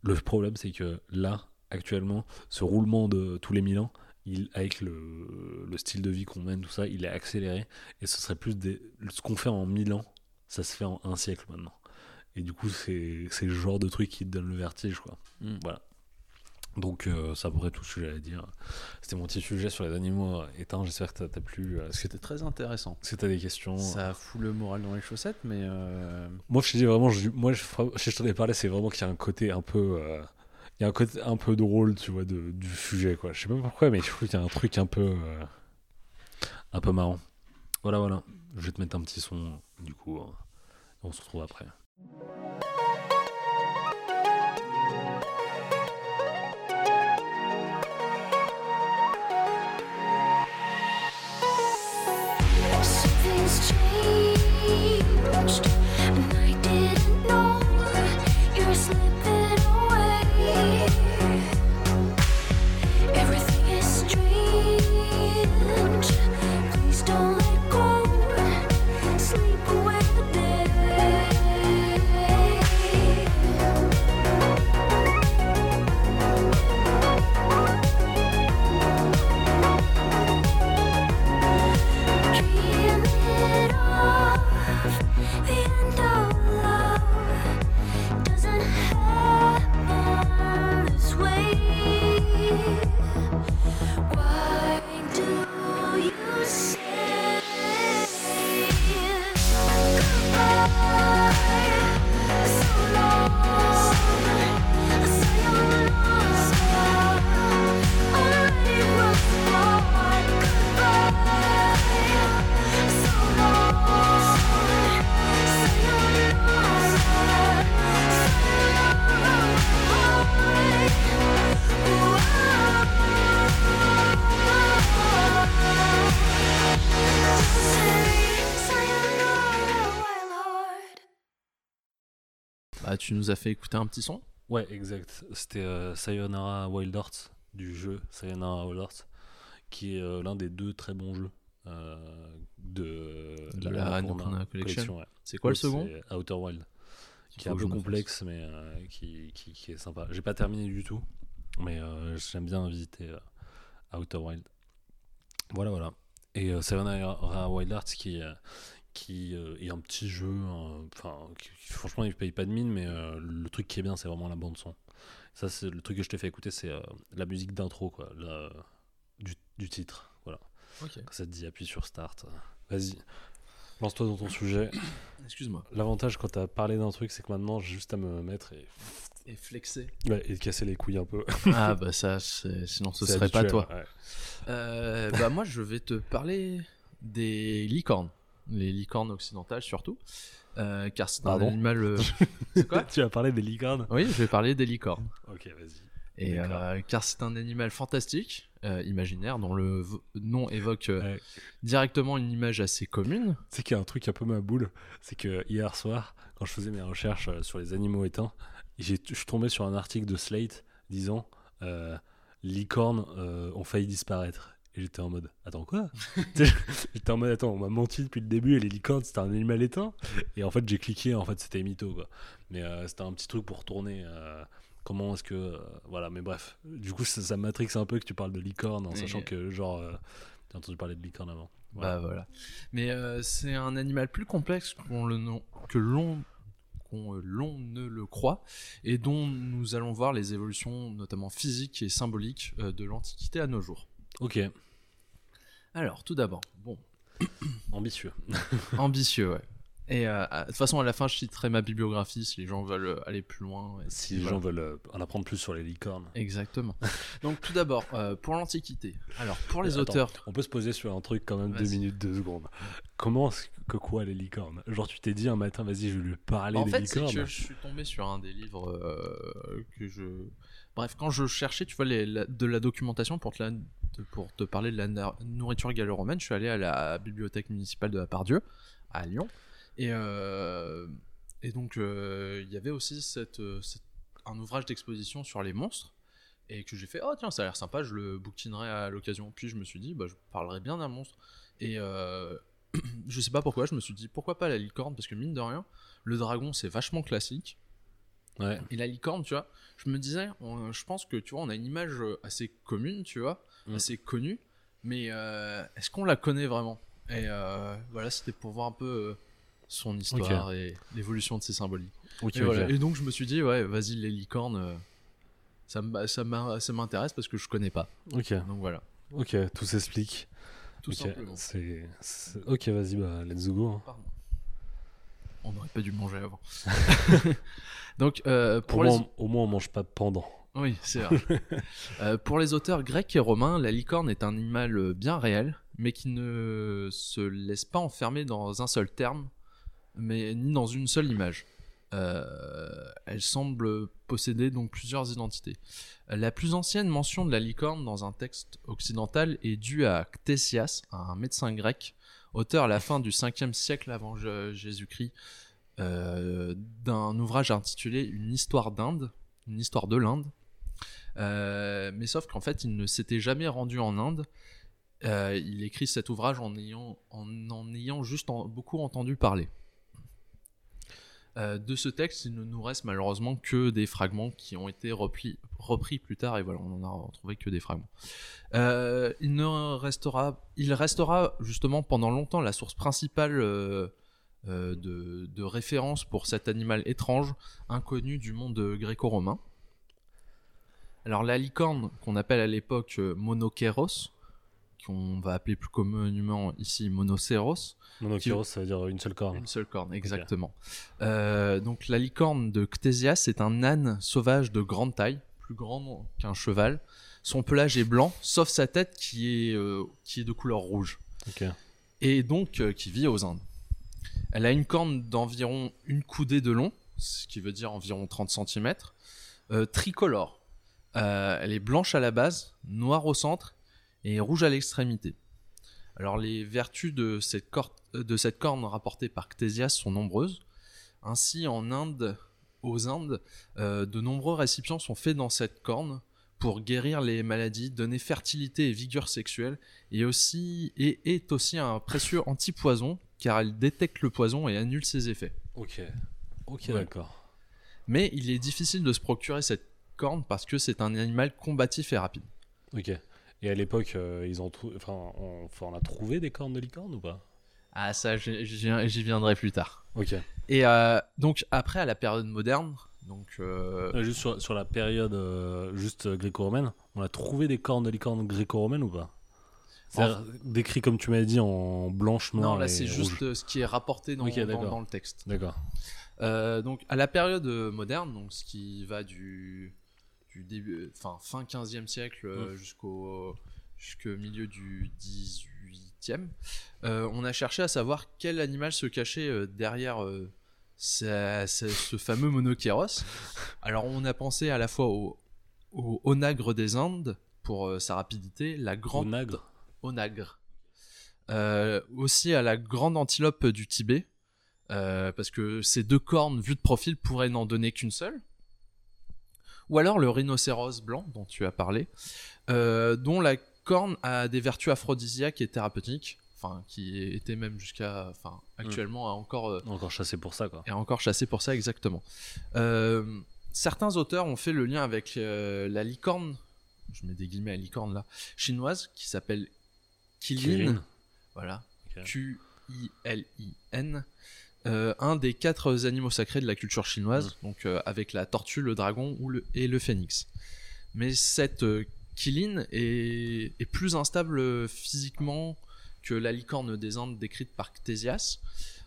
Le problème, c'est que là, actuellement, ce roulement de tous les 1000 ans, il, avec le, le style de vie qu'on mène, tout ça, il est accéléré. Et ce serait plus des, ce qu'on fait en 1000 ans, ça se fait en un siècle maintenant. Et du coup, c'est le genre de truc qui te donne le vertige, quoi. Mm. Voilà. Donc, euh, ça pourrait tout ce que j'allais dire. C'était mon petit sujet sur les animaux euh, éteints. J'espère que t'as plu. euh, C'était très intéressant. que t'as des questions Ça fout le moral dans les chaussettes, mais euh, Moi, je te dis vraiment, je, moi, je, si je t'en ai parlé, c'est vraiment qu'il y a un côté un peu. Il y a un côté un peu drôle, tu vois, de, du sujet, quoi. Je sais pas pourquoi, mais je trouve qu'il y a un truc un peu. euh, un peu marrant. Voilà, voilà. Je vais te mettre un petit son, du coup. euh, on se retrouve après. Nous as fait écouter un petit son Ouais, exact. C'était euh, Sayonara Wild Hearts du jeu Sayonara Wild Hearts, qui est euh, l'un des deux très bons jeux euh, de, De la Collection. ouais. C'est quoi le second? Outer Wild, Il qui est un peu complexe, mais euh, qui, qui, qui est sympa. J'ai pas terminé du tout, mais j'aime bien visiter Outer Wild. Voilà, voilà. Et Sayonara Wild Hearts qui, qui euh, est un petit jeu, hein, enfin, franchement, il paye pas de mine, mais euh, le truc qui est bien, c'est vraiment la bande son. Ça, c'est le truc que je t'ai fait écouter, c'est euh, la musique d'intro, quoi, la- du, du titre. Voilà. Ok. Quand ça te dit appuie sur start. Vas-y, lance-toi dans ton sujet. Excuse-moi. L'avantage quand t'as parlé d'un truc, c'est que maintenant j'ai juste à me mettre et, Et flexer. ouais, et casser les couilles un peu. ah bah ça, c'est- sinon ce serait pas toi. ouais. Euh, bah moi je vais te parler des licornes. Les licornes occidentales surtout. Euh, car c'est un Pardon animal... euh, C'est quoi tu as parlé des licornes Oui, je vais parler des licornes. Ok, vas-y. Et D'accord. euh, car c'est un animal fantastique, euh, imaginaire, dont le v- nom évoque euh, Ouais. directement une image assez commune. Tu sais qu'il y a un truc un peu ma boule, c'est que hier soir, quand je faisais mes recherches euh, sur les animaux éteints, j'ai- je suis tombé sur un article de Slate disant euh, licornes euh, ont failli disparaître. Et j'étais en mode, attends quoi? J'étais en mode, attends, on m'a menti depuis le début et les licornes c'était un animal éteint? Et en fait, j'ai cliqué, en fait, c'était mytho quoi. Mais euh, c'était un petit truc pour tourner. euh, comment est-ce que. euh, voilà, mais bref. Du coup, ça, ça m'attrixe un peu que tu parles de licorne en Et- sachant que, genre, euh, t'as entendu parler de licorne avant. Voilà. Bah voilà. Mais c'est un animal plus complexe qu'on le nom, que l'on qu'on l'on ne le croit et dont nous allons voir les évolutions notamment physiques et symboliques de l'Antiquité à nos jours. Ok, Alors tout d'abord, bon, ambitieux. ambitieux, ouais. Et euh, de toute façon, à la fin, je citerai ma bibliographie si les gens veulent euh, aller plus loin. Si les voilà. gens veulent euh, en apprendre plus sur les licornes. Exactement. Donc tout d'abord, euh, pour l'Antiquité. Alors pour les attends, auteurs, On peut se poser sur un truc quand même deux minutes, deux secondes. Comment est-ce que quoi les licornes? Genre tu t'es dit un matin, vas-y, je vais lui parler Bah, en des fait, licornes. que je suis tombé sur un des livres que je. Bref, quand je cherchais, tu vois, de la documentation pour te, parler de la nourriture gallo-romaine, je suis allé à la bibliothèque municipale de la Pardieu, à Lyon. Et, euh, donc, euh, il y avait aussi euh, un ouvrage d'exposition sur les monstres. Et que j'ai fait, oh tiens, ça a l'air sympa, je le bouquinerai à l'occasion. Puis je me suis dit, bah, je parlerai bien d'un monstre. Et euh, je sais pas pourquoi, je me suis dit, pourquoi pas la licorne? Parce que mine de rien, le dragon, c'est vachement classique. Ouais. Et la licorne, tu vois, je me disais, on- je pense que tu vois, on a une image euh, assez commune, tu vois, Mm. assez connue, mais euh, est-ce qu'on la connaît vraiment? Et euh, voilà, c'était pour voir un peu son histoire et l'évolution de ses symboliques. Et, donc je me suis dit, ouais, vas-y, les licornes, ça m'intéresse parce que je connais pas. ok, Donc voilà, ok, tout s'explique. tout simplement. ok, vas-y, bah let's go. hein. Pardon. On n'aurait pas dû manger avant. donc euh, Au les... moins, au moins, on mange pas pendant. Oui, c'est vrai. Euh, pour les auteurs grecs et romains, la licorne est un animal bien réel, mais qui ne se laisse pas enfermer dans un seul terme, mais ni dans une seule image. Euh, elle semble posséder donc plusieurs identités. La plus ancienne mention de la licorne dans un texte occidental est due à Ctésias, un médecin grec, auteur à la fin du 5e siècle avant Jésus-Christ, euh, d'un ouvrage intitulé Une histoire d'Inde, une histoire de l'Inde. Euh, mais sauf qu'en fait, il ne s'était jamais rendu en Inde. Euh, il écrit cet ouvrage en ayant, en, ayant juste beaucoup entendu parler. Euh, de ce texte, il ne nous reste malheureusement que des fragments qui ont été repris plus tard, et voilà, on n'en a retrouvé que des fragments. Euh, il, restera, justement pendant longtemps la source principale euh, de, de référence pour cet animal étrange, inconnu du monde gréco-romain. Alors la licorne, qu'on appelle à l'époque Monokéros, qu'on va appeler plus communément ici Monocéros, Monokéros, ça veut dire une seule corne. une seule corne, exactement. Euh, donc la licorne de Ctésias c'est un âne sauvage de grande taille, plus grand qu'un cheval. Son pelage est blanc, sauf sa tête qui est, euh, qui est de couleur rouge, et donc euh, qui vit aux Indes. Elle a une corne d'environ une coudée de long, ce qui veut dire environ 30 cm, tricolore. Elle est blanche à la base, noire au centre et rouge à l'extrémité. Alors les vertus de cette, de cette corne rapportée par Ctésias sont nombreuses. Ainsi, en Inde aux Indes, euh, de nombreux récipients sont faits dans cette corne pour guérir les maladies, donner fertilité et vigueur sexuelle, et aussi et est aussi un précieux antipoison car elle détecte le poison et annule ses effets. Ok. Ok, Ouais. d'accord. Mais il est difficile de se procurer cette corne parce que c'est un animal combatif et rapide. Ok. Et à l'époque, euh, ils ont enfin, on... a trouvé des cornes de licorne ou pas? Ah ça, j'y viendrai plus tard. Ok. Et euh, donc après, à la période moderne, donc euh, Euh, Juste sur, sur la période euh, juste gréco-romaine, on a trouvé des cornes de licorne gréco-romaines ou pas? Décrit comme tu m'as dit en blanche, noire non, là c'est juste ce qui est rapporté dans, le texte. D'accord. Euh, donc à la période moderne, donc ce qui va du, du début, euh, enfin fin 15e siècle euh, Mm. jusqu'au jusqu'au milieu du 18e, euh, on a cherché à savoir quel animal se cachait euh, derrière euh, ce fameux monochéros. Alors on a pensé à la fois au, au onagre des Indes pour euh, sa rapidité, la grande Onagre. onagre. Euh, aussi à la grande antilope du Tibet, euh, parce que ces deux cornes vues de profil pourraient n'en donner qu'une seule. Ou alors le rhinocéros blanc dont tu as parlé, euh, dont la corne a des vertus aphrodisiaques et thérapeutiques, enfin qui était même jusqu'à, enfin actuellement a encore euh, Encore chassé pour ça, quoi. est encore chassé pour ça exactement. Euh, certains auteurs ont fait le lien avec la licorne, je mets des guillemets à licorne là, chinoise qui s'appelle Qilin. Kirin. Voilà. Ok. Q-I-L-I-N. Euh, un des quatre animaux sacrés de la culture chinoise, donc euh, avec la tortue, le dragon ou le, et le phénix. Mais cette euh, est, est plus instable euh, physiquement que la licorne des Indes décrite par Ctésias.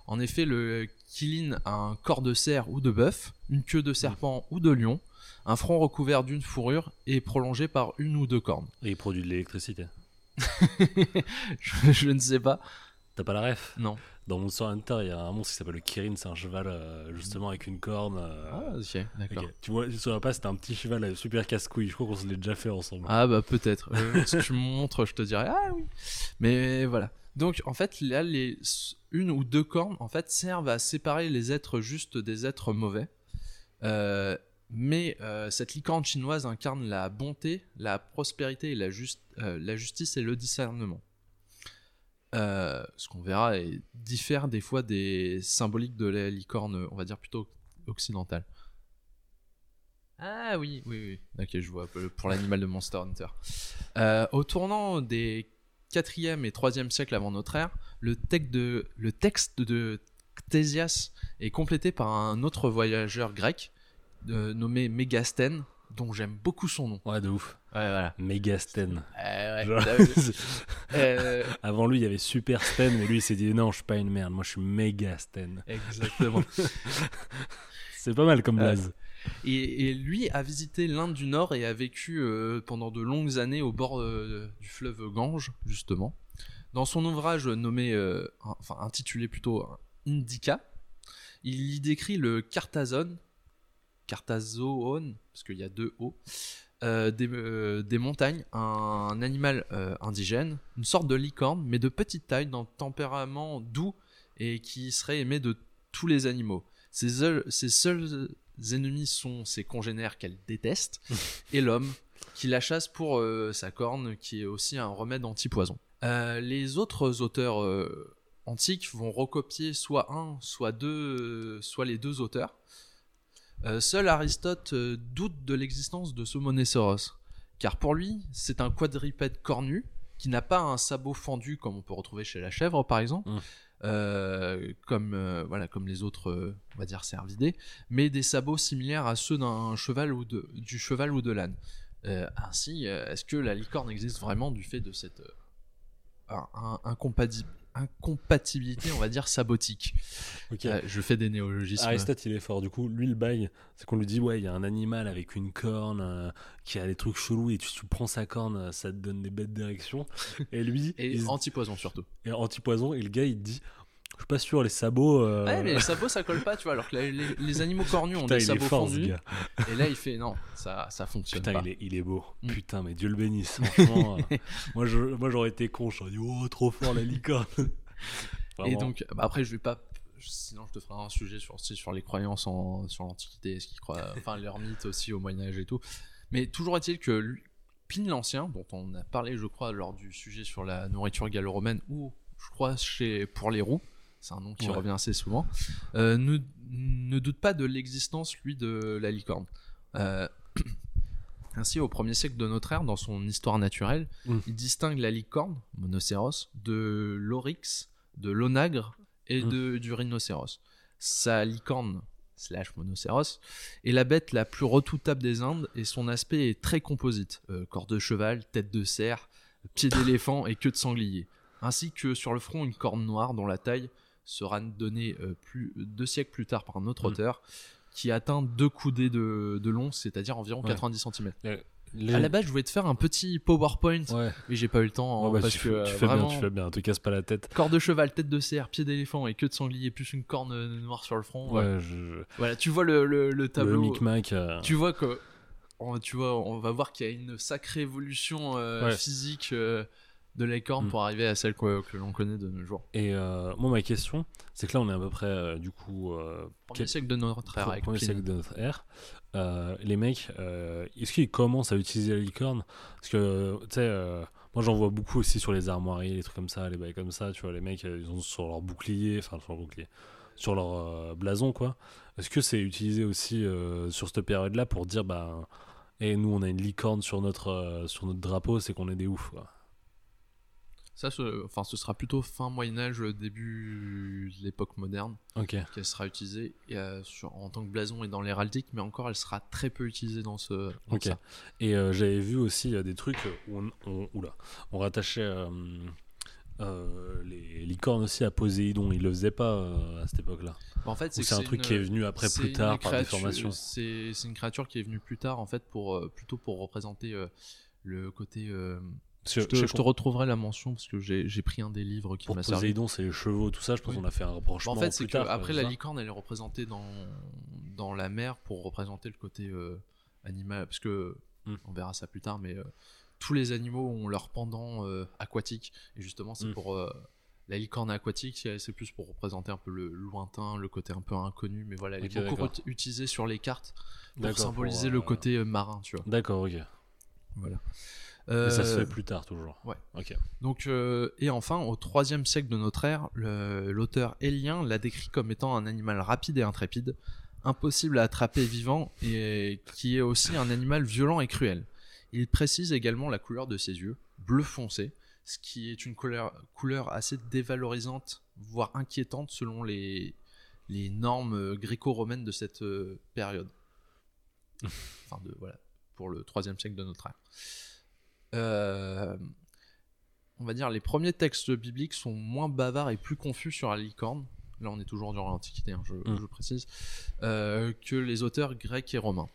En effet, le Qilin a un corps de cerf ou de bœuf, une queue de serpent ou de lion, un front recouvert d'une fourrure et prolongé par une ou deux cornes. Et il produit de l'électricité. je, je ne sais pas. T'as pas la ref? Non. Dans Monster Hunter, il y a un monstre qui s'appelle le Kirin, c'est un cheval euh, justement avec une corne. euh, Ah, ok, d'accord. Tu vois, sur la passe, c'était un petit cheval euh, super casse-couille. Je crois qu'on se l'est déjà fait ensemble. Ah bah peut-être. Euh, si tu me montres, je te dirais ah oui. Mais voilà. Donc en fait, là, les une ou deux cornes en fait servent à séparer les êtres justes des êtres mauvais. Mais cette licorne chinoise incarne la bonté, la prospérité et la, juste, euh, la justice et le discernement. Euh, ce qu'on verra diffère des fois des symboliques de la licorne, on va dire plutôt occidentale. Ah oui, oui, oui. Ok, je vois pour l'animal de Monster Hunter. Euh, au tournant des 4e et 3e siècles avant notre ère, le, texte de, le est complété par un autre voyageur grec euh, nommé Mégastène, dont j'aime beaucoup son nom. Ouais, de ouf. Ouais, voilà. Ouais, Genre- Euh, Avant lui, il y avait Super Sten, mais lui, il s'est dit non, je suis pas une merde, moi je suis Megasten. exactement. C'est pas mal comme Euh, blaze. Et, et lui a visité l'Inde du Nord et a vécu euh, pendant de longues années au bord euh, du fleuve Gange, justement. Dans son ouvrage nommé, euh, enfin intitulé plutôt Indica, il y décrit le Cartazone, Cartazoon, parce qu'il y a deux O, euh, des, euh, des montagnes, un, animal euh, indigène, une sorte de licorne, mais de petite taille, d'un tempérament doux et qui serait aimé de tous les animaux. Ses, seuls- ses seuls ennemis sont ses congénères qu'elle déteste et l'homme qui la chasse pour sa corne, qui est aussi un remède anti-poison. Les autres auteurs antiques vont recopier soit un, soit deux, soit les deux auteurs. Euh, seul Aristote euh, doute de l'existence de ce Monéceros, car pour lui, c'est un quadripède cornu qui n'a pas un sabot fendu comme on peut retrouver chez la chèvre par exemple, Mm. euh, comme euh, voilà comme les autres, euh, on va dire cervidés, mais des sabots similaires à ceux d'un cheval ou de, du cheval ou de l'âne. Ainsi, est-ce que la licorne existe vraiment du fait de cette euh, un- un- incompati- incompatibilité, on va dire, sabotique Ok. Euh, Je fais des néologismes. Aristote, il est fort. Du coup, lui, le bail, c'est qu'on lui dit Ouais, il y a un animal avec une corne euh, qui a des trucs chelous et tu, tu prends sa corne, euh, ça te donne des bêtes d'érection. Et lui, Et il anti-poison surtout. et anti-poison, et le gars, il dit suis pas sûr, les sabots. euh, Ouais, mais les sabots ça colle pas, tu vois, alors que les, les- les animaux cornus ont Putain, des sabots fort, fondus. Et là, il fait non, ça, ça fonctionne Putain, pas. il est, il est beau. Mm. Putain, mais Dieu le bénisse. Franchement, euh, moi, je- moi, j'aurais été con. J'aurais dit Oh, trop fort la licorne. Et donc, bah, après, je vais pas, sinon je te ferai un sujet sur, sur les croyances en, sur l'Antiquité, ce qu'ils croient, enfin leurs mythes aussi au Moyen Âge et tout. Mais toujours est-il que lui- Pline l'Ancien, dont on a parlé, je crois, lors du sujet sur la nourriture gallo-romaine, ou je crois chez pour les roues, c'est un nom qui Ouais. revient assez souvent, euh, ne, ne doute pas de l'existence, lui, de la licorne. Euh, ainsi, au 1er siècle de notre ère, dans son histoire naturelle, Mm. il distingue la licorne, monocéros, de l'oryx, de l'onagre et Mm. de, du rhinocéros. Sa licorne, slash monocéros, est la bête la plus redoutable des Indes et son aspect est très composite. Euh, corps de cheval, tête de cerf, pied d'éléphant et queue de sanglier. Ainsi que sur le front une corne noire dont la taille sera donnée euh, plus, deux siècles plus tard par un autre Mm. auteur qui atteint deux coudées de, de long, c'est-à-dire environ Ouais. 90 cm. Les- À la base, je voulais te faire un petit PowerPoint, Ouais. mais j'ai pas eu le temps Ouais, hein, bah, parce tu, que fais- euh, tu fais vraiment, bien, tu fais bien, te casse pas la tête. corps de cheval, tête de cerf, pied d'éléphant et queue de sanglier, plus une corne euh, noire sur le front. Ouais, ouais. je- Voilà, tu vois le, le, le le tableau. micmac. euh, tu vois que on, tu vois on va voir qu'il y a une sacrée évolution euh, physique euh, de la corne Mm. pour arriver à celle que, que l'on connaît de nos jours. Et euh, moi, ma question, c'est que là, on est à peu près, euh, du coup, euh, Premier quel- siècle de notre ère premier Pline. siècle de notre ère. Euh, les mecs, est-ce qu'ils commencent à utiliser la licorne? Parce que, tu sais, moi j'en vois beaucoup aussi sur les armoiries, les trucs comme ça, les bails comme ça, tu vois, les mecs, ils ont sur leur bouclier, enfin, sur leur bouclier, sur leur euh, blason, quoi. Est-ce que c'est utilisé aussi euh, sur cette période-là pour dire, bah, et nous on a une licorne sur notre, euh, sur notre drapeau, c'est qu'on est des oufs, quoi? Ça, ce, enfin, ce sera plutôt fin Moyen Âge, début de l'époque moderne, Ok. qu'elle sera utilisée et, euh, sur- en tant que blason et dans l'héraldique, mais encore, elle sera très peu utilisée dans ce. dans ça. Et euh, j'avais vu aussi euh, des trucs où on, on, oula, on rattachait les licornes aussi à Poséidon. Ils le faisaient pas à cette époque-là. En fait, c'est un truc une- qui est venu après plus tard par créature- déformation. C'est une créature qui est venue plus tard, en fait, pour plutôt pour représenter le côté. Parce que je, te, je sais je te qu'on- retrouverai la mention parce que j'ai pris un des livres qui m'a servi. Poséidon, c'est les chevaux, tout ça. Je pense Oui. qu'on a fait un Bah, rapprochement en fait, c'est après la ça licorne, elle est représentée dans dans la mer pour représenter le côté euh, animal, parce que Mm. on verra ça plus tard, mais euh, tous les animaux ont leur pendant euh, aquatique et justement c'est Mm. pour euh, la licorne aquatique, c'est plus pour représenter un peu le lointain, le côté un peu inconnu, mais voilà, elle est beaucoup utilisée sur les cartes pour symboliser pour, le côté euh, marin, tu vois. D'accord, ok. Voilà. Ça se Euh, fait plus tard toujours. ouais. Ok. Donc, euh, et enfin, au troisième siècle de notre ère, l'auteur Hélien l'a décrit comme étant un animal rapide et intrépide, impossible à attraper vivant et qui est aussi un animal violent et cruel. Il précise également la couleur de ses yeux, bleu foncé, ce qui est une couleur, couleur assez dévalorisante, voire inquiétante selon les, les normes euh, gréco-romaines de cette période. enfin, de, voilà, pour le troisième siècle de notre ère. Euh, on va dire les premiers textes bibliques sont moins bavards et plus confus sur la licorne. Là, on est toujours durant l'Antiquité, hein, je, Mm. je précise, euh, que les auteurs grecs et romains.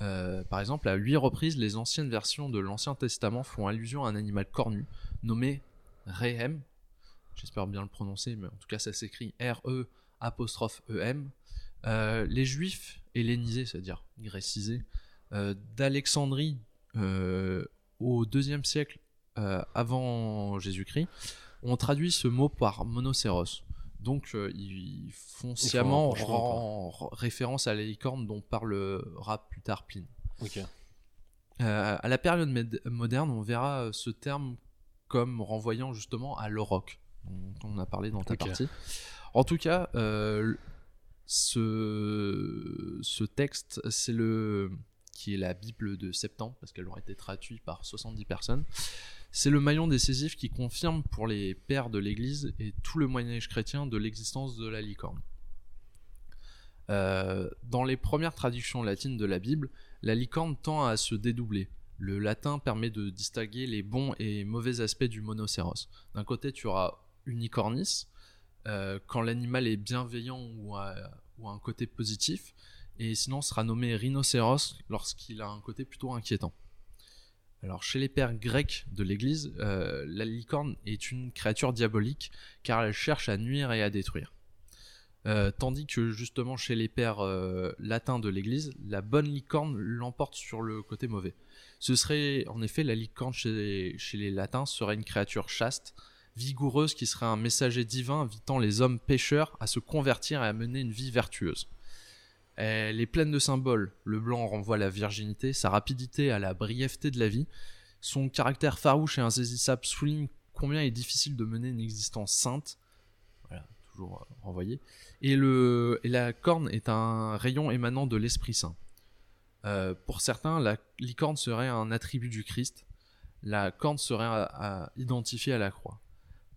Euh, par exemple, à huit reprises, les anciennes versions de l'Ancien Testament font allusion à un animal cornu nommé Rehem. J'espère bien le prononcer, mais en tout cas, ça s'écrit R-E apostrophe E-M. Euh, les Juifs hellénisés, c'est-à-dire grécisés, d'Alexandrie au deuxième siècle euh, avant Jésus-Christ, ont traduit ce mot par monocéros. Donc euh, ils font sciemment référence à la licorne dont parlera plus tard Pline. Euh, à la période moderne, on verra euh, ce terme comme renvoyant justement à l'auroch, dont on a parlé dans ta partie. En tout cas, ce, ce texte, c'est le qui est la Bible de septembre, parce qu'elle aurait été traduite par 70 personnes. C'est le maillon décisif qui confirme pour les pères de l'Église et tout le Moyen-Âge chrétien de l'existence de la licorne. Euh, dans les premières traductions latines de la Bible, la licorne tend à se dédoubler. Le latin permet de distinguer les bons et mauvais aspects du monocéros. D'un côté, tu auras unicornis, euh, quand l'animal est bienveillant ou ou a un côté positif, et sinon sera nommé rhinocéros lorsqu'il a un côté plutôt inquiétant. Alors chez les pères grecs de l'Église, euh, la licorne est une créature diabolique car elle cherche à nuire et à détruire. Euh, tandis que justement chez les pères euh, latins de l'Église, la bonne licorne l'emporte sur le côté mauvais. Ce serait en effet la licorne chez, chez les latins serait une créature chaste, vigoureuse qui serait un messager divin invitant les hommes pécheurs à se convertir et à mener une vie vertueuse. Elle est pleine de symboles. Le blanc renvoie à la virginité, sa rapidité à la brièveté de la vie. Son caractère farouche et insaisissable souligne combien il est difficile de mener une existence sainte. Voilà, toujours euh, renvoyé. Et, le, et la corne est un rayon émanant de l'Esprit Saint. Euh, pour certains, la licorne serait un attribut du Christ. La corne serait à, à identifier à la croix.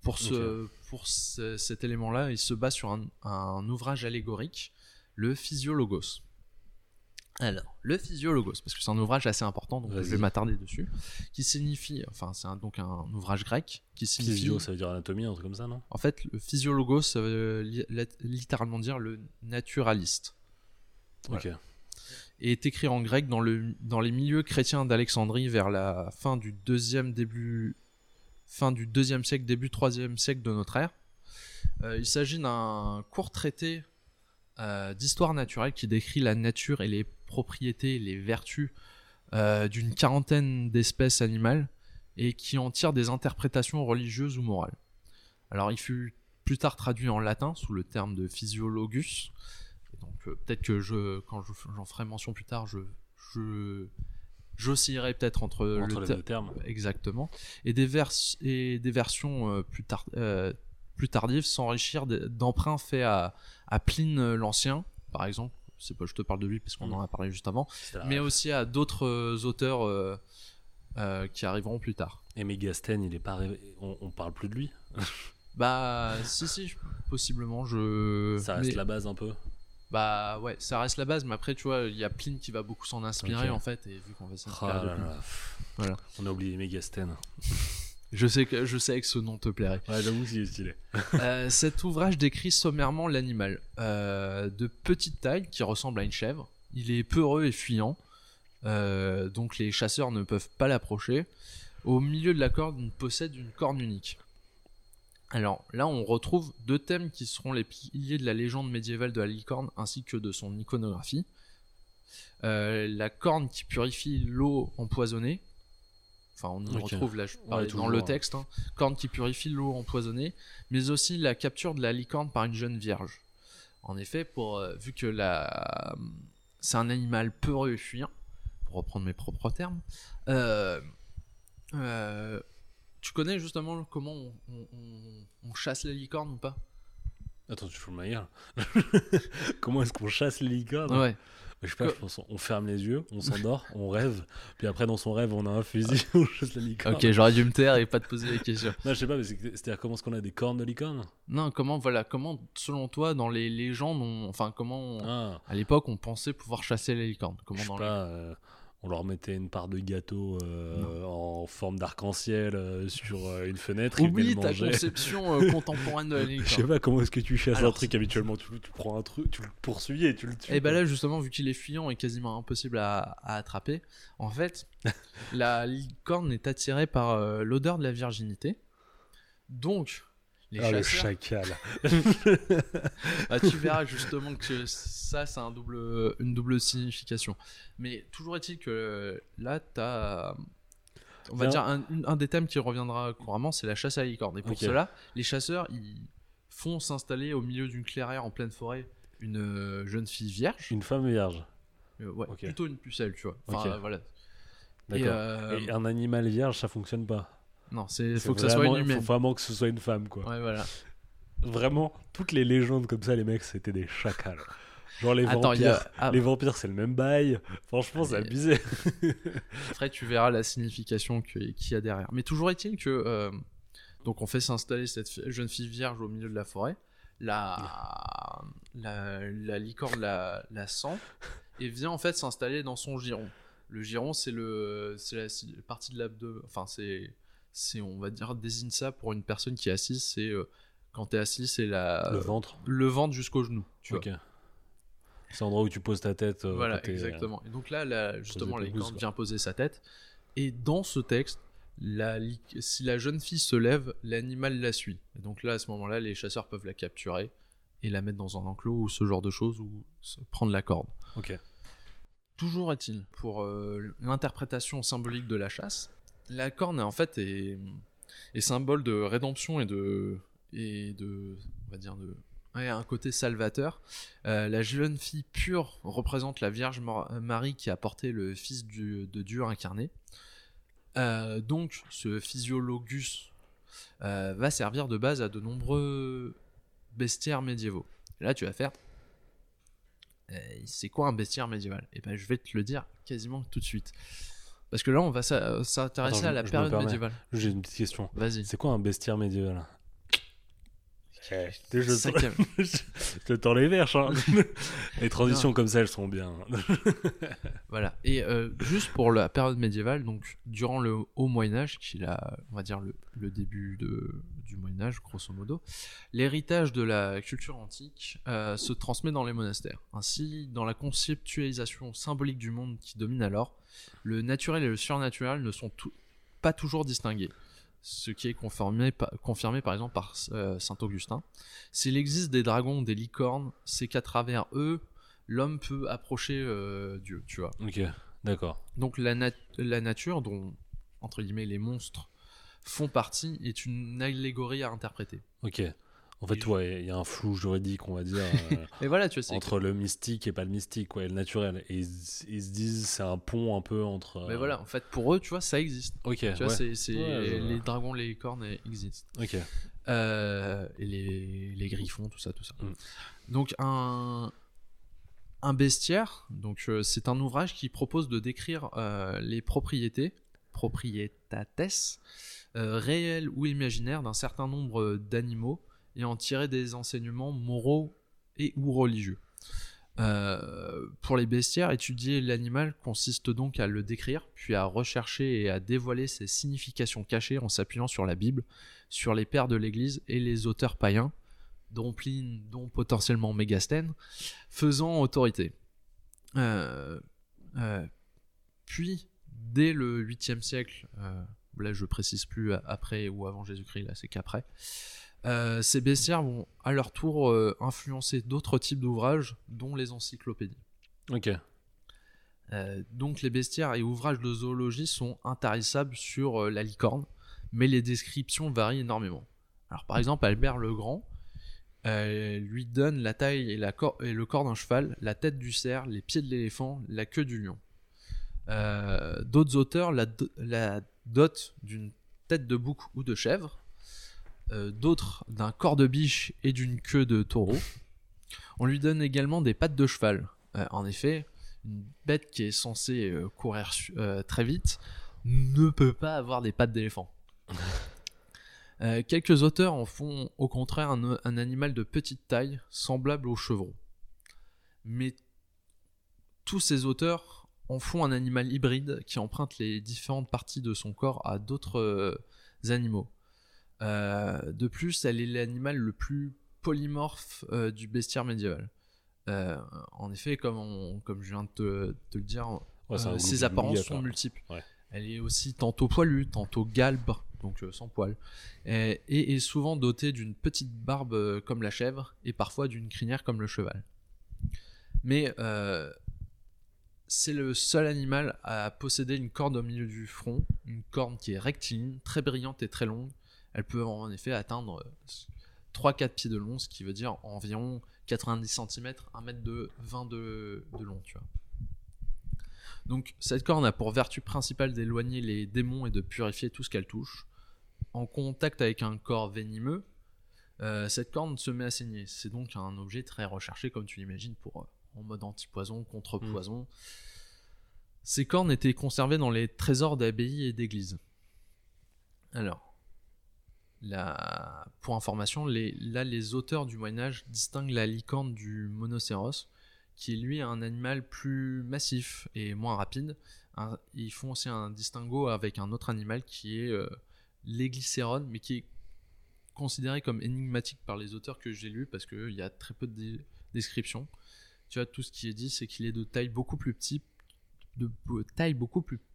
Pour, ce, pour ce- cet élément-là, il se base sur un, un ouvrage allégorique, le Physiologos. Alors, le Physiologos, parce que c'est un ouvrage assez important, donc je vais m'attarder dessus, qui signifie, enfin c'est un- donc un ouvrage grec, qui signifie... Physio, ça veut dire anatomie, un truc comme ça, non? En fait, le Physiologos, ça veut li- lit- littéralement dire le naturaliste. Ok. et est écrit en grec dans, le, dans les milieux chrétiens d'Alexandrie vers la fin du deuxième début fin du deuxième siècle début troisième siècle de notre ère. Euh, il s'agit d'un court traité euh, d'histoire naturelle qui décrit la nature et les propriétés, les vertus euh, d'une quarantaine d'espèces animales et qui en tire des interprétations religieuses ou morales. Alors il fut plus tard traduit en latin sous le terme de physiologus. Et donc euh, peut-être que je, quand je- j'en ferai mention plus tard, je, je j'oscillerai peut-être entre, Entre le les deux termes. exactement et des vers et des versions euh, plus euh, plus tardives s'enrichir d'emprunts faits à, à Pline euh, l'Ancien, par exemple. C'est pas, je te parle de lui parce qu'on Mm. en a parlé juste avant, mais aussi à d'autres euh, auteurs euh, qui arriveront plus tard. Et Mégasthène, il est pas on, on parle plus de lui. Bah, si, si, possiblement, je. Ça reste mais- la base un peu. Bah, ouais, ça reste la base, mais après, tu vois, il y a Pline qui va beaucoup s'en inspirer en fait, et vu qu'on va s'inspirer pff. Voilà. On a oublié Mégasthène. Je sais que je sais que ce nom te plairait. Ouais, j'avoue qu'il est stylé. Euh, cet ouvrage décrit sommairement l'animal. Euh, de petite taille, qui ressemble à une chèvre. Il est peureux et fuyant. Euh, donc les chasseurs ne peuvent pas l'approcher. Au milieu de la corde, il possède une corne unique. Alors là, on retrouve deux thèmes qui seront les piliers de la légende médiévale de la licorne ainsi que de son iconographie. La corne qui purifie l'eau empoisonnée. Enfin, on y retrouve là, je parlais dans toujours, le ouais. texte. hein. Corne qui purifie l'eau empoisonnée, mais aussi la capture de la licorne par une jeune vierge. En effet, pour, euh, vu que la... c'est un animal peureux et fuyant, pour reprendre mes propres termes, euh, euh, tu connais justement comment on, on- on- on chasse les licornes ou pas? Attends, tu fous ma gueule. Comment est-ce qu'on chasse les licornes? Ouais. Je sais pas, je pense on ferme les yeux, on s'endort, on rêve, puis après dans son rêve on a un fusil, on chasse la licorne. Ok, j'aurais dû me taire et pas te poser les questions. Non, je sais pas, mais c'est- c'est-à-dire comment est-ce qu'on a des cornes de licorne? Non, comment, voilà, comment, selon toi, dans les légendes, on- enfin, comment, on- Ah, à l'époque, on pensait pouvoir chasser les licornes? Je Comment sais dans les- pas, euh, on leur mettait une part de gâteau euh, en forme d'arc-en-ciel euh, sur euh, une fenêtre, Oublie ta conception contemporaine de la Je sais pas comment est-ce que tu chasses Alors, un truc habituellement, tu, tu prends un truc, tu le poursuis et tu le tues. Et bah quoi. là, justement, vu qu'il est fuyant et quasiment impossible à, à attraper, en fait, la licorne est attirée par l'odeur de la virginité. Donc, les Ah, le chacal. Ah, tu verras justement que ça, c'est un double, une double signification. Mais toujours est-il que euh, là, t'as. On va Bien. dire un, des thèmes qui reviendra couramment, c'est la chasse à la licorne. Et pour cela, les chasseurs, ils font s'installer au milieu d'une clairière en pleine forêt une euh, jeune fille vierge. Une femme vierge. Euh, ouais, plutôt une pucelle, tu vois. Enfin, voilà. Euh, Et un animal vierge, ça fonctionne pas. Non, c'est faut que ça soit une humaine. Faut vraiment que ce soit une femme, quoi. Ouais, voilà. Vraiment, toutes les légendes comme ça, les mecs, c'était des chacals. Genre les Attends, vampires. a. ah, Les vampires, c'est le même bail. Franchement, c'est abusé. Après, tu verras la signification qu'il y a derrière. Mais toujours est-il que. euh, donc, on fait s'installer cette jeune fille vierge au milieu de la forêt. La, la, la licorne la, la sent et vient en fait s'installer dans son giron. Le giron, c'est le, c'est la partie de l'abdomen. Enfin, c'est, c'est, on va dire, désigne ça pour une personne qui est assise. C'est euh, quand t'es assis, c'est la, le ventre. le ventre jusqu'au genou. Tu Ok. C'est l'endroit où tu poses ta tête. euh, voilà, t'es- exactement. Et donc là, justement, la vient poser sa tête. Et dans ce texte, la si la jeune fille se lève, l'animal la suit. Et donc là, à ce moment-là, les chasseurs peuvent la capturer et la mettre dans un enclos ou ce genre de choses ou prendre la corde. Ok. Toujours est-il, pour euh, l'interprétation symbolique de la chasse, la corne en fait est, symbole de rédemption et de. On va dire un côté salvateur. Euh, la jeune fille pure représente la Vierge Marie qui a porté le Fils de Dieu incarné. Euh, donc, ce physiologus euh, va servir de base à de nombreux bestiaires médiévaux. Là, tu vas faire. c'est quoi un bestiaire médiéval? Et ben, je vais te le dire quasiment tout de suite. Parce que là, on va s'a- s'intéresser à la je période médiévale. J'ai une petite question. Vas-y. C'est quoi un bestiaire médiéval? Je Cinquième. te tends les verges. hein. les transitions comme ça, elles sont bien. Voilà. Et euh, juste pour la période médiévale, donc durant le Haut Moyen Âge, qui est la, on va dire le, le début de, du Moyen Âge, grosso modo, l'héritage de la culture antique euh, se transmet dans les monastères. Ainsi, dans la conceptualisation symbolique du monde qui domine alors, le naturel et le surnaturel ne sont tout- pas toujours distingués. Ce qui est confirmé, pa- confirmé par exemple par euh, saint Augustin. S'il existe des dragons, des licornes, c'est qu'à travers eux, l'homme peut approcher euh, Dieu, tu vois. ok, d'accord. Donc la, nat- la nature, dont entre guillemets les monstres font partie, est une allégorie à interpréter. Ok. En fait, ouais, il y a un flou juridique, on va dire, euh, voilà, tu entre le mystique et pas le mystique, ouais, le naturel. Et ils, ils se disent, c'est un pont un peu entre. euh, Mais voilà, en fait, pour eux, tu vois, ça existe. Ok, Tu vois, ouais. c'est, Ouais, les dragons, les licornes eh, existent. Ok. Euh, et les, les griffons, tout ça, tout ça. Mm. Donc un un bestiaire, donc euh, c'est un ouvrage qui propose de décrire euh, les propriétés, propriétates, euh, réelles ou imaginaires d'un certain nombre d'animaux et en tirer des enseignements moraux et ou religieux. Euh, pour les bestiaires, étudier l'animal consiste donc à le décrire, puis à rechercher et à dévoiler ses significations cachées en s'appuyant sur la Bible, sur les pères de l'Église et les auteurs païens, dont Pline, dont potentiellement Mégastène, faisant autorité. Euh, euh, puis, dès le 8e siècle, là je précise plus après ou avant Jésus-Christ, là c'est qu'après, euh, ces bestiaires vont à leur tour euh, influencer d'autres types d'ouvrages, dont les encyclopédies. Ok. Euh, donc les bestiaires et ouvrages de zoologie sont intarissables sur la licorne, mais les descriptions varient énormément. Alors par exemple, Albert le Grand lui donne la taille et, la cor- et le corps d'un cheval, la tête du cerf, les pieds de l'éléphant, la queue du lion. D'autres auteurs la dotent d'une tête de bouc ou de chèvre, euh, d'autres d'un corps de biche et d'une queue de taureau. On lui donne également des pattes de cheval. Euh, en effet, une bête qui est censée euh, courir très vite ne peut pas avoir des pattes d'éléphant. Quelques auteurs en font au contraire un, un animal de petite taille, semblable au chevreau. Mais tous ces auteurs en font un animal hybride qui emprunte les différentes parties de son corps à d'autres animaux. Euh, de plus, elle est l'animal le plus polymorphe euh, du bestiaire médiéval. Euh, en effet, comme, on- comme je viens de te, te le dire, Ouais, ses apparences sont multiples. Ouais. Elle est aussi tantôt poilue, tantôt galbe, donc sans poil, et, et est souvent dotée d'une petite barbe comme la chèvre et parfois d'une crinière comme le cheval. Mais euh, c'est le seul animal à posséder une corne au milieu du front, une corne qui est rectiligne, très brillante et très longue. Elle peut en effet atteindre 3-4 pieds de long, ce qui veut dire environ 90 cm, 1 mètre de 20 de, de long, tu vois. Donc cette corne a pour vertu principale d'éloigner les démons et de purifier tout ce qu'elle touche. En contact avec un corps venimeux, euh, cette corne se met à saigner. C'est donc un objet très recherché, comme tu l'imagines, pour euh, en mode anti-poison, contre-poison. Ces cornes étaient conservées dans les trésors d'abbayes et d'églises. Alors, pour information, les- là les auteurs du Moyen Âge distinguent la licorne du monocéros, qui est lui un animal plus massif et moins rapide. Ils font aussi un distinguo avec un autre animal qui est euh, l'églycérone, mais qui est considéré comme énigmatique par les auteurs que j'ai lus parce qu'il y a très peu de descriptions. Tu vois, tout ce qui est dit, c'est qu'il est de taille beaucoup plus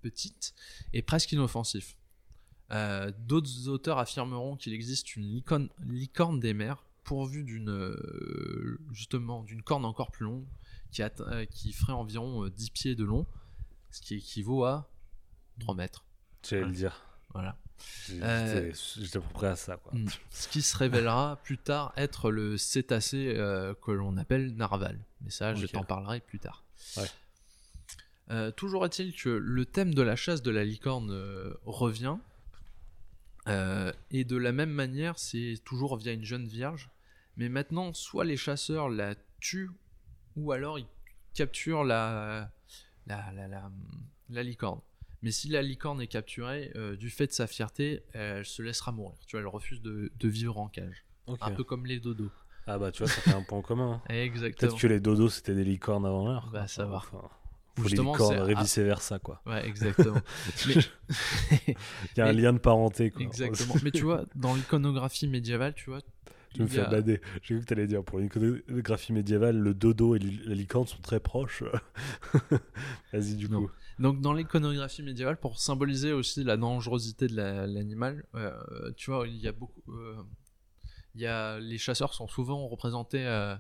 petite et presque inoffensif. Euh, D'autres auteurs affirmeront qu'il existe une licorne, licorne des mers pourvue d'une euh, justement d'une corne encore plus longue qui, euh, qui ferait environ euh, 10 pieds de long, ce qui équivaut à 3 mètres. J'allais le dire. Voilà. J'étais j'étais à ça, quoi. Mm. Ce qui se révélera plus tard être le cétacé euh, que l'on appelle narval. Mais ça, je t'en parlerai plus tard. Ouais. Euh, toujours est-il que le thème de la chasse de la licorne euh, revient. Euh, et de la même manière, c'est toujours via une jeune vierge. Mais maintenant, soit les chasseurs la tuent, ou alors ils capturent la, la, la, la, la licorne. Mais si la licorne est capturée, euh, du fait de sa fierté, elle se laissera mourir. Tu vois, elle refuse de, de vivre en cage. Un peu comme les dodos. Ah bah tu vois, ça fait un point commun. hein. Exactement. Peut-être que les dodos c'était des licornes avant l'heure. Bah, ça va. Enfin, faut les c'est- et vice versa quoi. Ouais, exactement. Mais- Il y a un lien de parenté quoi. exactement. Mais tu vois, dans l'iconographie médiévale, tu vois, Tu me fais a- bader. J'ai vu que t'allais dire pour l'iconographie médiévale, le dodo et la licorne sont très proches. Vas-y du Non. coup. Donc dans l'iconographie médiévale, pour symboliser aussi la dangerosité de la- l'animal, euh, tu vois, il y a beaucoup, euh, il y a les chasseurs sont souvent représentés, euh,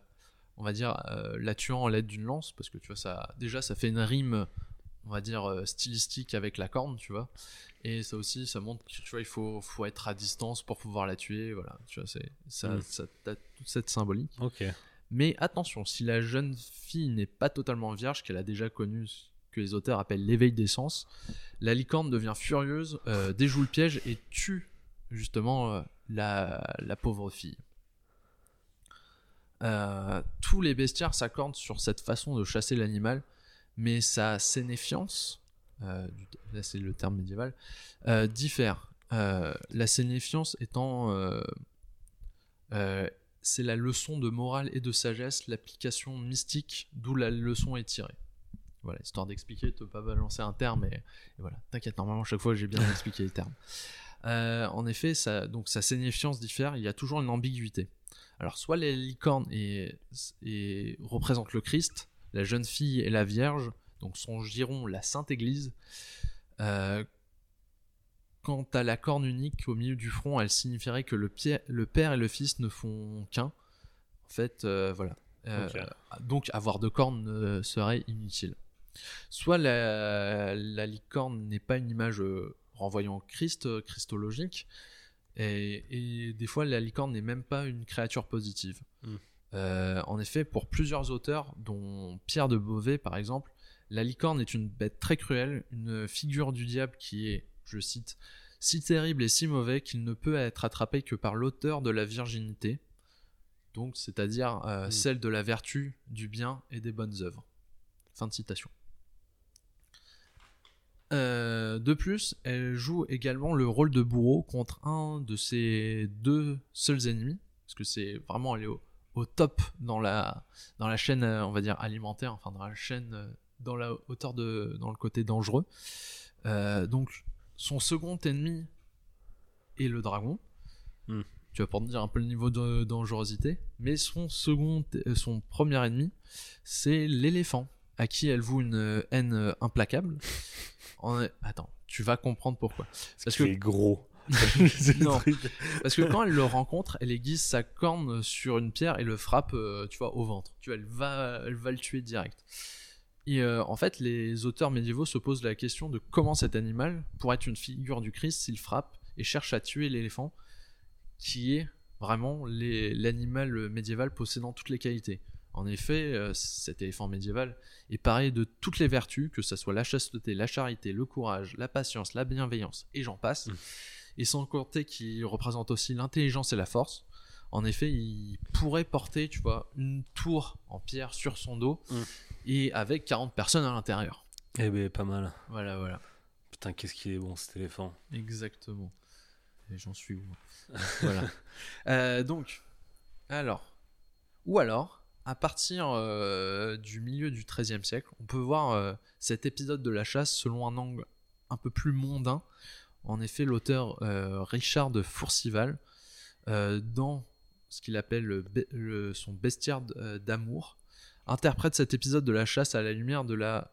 on va dire, euh, la tuant à l'aide d'une lance, parce que tu vois ça, déjà ça fait une rime, on va dire euh, stylistique avec la corne, tu vois, et ça aussi, ça montre que tu vois, il faut, faut être à distance pour pouvoir la tuer, voilà, tu vois, c'est ça, Mm. ça t'as toute cette symbolique. Ok. Mais attention, si la jeune fille n'est pas totalement vierge, qu'elle a déjà connu ce que les auteurs appellent l'éveil des sens, la licorne devient furieuse, euh, déjoue le piège et tue justement la, la pauvre fille. Euh, tous les bestiaires s'accordent sur cette façon de chasser l'animal, mais sa sénéfiance, euh, c'est le terme médiéval, euh, diffère. La sénéfiance étant c'est la leçon de morale et de sagesse, l'application mystique d'où la leçon est tirée. Voilà, histoire d'expliquer, de pas balancer un terme, et, voilà. T'inquiète, normalement, chaque fois, j'ai bien expliqué les termes. En effet, donc sa signifiance diffère, il y a toujours une ambiguïté. Alors, soit les licornes et, et représentent le Christ, la jeune fille et la Vierge, donc son giron, la Sainte Église. Euh, quant à la corne unique au milieu du front, elle signifierait que le, pied- le Père et le Fils ne font qu'un. En fait, euh, voilà. Euh. Donc, avoir deux cornes serait inutile. Soit la, la licorne n'est pas une image renvoyant au Christ, christologique, et, et des fois la licorne n'est même pas une créature positive. Mm. Euh, en effet, pour plusieurs auteurs, dont Pierre de Beauvais par exemple, la licorne est une bête très cruelle, une figure du diable qui est, je cite, si terrible et si mauvais qu'il ne peut être attrapé que par l'auteur de la virginité, donc c'est-à-dire euh, Mm. celle de la vertu, du bien et des bonnes œuvres. Fin de citation. Euh, de plus, elle joue également le rôle de bourreau contre un de ses deux seuls ennemis, parce que c'est vraiment elle est au, au top dans la dans la chaîne, euh, on va dire alimentaire, enfin dans la chaîne, euh, dans la hauteur de dans le côté dangereux. Euh, donc son second ennemi est le dragon. Hmm. Tu vas pour te dire un peu le niveau de dangerosité, mais son second, son premier ennemi, c'est l'éléphant, à qui elle voue une euh, haine euh, implacable. En- Attends, tu vas comprendre pourquoi. Parce que C'est gros. Non. parce que quand elle le rencontre, elle aiguise sa corne sur une pierre et le frappe, euh, tu vois, au ventre. Tu vois, elle va, elle va le tuer direct. Et euh, en fait, les auteurs médiévaux se posent la question de comment cet animal pourrait être une figure du Christ s'il frappe et cherche à tuer l'éléphant, qui est vraiment l'animal médiéval possédant toutes les qualités. En effet, euh, cet éléphant médiéval est paré de toutes les vertus, que ce soit la chasteté, la charité, le courage, la patience, la bienveillance, et j'en passe. Mm. Et sans compter qu'il représente aussi l'intelligence et la force. En effet, il pourrait porter, tu vois, une tour en pierre sur son dos Mm. et avec 40 personnes à l'intérieur. Eh ben pas mal. Voilà, voilà. Putain, qu'est-ce qu'il est bon cet éléphant. Exactement. Et j'en suis où Voilà. Euh, donc, alors, ou alors, à partir euh, du milieu du XIIIe siècle, on peut voir euh, cet épisode de la chasse selon un angle un peu plus mondain. En effet, l'auteur euh, Richard de Fourcival, dans ce qu'il appelle son bestiaire d'amour, interprète cet épisode de la chasse à la lumière de la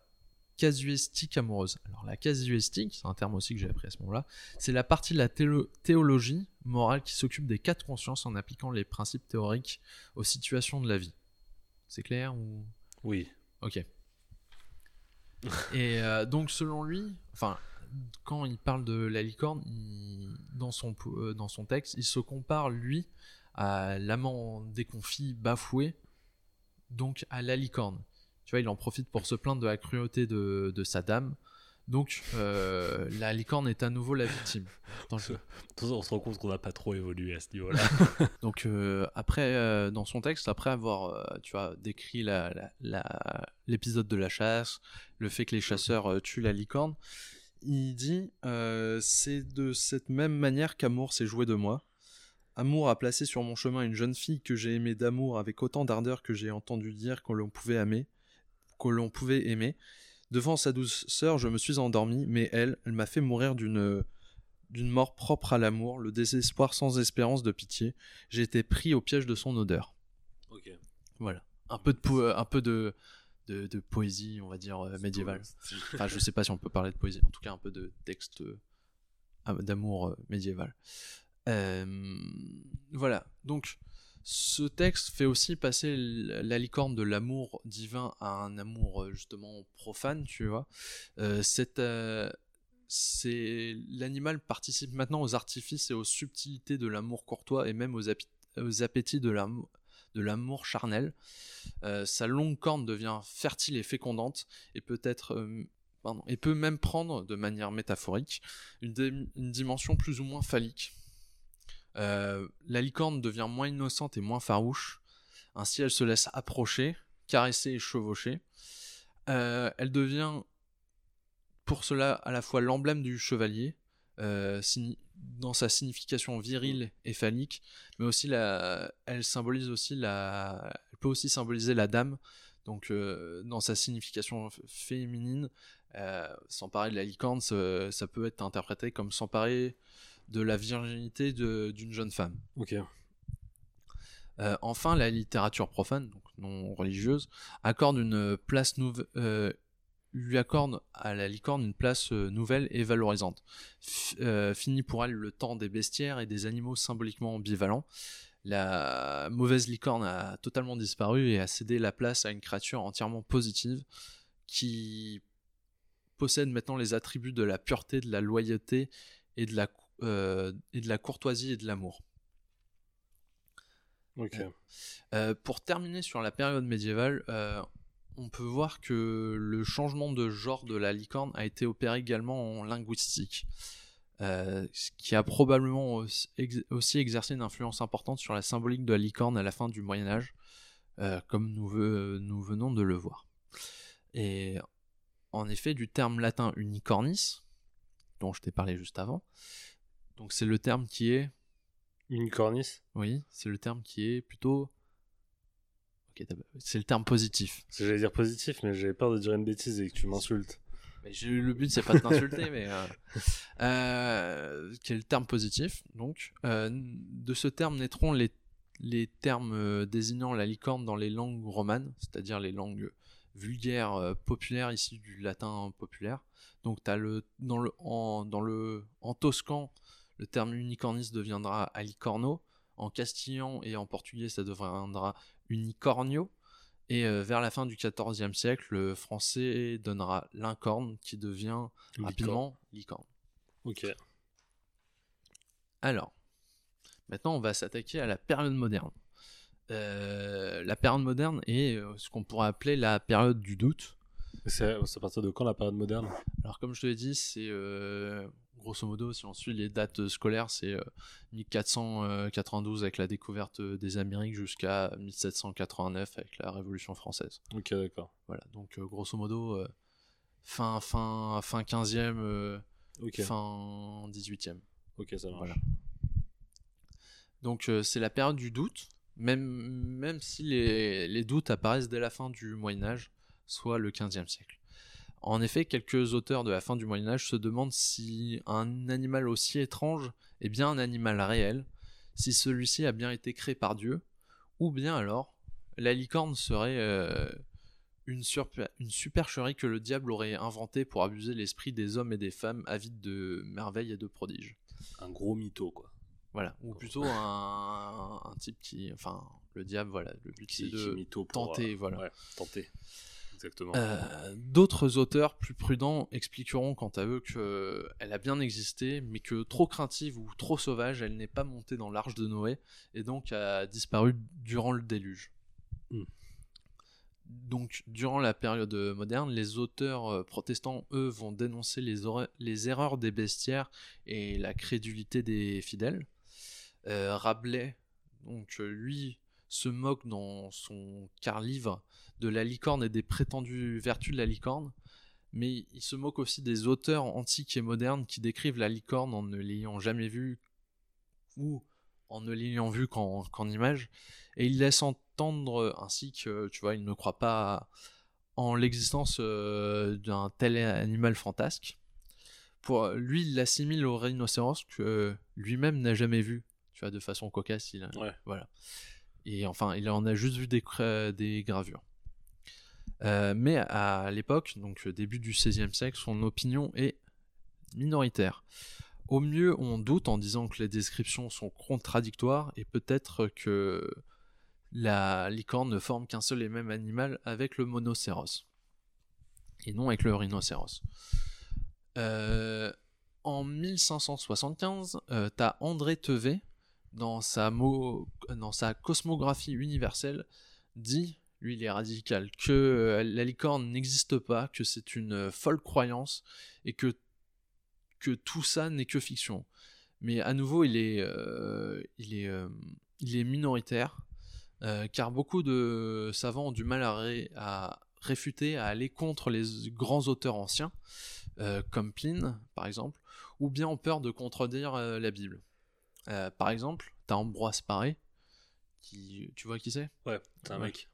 casuistique amoureuse. Alors la casuistique, c'est un terme aussi que j'ai appris à ce moment-là, c'est la partie de la théologie morale qui s'occupe des quatre consciences en appliquant les principes théoriques aux situations de la vie. C'est clair ou? Oui. Ok. Et euh, donc selon lui, enfin quand il parle de la licorne, il- dans, son, euh, dans son texte, il se compare, lui, à l'amant déconfit bafoué, donc à la licorne. Tu vois, il en profite pour se plaindre de la cruauté de, de sa dame. Donc, euh, la licorne est à nouveau la victime. Dans le- On se rend compte qu'on n'a pas trop évolué à ce niveau-là. Donc euh, après, euh, dans son texte, après avoir, tu vois, décrit la- la- la- l'épisode de la chasse, le fait que les chasseurs tuent la licorne, il dit c'est de cette même manière qu'Amour s'est joué de moi. Amour a placé sur mon chemin une jeune fille que j'ai aimée d'amour avec autant d'ardeur que j'ai entendu dire que l'on pouvait aimer, que l'on pouvait aimer. Devant sa douceur, je me suis endormi, mais elle, elle m'a fait mourir d'une d'une mort propre à l'amour, le désespoir sans espérance de pitié. J'ai été pris au piège de son odeur. ok. Voilà. Un peu de, po- euh, un peu de, de, de poésie, on va dire, euh, médiévale. Enfin, je sais pas si on peut parler de poésie, en tout cas un peu de texte euh, d'amour euh, médiéval. Voilà. Donc, ce texte fait aussi passer la licorne de l'amour divin à un amour euh, justement profane, tu vois. Euh, euh, l'animal participe maintenant aux artifices et aux subtilités de l'amour courtois et même aux, appétits de l'amour charnel. Sa longue corne devient fertile et fécondante et peut être et peut même prendre de manière métaphorique une dimension plus ou moins phallique. Euh, la licorne devient moins innocente et moins farouche. Ainsi, elle se laisse approcher, caresser et chevaucher. Euh, elle devient pour cela à la fois l'emblème du chevalier, euh, dans sa signification virile et phallique, mais elle peut aussi symboliser la dame, donc dans sa signification féminine, s'emparer de la licorne, ça, ça peut être interprété comme s'emparer de la virginité d'une jeune femme. Ok. Euh, enfin, la littérature profane, donc non religieuse, accorde une place nouve- euh, lui accorde à la licorne une place euh, nouvelle et valorisante. F- euh, fini pour elle le temps des bestiaires et des animaux symboliquement ambivalents. La mauvaise licorne a totalement disparu et a cédé la place à une créature entièrement positive qui possède maintenant les attributs de la pureté, de la loyauté et de la, euh, et de la courtoisie et de l'amour. Ok. Euh, pour terminer sur la période médiévale, euh, on peut voir que le changement de genre de la licorne a été opéré également en linguistique, euh, ce qui a probablement aussi, ex- aussi exercé une influence importante sur la symbolique de la licorne à la fin du Moyen Âge, euh, comme nous, ve- nous venons de le voir. Et en effet, du terme latin unicornis, dont je t'ai parlé juste avant, donc c'est le terme qui est Une cornice oui, c'est le terme qui est plutôt. Ok, c'est le terme positif. J'allais dire positif, mais j'avais peur de dire une bêtise et que tu m'insultes. Le but, c'est pas de t'insulter, mais. euh, euh, qui est le terme positif. Donc, euh, de ce terme naîtront les, les termes euh, désignant la licorne dans les langues romanes, c'est-à-dire les langues vulgaires populaires issues du latin populaire. Donc, as le, dans, le, en, dans le, en toscan, le terme unicornis deviendra alicorno. En castillan et en portugais, ça deviendra unicornio. Et euh, vers la fin du XIVe siècle, le français donnera l'incorne qui devient rapidement licorne. Ok. Alors, maintenant on va s'attaquer à la période moderne. Euh, la période moderne est euh, ce qu'on pourrait appeler la période du doute. C'est c'est à partir de quand la période moderne? Alors comme je te l'ai dit, c'est euh, grosso modo, si on suit les dates scolaires, c'est euh, 1492 avec la découverte des Amériques jusqu'à 1789 avec la Révolution française. Ok, d'accord. Voilà, donc euh, grosso modo, euh, fin, fin, fin 15e, euh, Ok. fin 18e. Ok, ça marche. Voilà. Donc euh, c'est la période du doute, même, même si les, les doutes apparaissent dès la fin du Moyen Âge, soit le 15e siècle. En effet, quelques auteurs de la fin du Moyen Âge se demandent si un animal aussi étrange est bien un animal réel, si celui-ci a bien été créé par Dieu, ou bien alors la licorne serait euh, une, supercherie que le diable aurait inventée pour abuser l'esprit des hommes et des femmes avides de merveilles et de prodiges. Un gros mytho, quoi. Voilà, ou plutôt un, un type qui, enfin, le diable, voilà, le but c'est de mytho pour, tenter, euh, voilà. Ouais, tenter. Exactement. Euh, D'autres auteurs plus prudents expliqueront quant à eux qu'elle a bien existé, mais que trop craintive ou trop sauvage, elle n'est pas montée dans l'arche de Noé et donc a disparu durant le déluge. Hmm. Donc, durant la période moderne, les auteurs euh, protestants, eux, vont dénoncer les, erreurs des bestiaires et la crédulité des fidèles. Euh, Rabelais, donc euh, lui, se moque dans son quart livre de la licorne et des prétendues vertus de la licorne, mais il se moque aussi des auteurs antiques et modernes qui décrivent la licorne en ne l'ayant jamais vue ou en ne l'ayant vue qu'en image, et il laisse entendre ainsi que, tu vois, il ne croit pas en l'existence euh, d'un tel animal fantasque. Pour lui, il l'assimile au rhinocéros que lui-même n'a jamais vu, tu vois, de façon cocasse. Il, Ouais. Voilà. Et enfin, il en a juste vu des, des gravures. Euh, mais à l'époque, donc euh, début du XVIe siècle, son opinion est minoritaire. Au mieux, on doute en disant que les descriptions sont contradictoires et peut-être que la licorne ne forme qu'un seul et même animal avec le monocéros et non avec le rhinocéros. Euh, en 1575, euh, t'as André Tevet dans sa, mo- dans sa cosmographie universelle dit, lui il est radical, que euh, la licorne n'existe pas, que c'est une euh, folle croyance et que, que tout ça n'est que fiction. Mais à nouveau, il est, euh, il est, il est minoritaire, car beaucoup de savants ont du mal à, à réfuter, à aller contre les grands auteurs anciens, comme Pline par exemple, ou bien ont peur de contredire la Bible. Euh, par exemple, t'as Ambroise Paré, qui, tu vois qui c'est? Ouais, c'est un mec.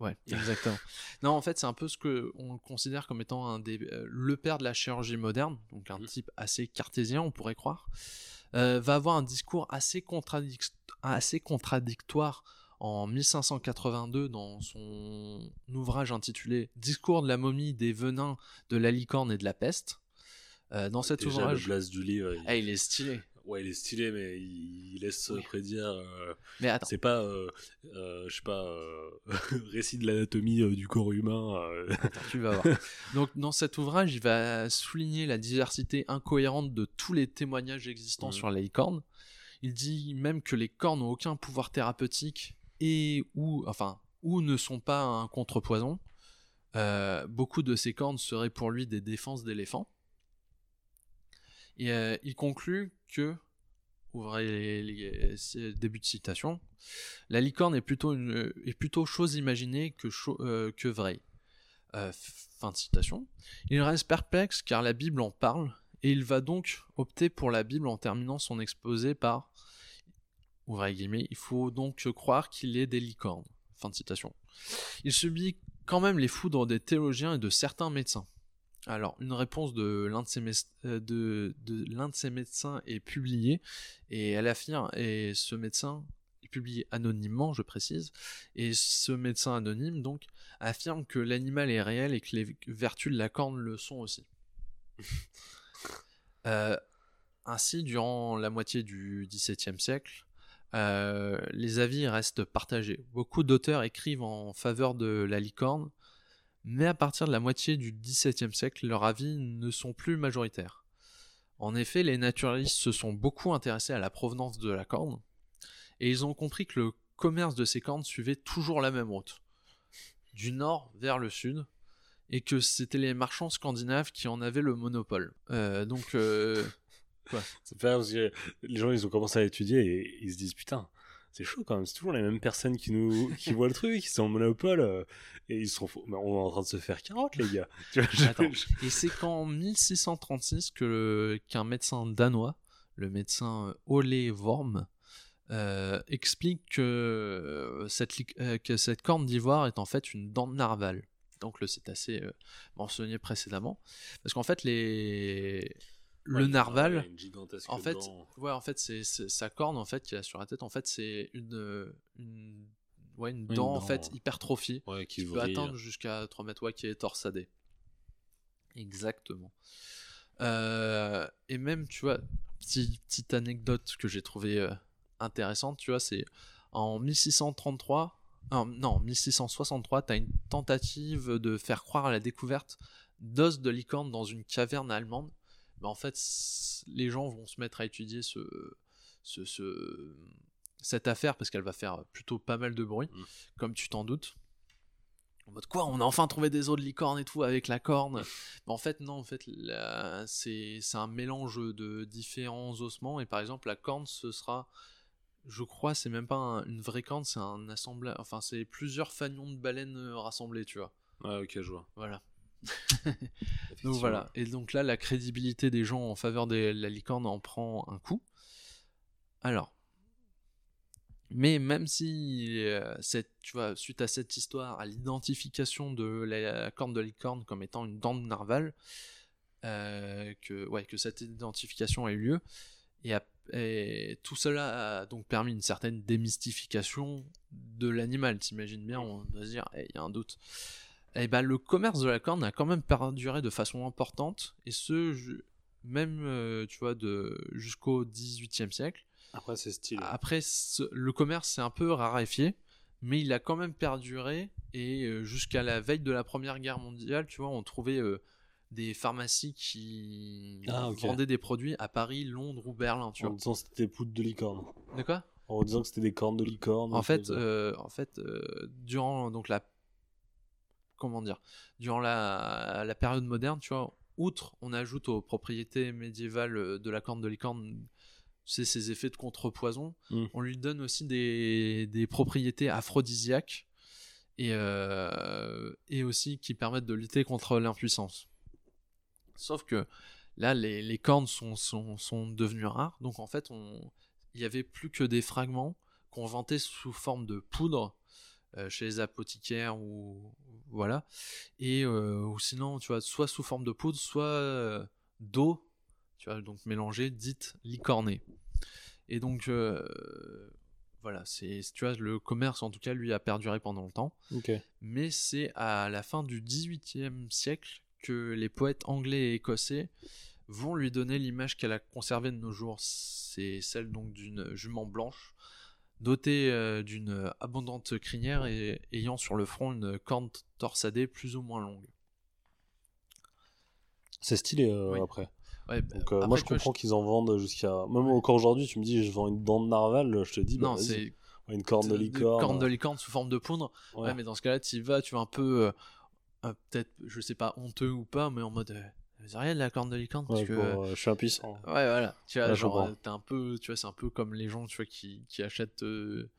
Ouais, exactement. non, en fait, c'est un peu ce que on considère comme étant un des, euh, le père de la chirurgie moderne, donc un Mhm. type assez cartésien, on pourrait croire, euh, va avoir un discours assez, contradic- assez contradictoire en 1582 dans son ouvrage intitulé Discours de la momie, des venins, de la licorne et de la peste. Euh, dans cet Déjà, ouvrage, le blast du livre, il... Ah, il est stylé. Ouais, il est stylé, mais il, il laisse Oui. prédire. euh, Mais attends, C'est pas, euh, euh, je sais pas, récit de l'anatomie du corps humain. Attends, tu vas voir. Donc, dans cet ouvrage, il va souligner la diversité incohérente de tous les témoignages existants sur les cornes. Il dit même que les cornes n'ont aucun pouvoir thérapeutique et ou, enfin, ou ne sont pas un contrepoison. Beaucoup de ces cornes seraient pour lui des défenses d'éléphants. Et euh, il conclut que, ouvrez les, les- c'est- début de citation, la licorne est plutôt, une, est plutôt chose imaginée que, euh, que vraie. Euh, fin de citation. Il reste perplexe car la Bible en parle et il va donc opter pour la Bible en terminant son exposé par ouvrez guillemets, il faut donc croire qu'il est des licornes. Fin de citation. Il subit quand même les foudres des théologiens et de certains médecins. Alors, une réponse de l'un de, euh, de, de l'un de ces médecins est publiée et elle affirme, et ce médecin est publié anonymement, je précise, et ce médecin anonyme donc affirme que l'animal est réel et que les vertus de la corne le sont aussi. Euh, ainsi, durant la moitié du XVIIe siècle, euh, les avis restent partagés. Beaucoup d'auteurs écrivent en faveur de la licorne, mais à partir de la moitié du XVIIe siècle, leurs avis ne sont plus majoritaires. En effet, les naturalistes se sont beaucoup intéressés à la provenance de la corne, et ils ont compris que le commerce de ces cornes suivait toujours la même route, du nord vers le sud, et que c'était les marchands scandinaves qui en avaient le monopole. Euh, donc, euh, parce que les gens ils ont commencé à étudier et ils se disent putain c'est chaud quand même c'est toujours les mêmes personnes qui nous qui voient le truc qui sont en monopole euh, et ils sont faux. mais on est en train de se faire carotte les gars tu vois, je- Attends. je- Et c'est qu'en 1636 que qu'un médecin danois, le médecin Ole Worm, euh, explique que euh, cette, li- euh, que cette corne d'ivoire est en fait une dent de narval. Donc le cétacé euh, mentionné précédemment. Parce qu'en fait, les... Le narval, en fait, dent. ouais, en fait, c'est sa corne en fait qu'il a sur la tête. En fait, c'est une, une, ouais, une Une dent en fait ouais, qui qui peut atteindre jusqu'à 3 mètres, ouais, qui est torsadé. Exactement. Euh, et même, tu vois, petit- petite anecdote que j'ai trouvée euh, intéressante, tu vois, c'est en 1633, non, non, 1663, tu as une tentative de faire croire à la découverte d'os de licorne dans une caverne allemande. Mais en fait, les gens vont se mettre à étudier ce, ce, ce- cette affaire parce qu'elle va faire plutôt pas mal de bruit, Mm. comme tu t'en doutes. En mode quoi, on a enfin trouvé des os de licorne et tout avec la corne. Mais en fait, non, en fait, c'est un mélange de différents ossements. Et par exemple, la corne, ce sera, je crois, c'est même pas un- une vraie corne, c'est un assemblage. Enfin, c'est plusieurs fanions de baleines euh, rassemblés, tu vois. Ouais, ok, je vois. Voilà. Donc voilà. Et donc là, la crédibilité des gens en faveur de la licorne en prend un coup. Alors. Mais même si, euh, cette, tu vois, suite à cette histoire, à l'identification de la corne de licorne comme étant une dent de narval, euh, que, ouais, que cette identification a eu lieu, et, a- et tout cela a donc permis une certaine démystification de l'animal. T'imagines bien, on va se dire, Eh, il y a un doute. Et ben, le commerce de la corne a quand même perduré de façon importante, et ce, même, euh, tu vois, de, jusqu'au XVIIIe siècle. Après, c'est stylé. Après, le commerce s'est un peu raréfié, mais il a quand même perduré, et euh, jusqu'à la veille de la Première Guerre mondiale, tu vois, on trouvait euh, des pharmacies qui Ah, vendaient des produits à Paris, Londres ou Berlin, tu En vois. disant que c'était des poudres de licorne. De quoi? En disant que c'était des cornes de licorne. En fait, euh, en fait, euh, durant donc la comment dire, durant la, la période moderne, tu vois, outre on ajoute aux propriétés médiévales euh, de la corne de licorne, c'est ses effets de contrepoison, Mm. on lui donne aussi des, des propriétés aphrodisiaques et, euh, et aussi qui permettent de lutter contre l'impuissance. Sauf que là, les, les cornes sont, sont, sont devenues rares, donc en fait, il y avait plus que des fragments qu'on vantait sous forme de poudre chez les apothicaires ou voilà et euh, ou sinon tu vois soit sous forme de poudre soit euh, d'eau tu vois donc mélangée dite licornée et donc euh, voilà c'est tu vois le commerce en tout cas lui a perduré pendant longtemps Ok. mais c'est à la fin du XVIIIe siècle que les poètes anglais et écossais vont lui donner l'image qu'elle a conservée de nos jours. C'est celle donc d'une jument blanche, dotée euh, d'une abondante crinière et ayant sur le front une corne torsadée plus ou moins longue. C'est stylé euh, Oui. après. Ouais, bah, Donc, euh, après, moi, je comprends qu'ils en vendent jusqu'à. Même encore aujourd'hui, tu me dis, je vends une dent de narval, je te dis, bah, Non, c'est une corne de licorne. corne de licorne sous forme de poudre. Ouais. Ouais, mais dans ce cas-là, tu y vas, tu vas un peu, euh, euh, peut-être, je sais pas, honteux ou pas, mais en mode, euh, avez rien de la corne de licorne parce Ouais, que, euh, euh, je suis impuissant. Ouais, voilà. Tu vois, Ouais, genre, euh, t'es un peu, tu vois, c'est un peu comme les gens, tu vois, qui, qui achètent euh,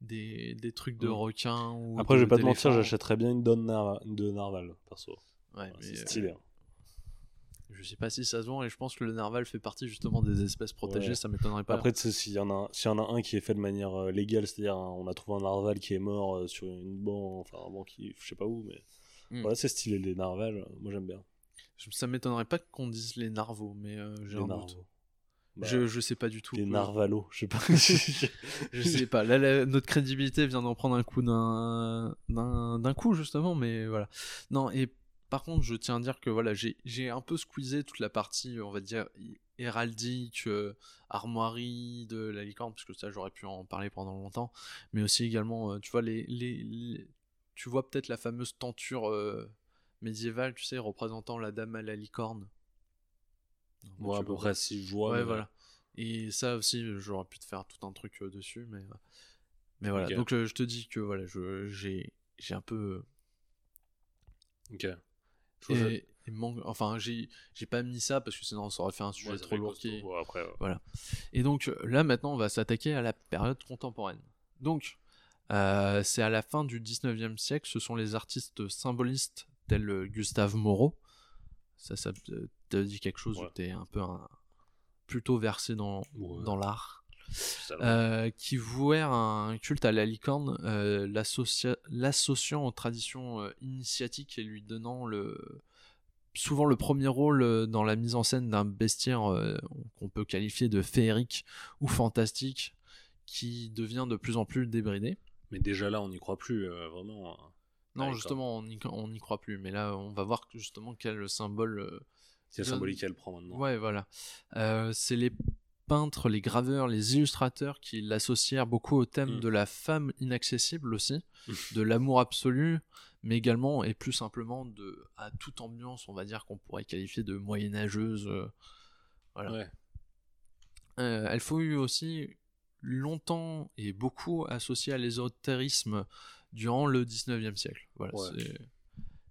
des, des trucs de Mm. requins ou. Après, je vais pas te mentir, j'achèterais bien une dent de, nar- de narval, perso. Ouais, mais, c'est euh, stylé. hein. je sais pas si ça se vend et je pense que le narval fait partie justement des espèces protégées, Ouais. ça m'étonnerait pas. Après, s'il y, en a- s'il y en a un qui est fait de manière euh, légale, c'est-à-dire hein, on a trouvé un narval qui est mort euh, sur une banque, enfin un banc qui, je sais pas où, mais Mm. voilà, c'est stylé les narvals, euh, moi j'aime bien. Ça m'étonnerait pas qu'on dise les narvaux, mais euh, j'ai un doute. Bah, je, je sais pas du tout. les narvalos, je sais pas. Je sais pas. Là, la- notre crédibilité vient d'en prendre un coup d'un coup justement, mais voilà. Non et par contre, je tiens à dire que voilà, j'ai j'ai un peu squeezé toute la partie, on va dire héraldique, euh, armoirie de la licorne, parce que ça j'aurais pu en parler pendant longtemps, mais aussi également, euh, tu vois les, les, les- tu vois peut-être la fameuse tenture euh, médiévale, tu sais, représentant la dame à la licorne. Bon, à Tu peu près si je vois. Ouais, mais- voilà. Et ça aussi, j'aurais pu te faire tout un truc euh, dessus, mais, mais voilà. Donc euh, je te dis que voilà, j'ai un peu Ok. Je et, et enfin j'ai pas mis ça parce que sinon ça aurait fait un sujet Ouais, trop lourd. qui- après, ouais. Et donc euh, là maintenant, on va s'attaquer à la période contemporaine. Donc euh, c'est à la fin du 19e siècle, ce sont les artistes symbolistes tels euh, Gustave Moreau. Ça, ça te dit quelque chose Ouais. où t'es un peu un- plutôt versé dans, Ouais. dans l'art? Euh, qui vouèrent un culte à la licorne, euh, l'associa- l'associant aux traditions euh, initiatiques et lui donnant le souvent le premier rôle dans la mise en scène d'un bestiaire qu'on peut qualifier de féerique ou fantastique qui devient de plus en plus débridé. Mais déjà là, on n'y croit plus, vraiment. Non, justement, on n'y on croit plus, mais là, on va voir que, justement quel symbole. euh, donne- symbolique qu'elle prend maintenant. Ouais, voilà. Euh, c'est les peintres, les graveurs, les illustrateurs qui l'associèrent beaucoup au thème Mm. de la femme inaccessible aussi, de l'amour absolu, mais également et plus simplement de à toute ambiance, on va dire qu'on pourrait qualifier de moyenâgeuse. euh, voilà. Ouais. Euh, elle fut aussi longtemps et beaucoup associée à l'ésotérisme durant le 19e siècle. Voilà, Ouais.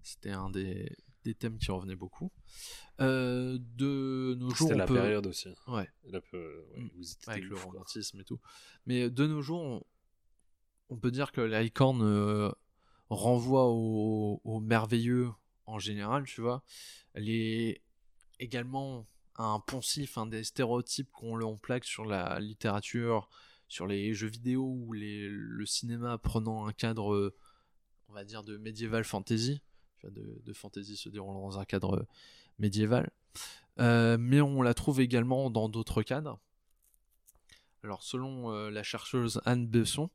c'était un des, des thèmes qui revenait beaucoup. Euh, de nos jours, C'était on la peut... période aussi. Ouais, La peu- ouais, Mm. ils étaient avec le romantisme et tout. Mais de nos jours, on, on peut dire que la licorne euh, renvoie au, au merveilleux en général, tu vois. Elle est également un poncif, un des stéréotypes qu'on plaque sur la littérature, sur les jeux vidéo ou le cinéma prenant un cadre, euh, on va dire, de médiéval fantasy, de, fantasy se déroulant dans un cadre euh, médiéval. Euh, mais on la trouve également dans d'autres cadres. Alors, selon la chercheuse Anne Besson,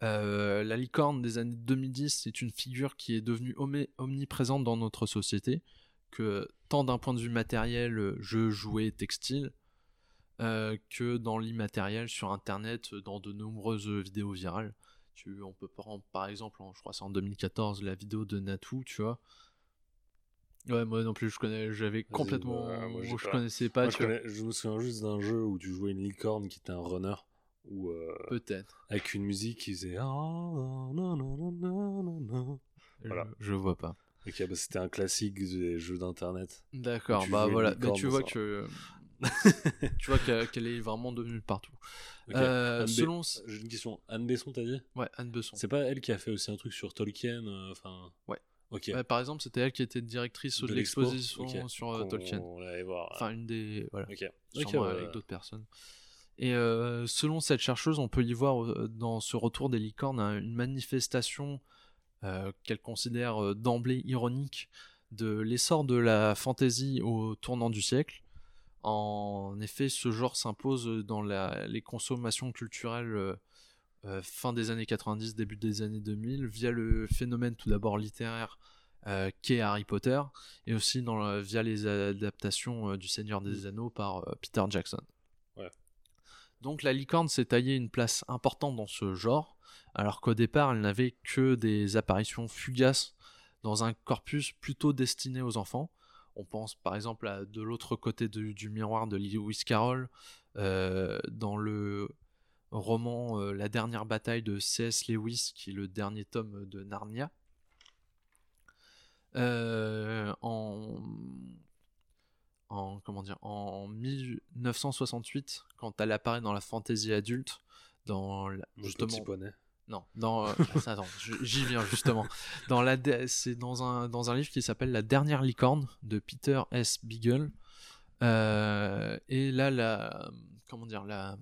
la licorne des années 2010 est une figure qui est devenue omniprésente dans notre société, que tant d'un point de vue matériel, jeux, jouets, textiles, euh, que dans l'immatériel sur Internet, euh, dans de nombreuses vidéos virales. Tu, on peut prendre par exemple, en- je crois c'est en 2014, la vidéo de Natou, tu vois. Ouais, moi non plus, je connais, j'avais complètement, bah, moi, je pas. connaissais pas. Moi, je, connais- me souviens juste d'un jeu où tu jouais une licorne qui était un runner. Ou Peut-être. avec une musique qui faisait. Ah. Voilà. Je, je vois pas. Ok, bah, c'était un classique des jeux d'internet. D'accord, bah voilà, mais licorne tu vois que tu vois qu'elle est vraiment devenue partout. Euh, selon J'ai une question. Anne Besson, t'as dit? Ouais Anne Besson. C'est pas elle qui a fait aussi un truc sur Tolkien euh, Enfin. Ouais. Ok. Ouais, par exemple, c'était elle qui était directrice de, De l'expo l'exposition sur euh, Tolkien. On allait voir. Enfin une des voilà, ok. sûrement avec d'autres personnes. Et selon cette chercheuse, on peut y voir dans ce retour des licornes hein, une manifestation qu'elle considère d'emblée ironique de l'essor de la fantaisie au tournant du siècle. En effet, ce genre s'impose dans la- les consommations culturelles euh, euh, fin des années 90, début des années 2000, via le phénomène tout d'abord littéraire euh, qu'est Harry Potter, et aussi dans la- via les adaptations euh, du Seigneur des Anneaux par Peter Jackson. Ouais. Donc la licorne s'est taillée une place importante dans ce genre, alors qu'au départ elle n'avait que des apparitions fugaces dans un corpus plutôt destiné aux enfants. On pense par exemple à De l'autre côté de- du miroir de Lewis Carroll, euh, dans le roman euh, La dernière bataille de C.S. Lewis, qui est le dernier tome de Narnia. Euh, en, en comment dire en 1968 quand elle apparaît dans la fantasy adulte dans la- Le justement petit poney. Non, dans euh, attends, j'y viens justement. Dans la c'est dans un dans un livre qui s'appelle La dernière licorne de Peter S. Beagle. Euh, et là la comment dire la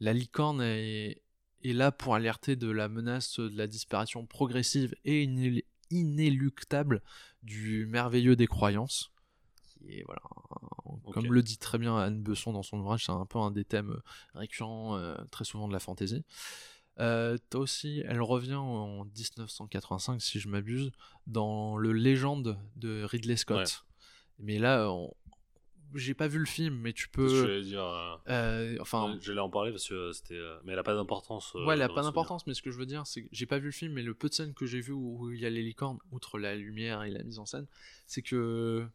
la licorne est est là pour alerter de la menace de la disparition progressive et inél- inéluctable du merveilleux des croyances. Est voilà, comme le dit très bien Anne Besson dans son ouvrage, c'est un peu un des thèmes récurrents euh, très souvent de la fantaisie. Euh, t'as aussi, elle revient en 1985 si je m'abuse, dans le Légende de Ridley Scott. Mais là, on- j'ai pas vu le film, mais tu Je peux, vais dire. euh, euh, enfin, J'allais en parler parce que euh, c'était. Mais elle a pas d'importance. ouais, elle a pas d'importance, mais ce que je veux dire, c'est que j'ai pas vu le film, mais le peu de scènes que j'ai vu où, il y a les licornes, outre la lumière et la mise en scène, c'est que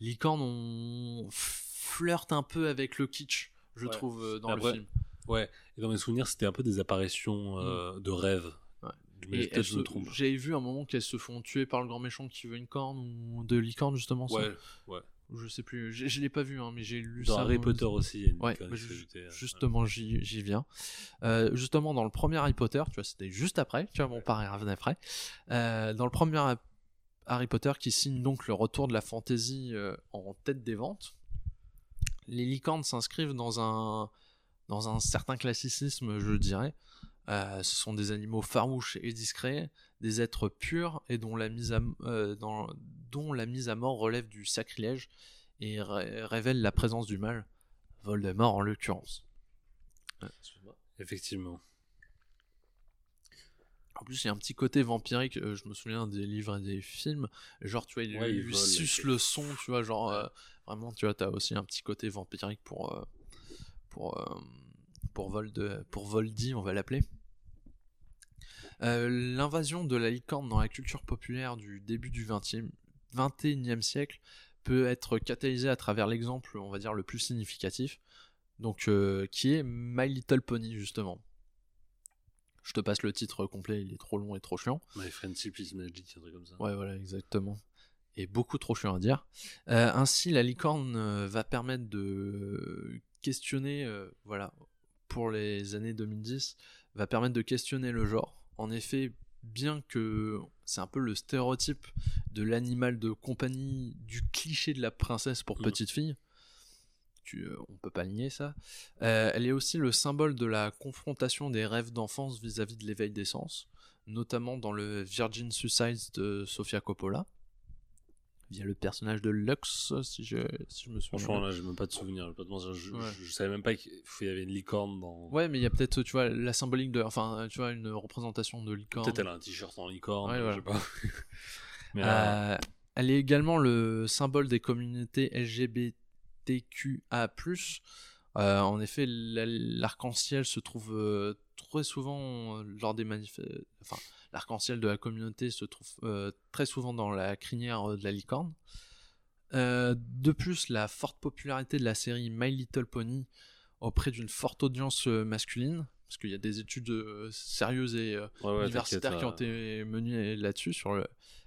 les licornes on flirte un peu avec le kitsch, je Ouais. trouve, dans Après, le film. Ouais, et dans mes souvenirs, c'était un peu des apparitions euh, de rêve. Ouais. Mais Et peut-être elles je me se- trompe. J'avais vu un moment qu'elles se font tuer par le grand méchant qui veut une corne ou de licorne justement. ça. Ouais, ouais. Je sais plus. Je, je l'ai pas vu, hein, mais j'ai lu Dans ça. Harry Potter aussi, il y a une Ouais, bah, euh, justement, j'y j'y viens. Euh, justement, dans le premier Harry Potter, tu vois, c'était juste après, tu vois, mon père revenait après. Euh, dans le premier Ha- Harry Potter, qui signe donc le retour de la fantasy euh, en tête des ventes, les licornes s'inscrivent dans un, dans un certain classicisme, je dirais. Euh, ce sont des animaux farouches et discrets, des êtres purs et dont la mise à, euh, dans- dont la mise à mort relève du sacrilège et ré- révèle la présence du mal, Voldemort en l'occurrence. Effectivement. En plus, il y a un petit côté vampirique, euh, je me souviens des livres et des films, genre, tu vois, il Ouais, il lui vole, suce le son, tu vois, genre, euh, vraiment, tu vois, t'as aussi un petit côté vampirique pour, euh, pour, euh, pour, Vold, pour Voldy, on va l'appeler. Euh, L'invasion de la licorne dans la culture populaire du début du 20e, 21e siècle peut être catalysée à travers l'exemple, on va dire, le plus significatif, donc euh, qui est My Little Pony, justement. Je te passe le titre complet, il est trop long et trop chiant. My Friendship is Magic, un truc comme ça. Ouais, voilà, exactement. Et beaucoup trop chiant à dire. Euh, ainsi, la licorne va permettre de questionner, euh, voilà, pour les années 2010, va permettre de questionner le genre. En effet, bien que c'est un peu le stéréotype de l'animal de compagnie, du cliché de la princesse pour Mhm. petite fille, tu, euh, on peut pas nier ça. Euh, elle est aussi le symbole de la confrontation des rêves d'enfance vis-à-vis de l'éveil des sens, notamment dans le Virgin Suicides de Sofia Coppola, via le personnage de Lux, si je, si je me souviens. Franchement, là, j'ai même pas de souvenir. Je, je, Ouais. je- je savais même pas qu'il y avait une licorne dans. Ouais, mais il y a peut-être, tu vois, la symbolique de. Enfin, tu vois, une représentation de licorne. Peut-être elle a un t-shirt en licorne, Ouais, je voilà. sais pas. Mais Euh, elle est également le symbole des communautés LGBTQA+. Euh, en effet, la- l'arc-en-ciel se trouve euh, très souvent euh, lors des manifestations. Enfin, l'arc-en-ciel de la communauté se trouve euh, très souvent dans la crinière euh, de la licorne. Euh, de plus, la forte popularité de la série My Little Pony auprès d'une forte audience euh, masculine, parce qu'il y a des études euh, sérieuses et euh, ouais, ouais, universitaires qui ont été menées là-dessus sur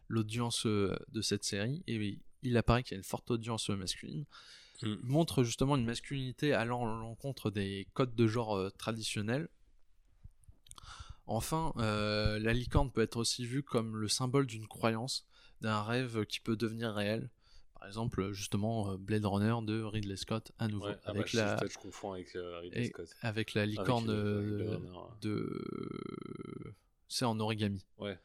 l'audience euh, de cette série et il apparaît qu'il y a une forte audience euh, masculine Mm. montre justement une masculinité allant à l'encontre des codes de genre euh, traditionnels enfin euh, la licorne peut être aussi vue comme le symbole d'une croyance d'un rêve qui peut devenir réel par exemple justement euh, Blade Runner de Ridley Scott à nouveau Ouais, ah bah, avec, je, la, je confonds avec euh, Ridley et- Scott. avec la licorne de c'est en origami Ouais.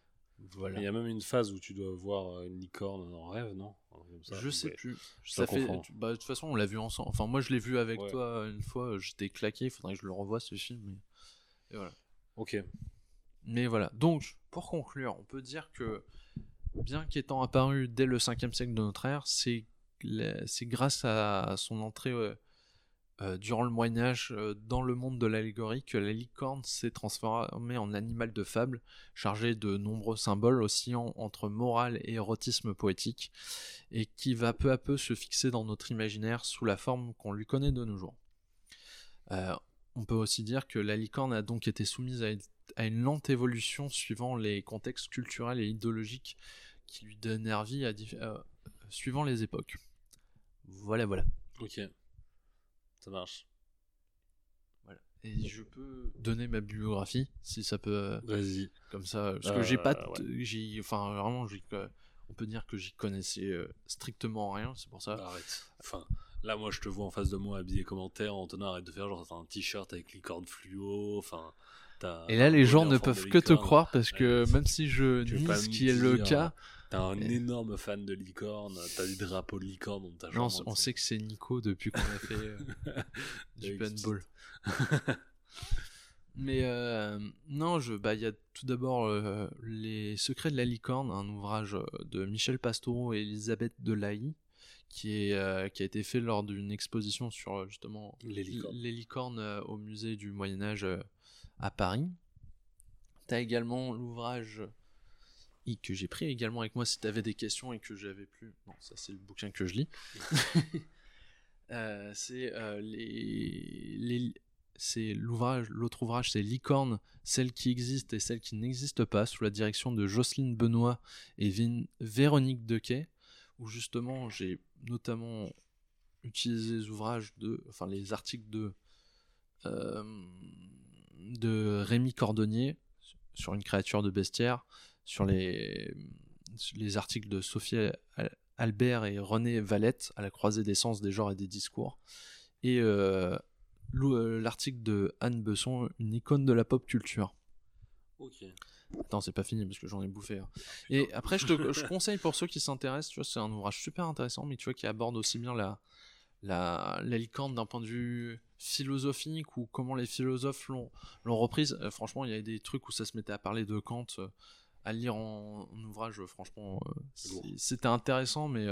voilà Il y a même une phase où tu dois voir une licorne en rêve, non? Comme ça. Je sais Ouais. plus. je Ça fait, bah, de toute façon, on l'a vu ensemble. Enfin, moi, je l'ai vu avec Ouais. toi une fois. J'étais claqué. Il faudrait que je le revoie ce film. Mais... Et voilà. Ok. Mais voilà. Donc, pour conclure, on peut dire que, bien qu'étant apparu dès le 5e siècle de notre ère, c'est grâce à son entrée euh, euh, durant le Moyen Âge euh, dans le monde de l'allégorie que la licorne s'est transformée en animal de fable, chargé de nombreux symboles oscillant entre morale et érotisme poétique, et qui va peu à peu se fixer dans notre imaginaire sous la forme qu'on lui connaît de nos jours. Euh, on peut aussi dire que la licorne a donc été soumise à une, à une lente évolution suivant les contextes culturels et idéologiques qui lui donnèrent vie à euh, suivant les époques. Voilà, voilà. Ok. Ça marche. voilà. Et je peux donner ma bibliographie si ça peut, euh, Vas-y. comme ça, parce que Euh, j'ai pas, t- j'y- enfin vraiment, euh, on peut dire que j'y connaissais euh, strictement rien, c'est pour ça. Arrête. Enfin, là, moi, je te vois en face de moi habillé commentaire. Antonin, arrête de faire genre, un t-shirt avec licorne fluo. Enfin. Et là, les gens ne en peuvent que te croire parce que Ouais, même si je nie pas ce qui est le cas, T'es un énorme fan de licorne. T'as des drapeaux de licorne dans ta non, on sait que c'est Nico depuis qu'on a fait euh, du paintball. Mais euh, non, je, bah, il y a tout d'abord euh, Les Secrets de la licorne, un ouvrage de Michel Pastoureau et Elisabeth Delahaye, qui, est, euh, qui a été fait lors d'une exposition sur euh, justement Les licornes. les licornes euh, au musée du Moyen Âge euh, à Paris. T'as également l'ouvrage que j'ai pris également avec moi si t'avais des questions et que j'avais plus. Non, ça c'est le bouquin que je lis. C'est les, les- c'est l'ouvrage, l'autre ouvrage, c'est Licorne, celle qui existe et celle qui n'existe pas, sous la direction de Jocelyne Benoît et Vin- Véronique Dequet, justement j'ai notamment utilisé les ouvrages de, enfin les articles de euh, Rémi Cordonnier sur une créature de bestiaire, sur les, articles de Sophie Al- Albert et René Valette à la croisée des sens, des genres et des discours, et euh, euh, l'article de Anne Besson, une icône de la pop culture. Attends, c'est pas fini parce que j'en ai bouffé. hein. Et après, je te je conseille pour ceux qui s'intéressent, tu vois, c'est un ouvrage super intéressant, mais tu vois, qui aborde aussi bien la, la, la licorne d'un point de vue philosophique ou comment les philosophes l'ont l'ont reprise. Euh, franchement, il y a des trucs où ça se mettait à parler de Kant, euh, à lire en, en ouvrage, euh, franchement, c'était intéressant, mais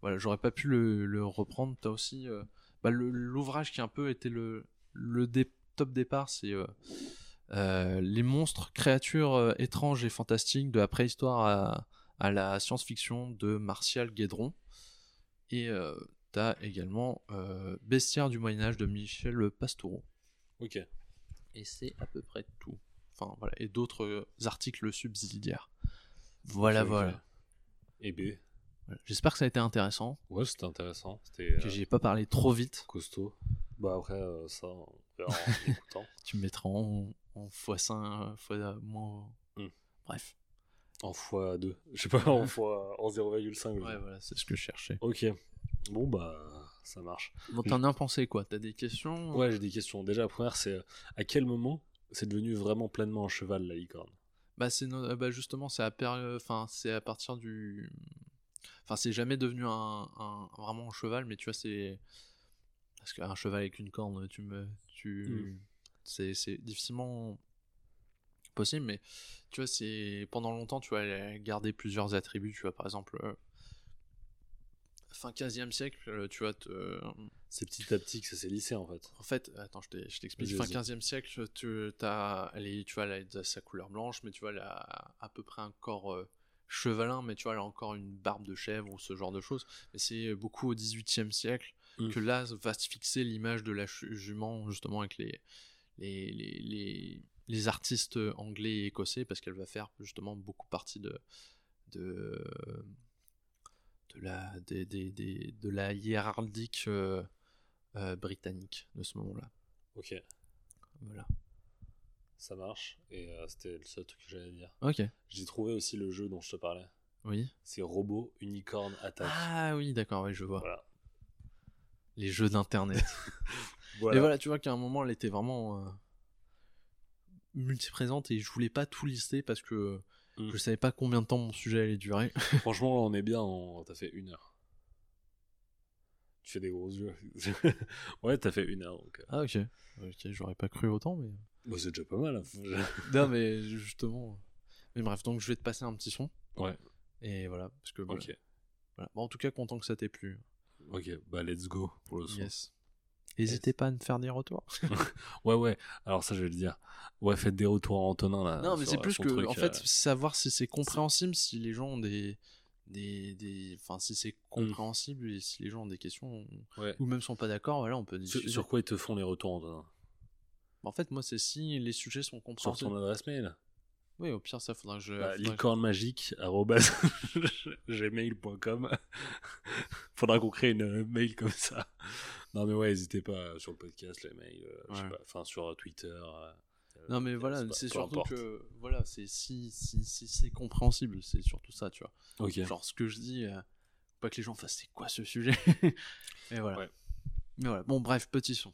voilà, j'aurais pas pu le, le reprendre. T'as aussi bah, l'ouvrage qui a un peu été le le dé- top départ, c'est euh, les monstres, créatures euh, étranges et fantastiques de la préhistoire à, à la science-fiction de Martial Guédron. Et euh, t'as également Bestiaire du Moyen-Âge de Michel Pastoureau. Ok. Et c'est à peu près tout. Enfin, voilà. Et d'autres articles subsidiaires. Voilà, voilà. Et B. Voilà. J'espère que ça a été intéressant, Ouais, c'était intéressant. Que j'ai pas parlé trop vite. costaud. Bah après, euh, ça, on verra en écoutant. Tu me mettras en, en x5, fois moins. Hmm. Bref. En x2. Je sais pas, en fois en 0,5. Ouais, voilà, c'est ce que je cherchais. Ok. Bon, bah, ça marche. Bon, t'en as pensé quoi? T'as des questions? Ouais, j'ai des questions. Déjà, la première, c'est euh, à quel moment c'est devenu vraiment pleinement un cheval, la licorne? Bah, c'est no- euh, bah, justement, c'est à, péri- enfin, c'est à partir du. Enfin, c'est jamais devenu un, un- vraiment un cheval, mais tu vois, c'est. Parce qu'un cheval avec une corne, tu me. Tu... C'est, c'est difficilement possible, mais tu vois, c'est. Pendant longtemps, tu a gardé plusieurs attributs, tu vois, par exemple. euh, Fin 15e siècle, euh, tu vois, te- C'est petit à petit que ça s'est lissé, en fait. En fait, attends, je t'explique. Fin vas-y. 15e siècle, tu, as, est, tu vois, elle a sa couleur blanche, mais tu vois, elle a à peu près un corps euh, chevalin, mais tu vois, elle a encore une barbe de chèvre ou ce genre de choses. Mais c'est beaucoup au 18e siècle Mm. que là va se fixer l'image de la jument, justement, avec les, les, les, les, les artistes anglais et écossais, parce qu'elle va faire justement beaucoup partie de. de de la, des, des, des- de la hiérarchique euh, euh, britannique de ce moment-là. Ok, Voilà. ça marche. Et euh, c'était le seul truc que j'allais dire. Ok. J'ai trouvé aussi le jeu dont je te parlais. Oui. C'est Robot Unicorn Attack. Ah oui, d'accord, oui, je vois. Voilà. Les jeux d'internet. Voilà. Et voilà, tu vois qu'à un moment, elle était vraiment euh, multiprésente et je voulais pas tout lister parce que Mm. je savais pas combien de temps mon sujet allait durer. Franchement, on est bien. en- T'as fait une heure. Tu fais des gros yeux. ouais, t'as fait une heure. Donc, euh, Ah ok. Ok, j'aurais pas cru autant, mais. bah, c'est déjà pas mal. hein. non, mais justement. Mais bref, donc je vais te passer un petit son. Ouais. Et voilà, parce que. voilà. ok. Voilà. Bon, en tout cas, content que ça t'ait plu. Ok, bah let's go pour le son. Yes. N'hésitez pas à me faire des retours. Ouais, ouais. Alors ça, je vais le dire. Ouais, faites des retours à Antonin là. Non, mais sur- c'est plus son que, truc, en euh, fait, savoir si c'est compréhensible, si les gens ont des. des, des... Enfin, si c'est compréhensible et si les gens ont des questions ouais. ou même sont pas d'accord, voilà, on peut Sur, discuter. sur quoi ils te font les retours, Antonin? En fait, moi, c'est si les sujets sont Sur compréhensibles. ton adresse mail? Oui, au pire, ça faudra que je. bah, licornemagique.gmail.com Faudra qu'on crée une euh, mail comme ça. Non, mais ouais, n'hésitez pas euh, sur le podcast, les mails, euh, enfin sur euh, Twitter. Non, mais voilà, c'est surtout importe. que. Voilà, c'est si, si, si c'est compréhensible, c'est surtout ça, tu vois. Ok. Genre, ce que je dis, euh, pas que les gens fassent c'est quoi ce sujet? Et voilà. Ouais. Mais voilà. Bon, bref, petit son.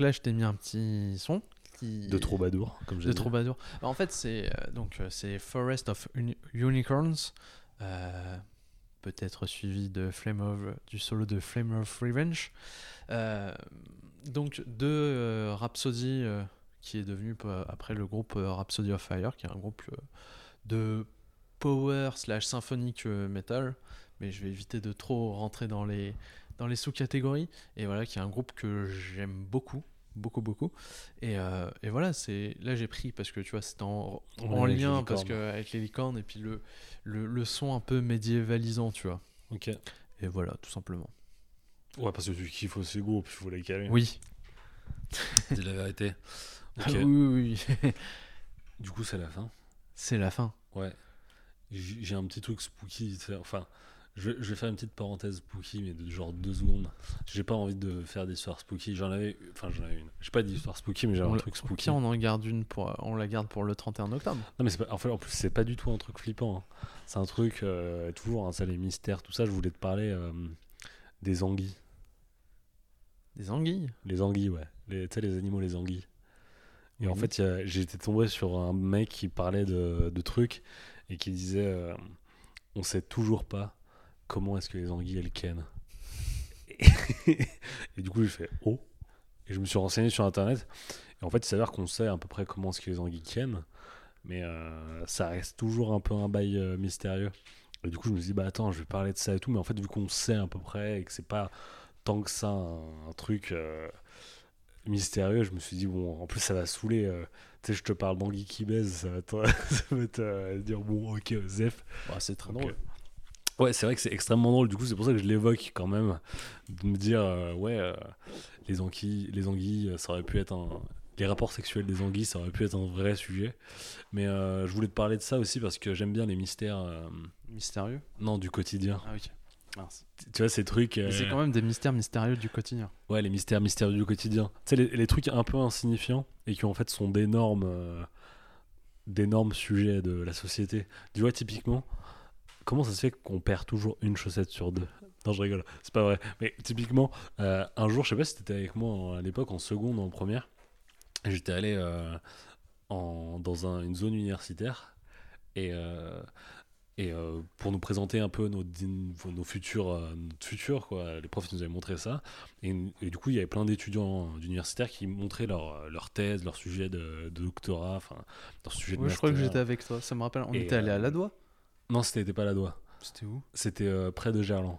Donc là, je t'ai mis un petit son. Qui... De troubadour, comme j'ai De dit. troubadour. Bah, en fait, c'est euh, donc euh, c'est Forest of Uni- Unicorns, euh, peut-être suivi de Flame of du solo de Flame of Revenge. Euh, donc de Rhapsody, qui est devenu après le groupe Rhapsody of Fire, qui est un groupe de power slash symphonique metal, mais je vais éviter de trop rentrer dans les dans les sous-catégories. Et voilà, qui est un groupe que j'aime beaucoup, beaucoup, beaucoup. Et, euh, et voilà, c'est là j'ai pris parce que tu vois c'était en, en lien parce que avec les licornes et puis le, le, le son un peu médiévalisant, tu vois. Ok. Et voilà, tout simplement. Ouais, parce que tu kiffes aussi le groupe, il faut les caler. Oui. C'est la vérité. Ok. oui, oui, oui. Du coup, c'est la fin. c'est la fin. Ouais. J'ai un petit truc spooky. Enfin, je vais, je vais faire une petite parenthèse spooky, mais de genre deux secondes. J'ai pas envie de faire d'histoire spooky. J'en avais. Enfin, j'en avais une. J'ai pas d'histoire spooky, mais j'ai On un truc spooky. pire, on en garde une pour, on la garde pour le 31 octobre. Non, mais pas, en, fait, en plus, c'est pas du tout un truc flippant. hein. C'est un truc, euh, toujours, hein, ça, les mystères, tout ça. Je voulais te parler euh, des anguilles. Des anguilles? Les anguilles, ouais. Tu sais, les animaux, les anguilles. Et en fait, été tombé sur un mec qui parlait de, de trucs et qui disait euh, On sait toujours pas comment est-ce que les anguilles elles kennent. Et, du coup, j'ai fait Oh Et je me suis renseigné sur internet. Et en fait, il s'avère qu'on sait à peu près comment est-ce que les anguilles kennent. Mais euh, ça reste toujours un peu un bail euh, mystérieux. Et du coup, je me suis dit Bah attends, je vais parler de ça et tout. Mais en fait, vu qu'on sait à peu près et que c'est pas tant que ça un, un truc. euh, mystérieux, je me suis dit, bon, en plus ça va saouler. tu sais, je te parle d'anguille qui baise, ça va te, ça va te, dire, bon, ok, Zef. Bah, c'est très Donc, drôle. Ouais, c'est vrai que c'est extrêmement drôle, du coup, c'est pour ça que je l'évoque quand même. De me dire, euh, ouais, euh, les, anguilles, les anguilles, euh, ça aurait pu être un. Les rapports sexuels des anguilles, ça aurait pu être un vrai sujet. Mais euh, je voulais te parler de ça aussi parce que j'aime bien les mystères, Mystérieux. non, du quotidien. Ah, ok. Mince. Tu vois, ces trucs. C'est quand même des mystères mystérieux du quotidien. Ouais, les mystères mystérieux du quotidien. Tu sais, les, les trucs un peu insignifiants et qui en fait sont d'énormes euh, d'énormes sujets de la société. Tu vois, typiquement, comment ça se fait qu'on perd toujours une chaussette sur deux? Non, je rigole, c'est pas vrai. Mais typiquement, euh, un jour, je sais pas si t'étais avec moi à l'époque, en seconde ou en première, j'étais allé euh, en, dans un- une zone universitaire et. euh, et pour nous présenter un peu nos, nos futurs, notre futur, quoi. Les profs nous avaient montré ça. Et, et du coup, il y avait plein d'étudiants d'universitaires qui montraient leur, leur thèse, leur sujet de, de doctorat, enfin, leur sujet de Ouais, je crois que master. j'étais avec toi. Ça me rappelle. On Et, était allé à la doigt. Non, c'était pas la doigt. C'était où? C'était euh, près de Gerland.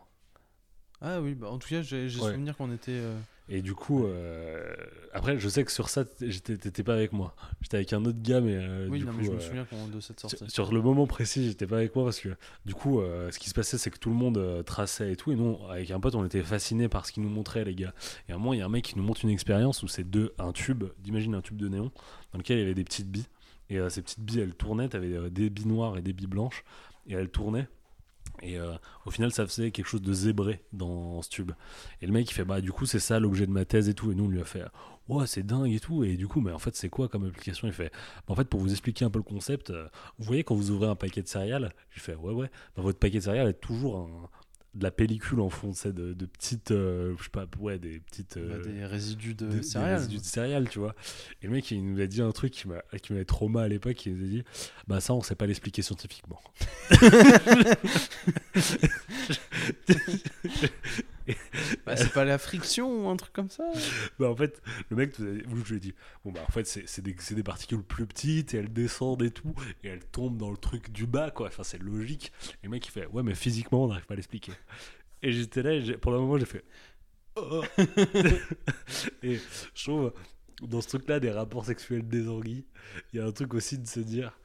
Ah oui, bah en tout cas, j'ai Ouais. souvenir qu'on était. euh, Et du coup, euh, après, je sais que sur ça, t'étais pas avec moi. J'étais avec un autre gars, mais euh, Oui, du non, coup, mais je me souviens de cette sortie. Sur, sur le moment précis, j'étais pas avec moi parce que du coup, ce qui se passait, c'est que tout le monde traçait et tout. Et nous, avec un pote, on était fascinés par ce qu'ils nous montraient, les gars. Et à un moment, il y a un mec qui nous montre une expérience où c'est deux, un tube, d'imagine un tube de néon, dans lequel il y avait des petites billes. Et ces petites billes, elles tournaient. T'avais des billes noires et des billes blanches. Et elles tournaient. Et euh, au final, ça faisait quelque chose de zébré dans ce tube. Et le mec, il fait Bah, du coup, c'est ça l'objet de ma thèse et tout. Et nous, on lui a fait Ouais, c'est dingue et tout. Et du coup, mais en fait, c'est quoi comme application? Il fait Bah, En fait, pour vous expliquer un peu le concept, euh, vous voyez quand vous ouvrez un paquet de céréales J'ai fait Ouais, ouais. Bah, votre paquet de céréales est toujours un- de la pellicule en fond, c'est de, de petites. euh, je sais pas, ouais, des petites. Bah, euh, des résidus de des- des céréales. résidus de céréales, tu vois. Et le mec, il nous a dit un truc qui m'a- qui m'avait trop mal à l'époque. Il nous a dit Bah, ça, on sait pas l'expliquer scientifiquement. Bah, c'est pas la friction ou un truc comme ça? Bah, en fait, le mec, dit- je lui ai dit Bon, bah, en fait, c'est des, des particules plus petites et elles descendent et tout. Et elles tombent dans le truc du bas, quoi. Enfin, c'est logique. Et le mec, il fait Ouais, mais physiquement, on n'arrive pas à l'expliquer. Et j'étais là, et pendant un moment, j'ai fait Oh. Et je trouve, dans ce truc-là, des rapports sexuels des anguilles, il y a un truc aussi de se dire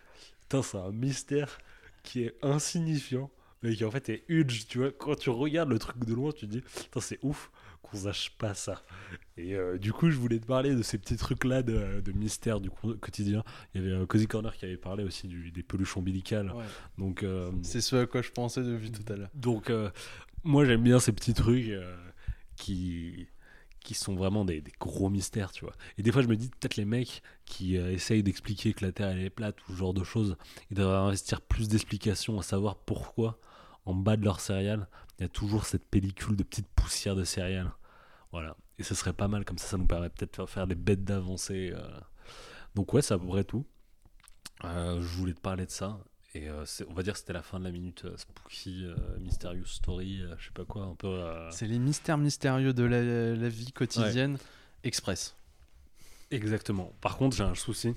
Putain, c'est un mystère qui est insignifiant, mais qui en fait est huge. Tu vois, quand tu regardes le truc de loin, tu te dis Putain, c'est ouf qu'on sache pas ça. Et euh, du coup, je voulais te parler de ces petits trucs-là de, de mystère du quotidien. Il y avait euh, Cozy Corner qui avait parlé aussi du- des peluches ombilicales. Ouais. Donc, euh, C'est ce à quoi je pensais depuis tout à l'heure. donc, euh, moi, j'aime bien ces petits trucs qui, qui sont vraiment des, gros mystères, tu vois. Et des fois, je me dis, peut-être les mecs qui euh, essayent d'expliquer que la Terre, elle est plate ou ce genre de choses, ils devraient investir plus d'explications à savoir pourquoi, en bas de leur céréales, il y a toujours cette pellicule de petites poussières de céréales. Voilà. Et ce serait pas mal, comme ça, ça nous permet peut-être de faire, faire des bêtes d'avancée. euh. Donc, ouais, c'est à peu près tout. Euh, je voulais te parler de ça. Et euh, on va dire que c'était la fin de la minute euh, spooky, euh, mysterious story, euh, je sais pas quoi, un peu. euh, C'est les mystères mystérieux de la, la vie quotidienne express. Exactement. Par contre, j'ai un souci.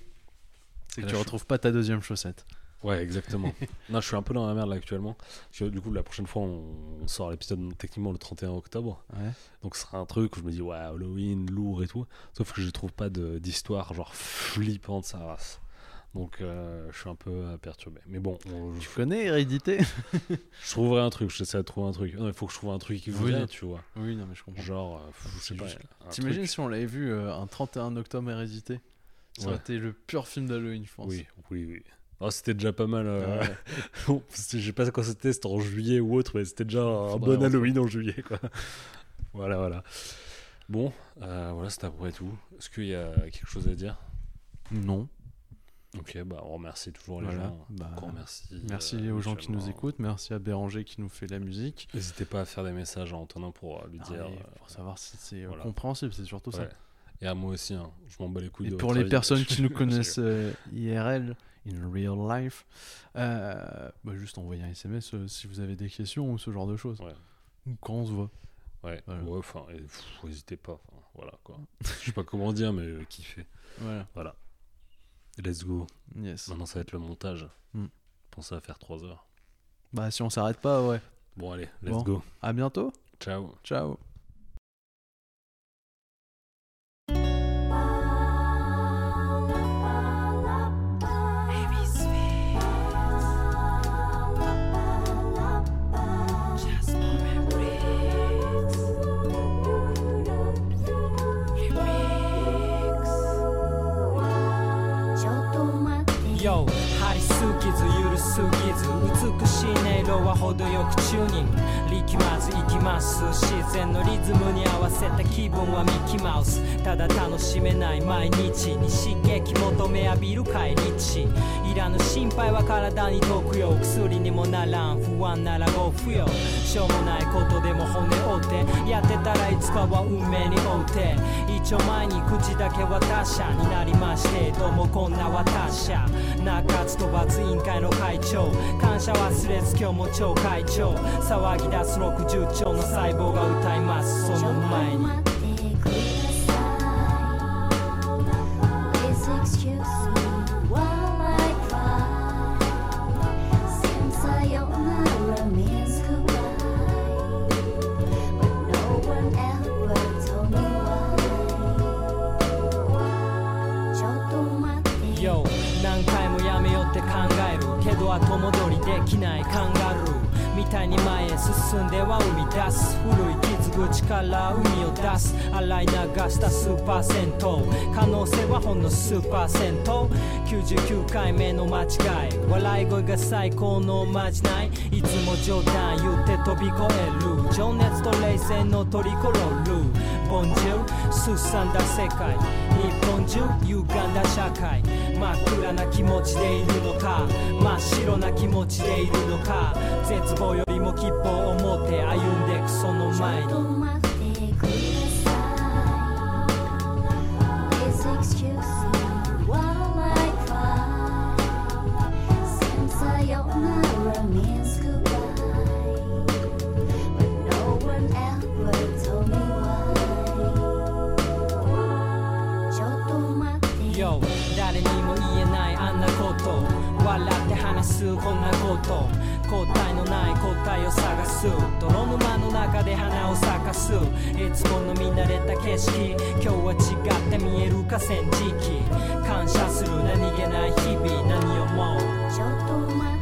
C'est que Là, tu je- retrouves pas ta deuxième chaussette. Ouais, exactement. non, je suis un peu dans la merde là actuellement. Parce que, du coup, la prochaine fois, on, on sort l'épisode techniquement le 31 octobre. Ouais. Donc, ce sera un truc où je me dis, ouais, Halloween, lourd et tout. Sauf que je trouve pas de- d'histoire genre flippante, sa race. Donc, euh, je suis un peu euh, perturbé. Mais bon, on- Tu connais Hérédité? Je trouverai un truc. J'essaie de trouver un truc. Non, il faut que je trouve un truc qui vous Oui. vient, tu vois. Oui, non, mais je comprends. Genre, euh, je sais C'est pas. juste- T'imagines si on l'avait vu euh, un 31 octobre Hérédité? Ça aurait Ouais. été le pur film d'Halloween, je pense. Oui, oui, oui. Oh, c'était déjà pas mal. euh, Ouais. Bon, je sais pas quand c'était, c'était en juillet ou autre, mais c'était déjà un Faudrait bon en Halloween en juillet, quoi. voilà, voilà. Bon, euh, voilà, c'était à peu près tout. Est-ce qu'il y a quelque chose à dire? Non. Ok, bah on remercie toujours les Voilà. gens. Bah, Encore merci. Merci euh, aux gens qui nous écoutent. Merci à Béranger qui nous fait la musique. N'hésitez pas à faire des messages à Antonin pour euh, lui Ah dire. euh, pour savoir si c'est voilà. compréhensible, c'est surtout ça. Et à moi aussi, hein. je m'en bats les couilles Et de pour les personnes qui nous connaissent euh, IRL, in real life, bah, juste envoyer un SMS si vous avez des questions ou ce genre de choses. Ouais. Ou quand on se voit. Ouais, Voilà. ouais, enfin, n'hésitez pas. voilà, quoi. je sais pas comment dire, mais kiffez. Voilà. Let's go. Yes. Maintenant, ça va être le montage. Hmm. Pensez à faire 3 heures. Bah si on s'arrête pas, ouais. Bon, allez, let's Bon. go. À bientôt. Ciao. Ciao. すぎず美しい 音色は程よくチューニング力まずいきます自然のリズムに合わせた気分はミッキーマウスただ楽しめない毎日に刺激求め浴びる。帰り地いらぬ心配は体に毒よ薬にもならん不安ならご不要しょうもないことでも骨折ってやってたらいつかは運命に追うて一丁前に口だけは他者になりましてどうもこんな私者中津と罰委員会の会長感謝忘れず今日も超会長。騒ぎ出す60兆の細胞が歌います。その前に。できないカンガルーみたいに前へ進んでは生み出す古い傷口から海を出す。洗い流した数パーセント可能性はほんの数パーセント99回目の間違い。笑い声が最高のまじない。いつも冗談言って飛び越える。情熱と冷静のトリコロールボンジュール。すさんだ世界。日本中歪んだ社会真っ暗な気持ちでいるのか真っ白な気持ちでいるのか絶望よりも希望を持って歩んでくその前にすこんなこと答えのない答えを探す泥沼の中で花を咲かす。いつもの見慣れた景色。今日は違って見える河川敷。感謝する何気ない日々。何をもう。ちょっと待って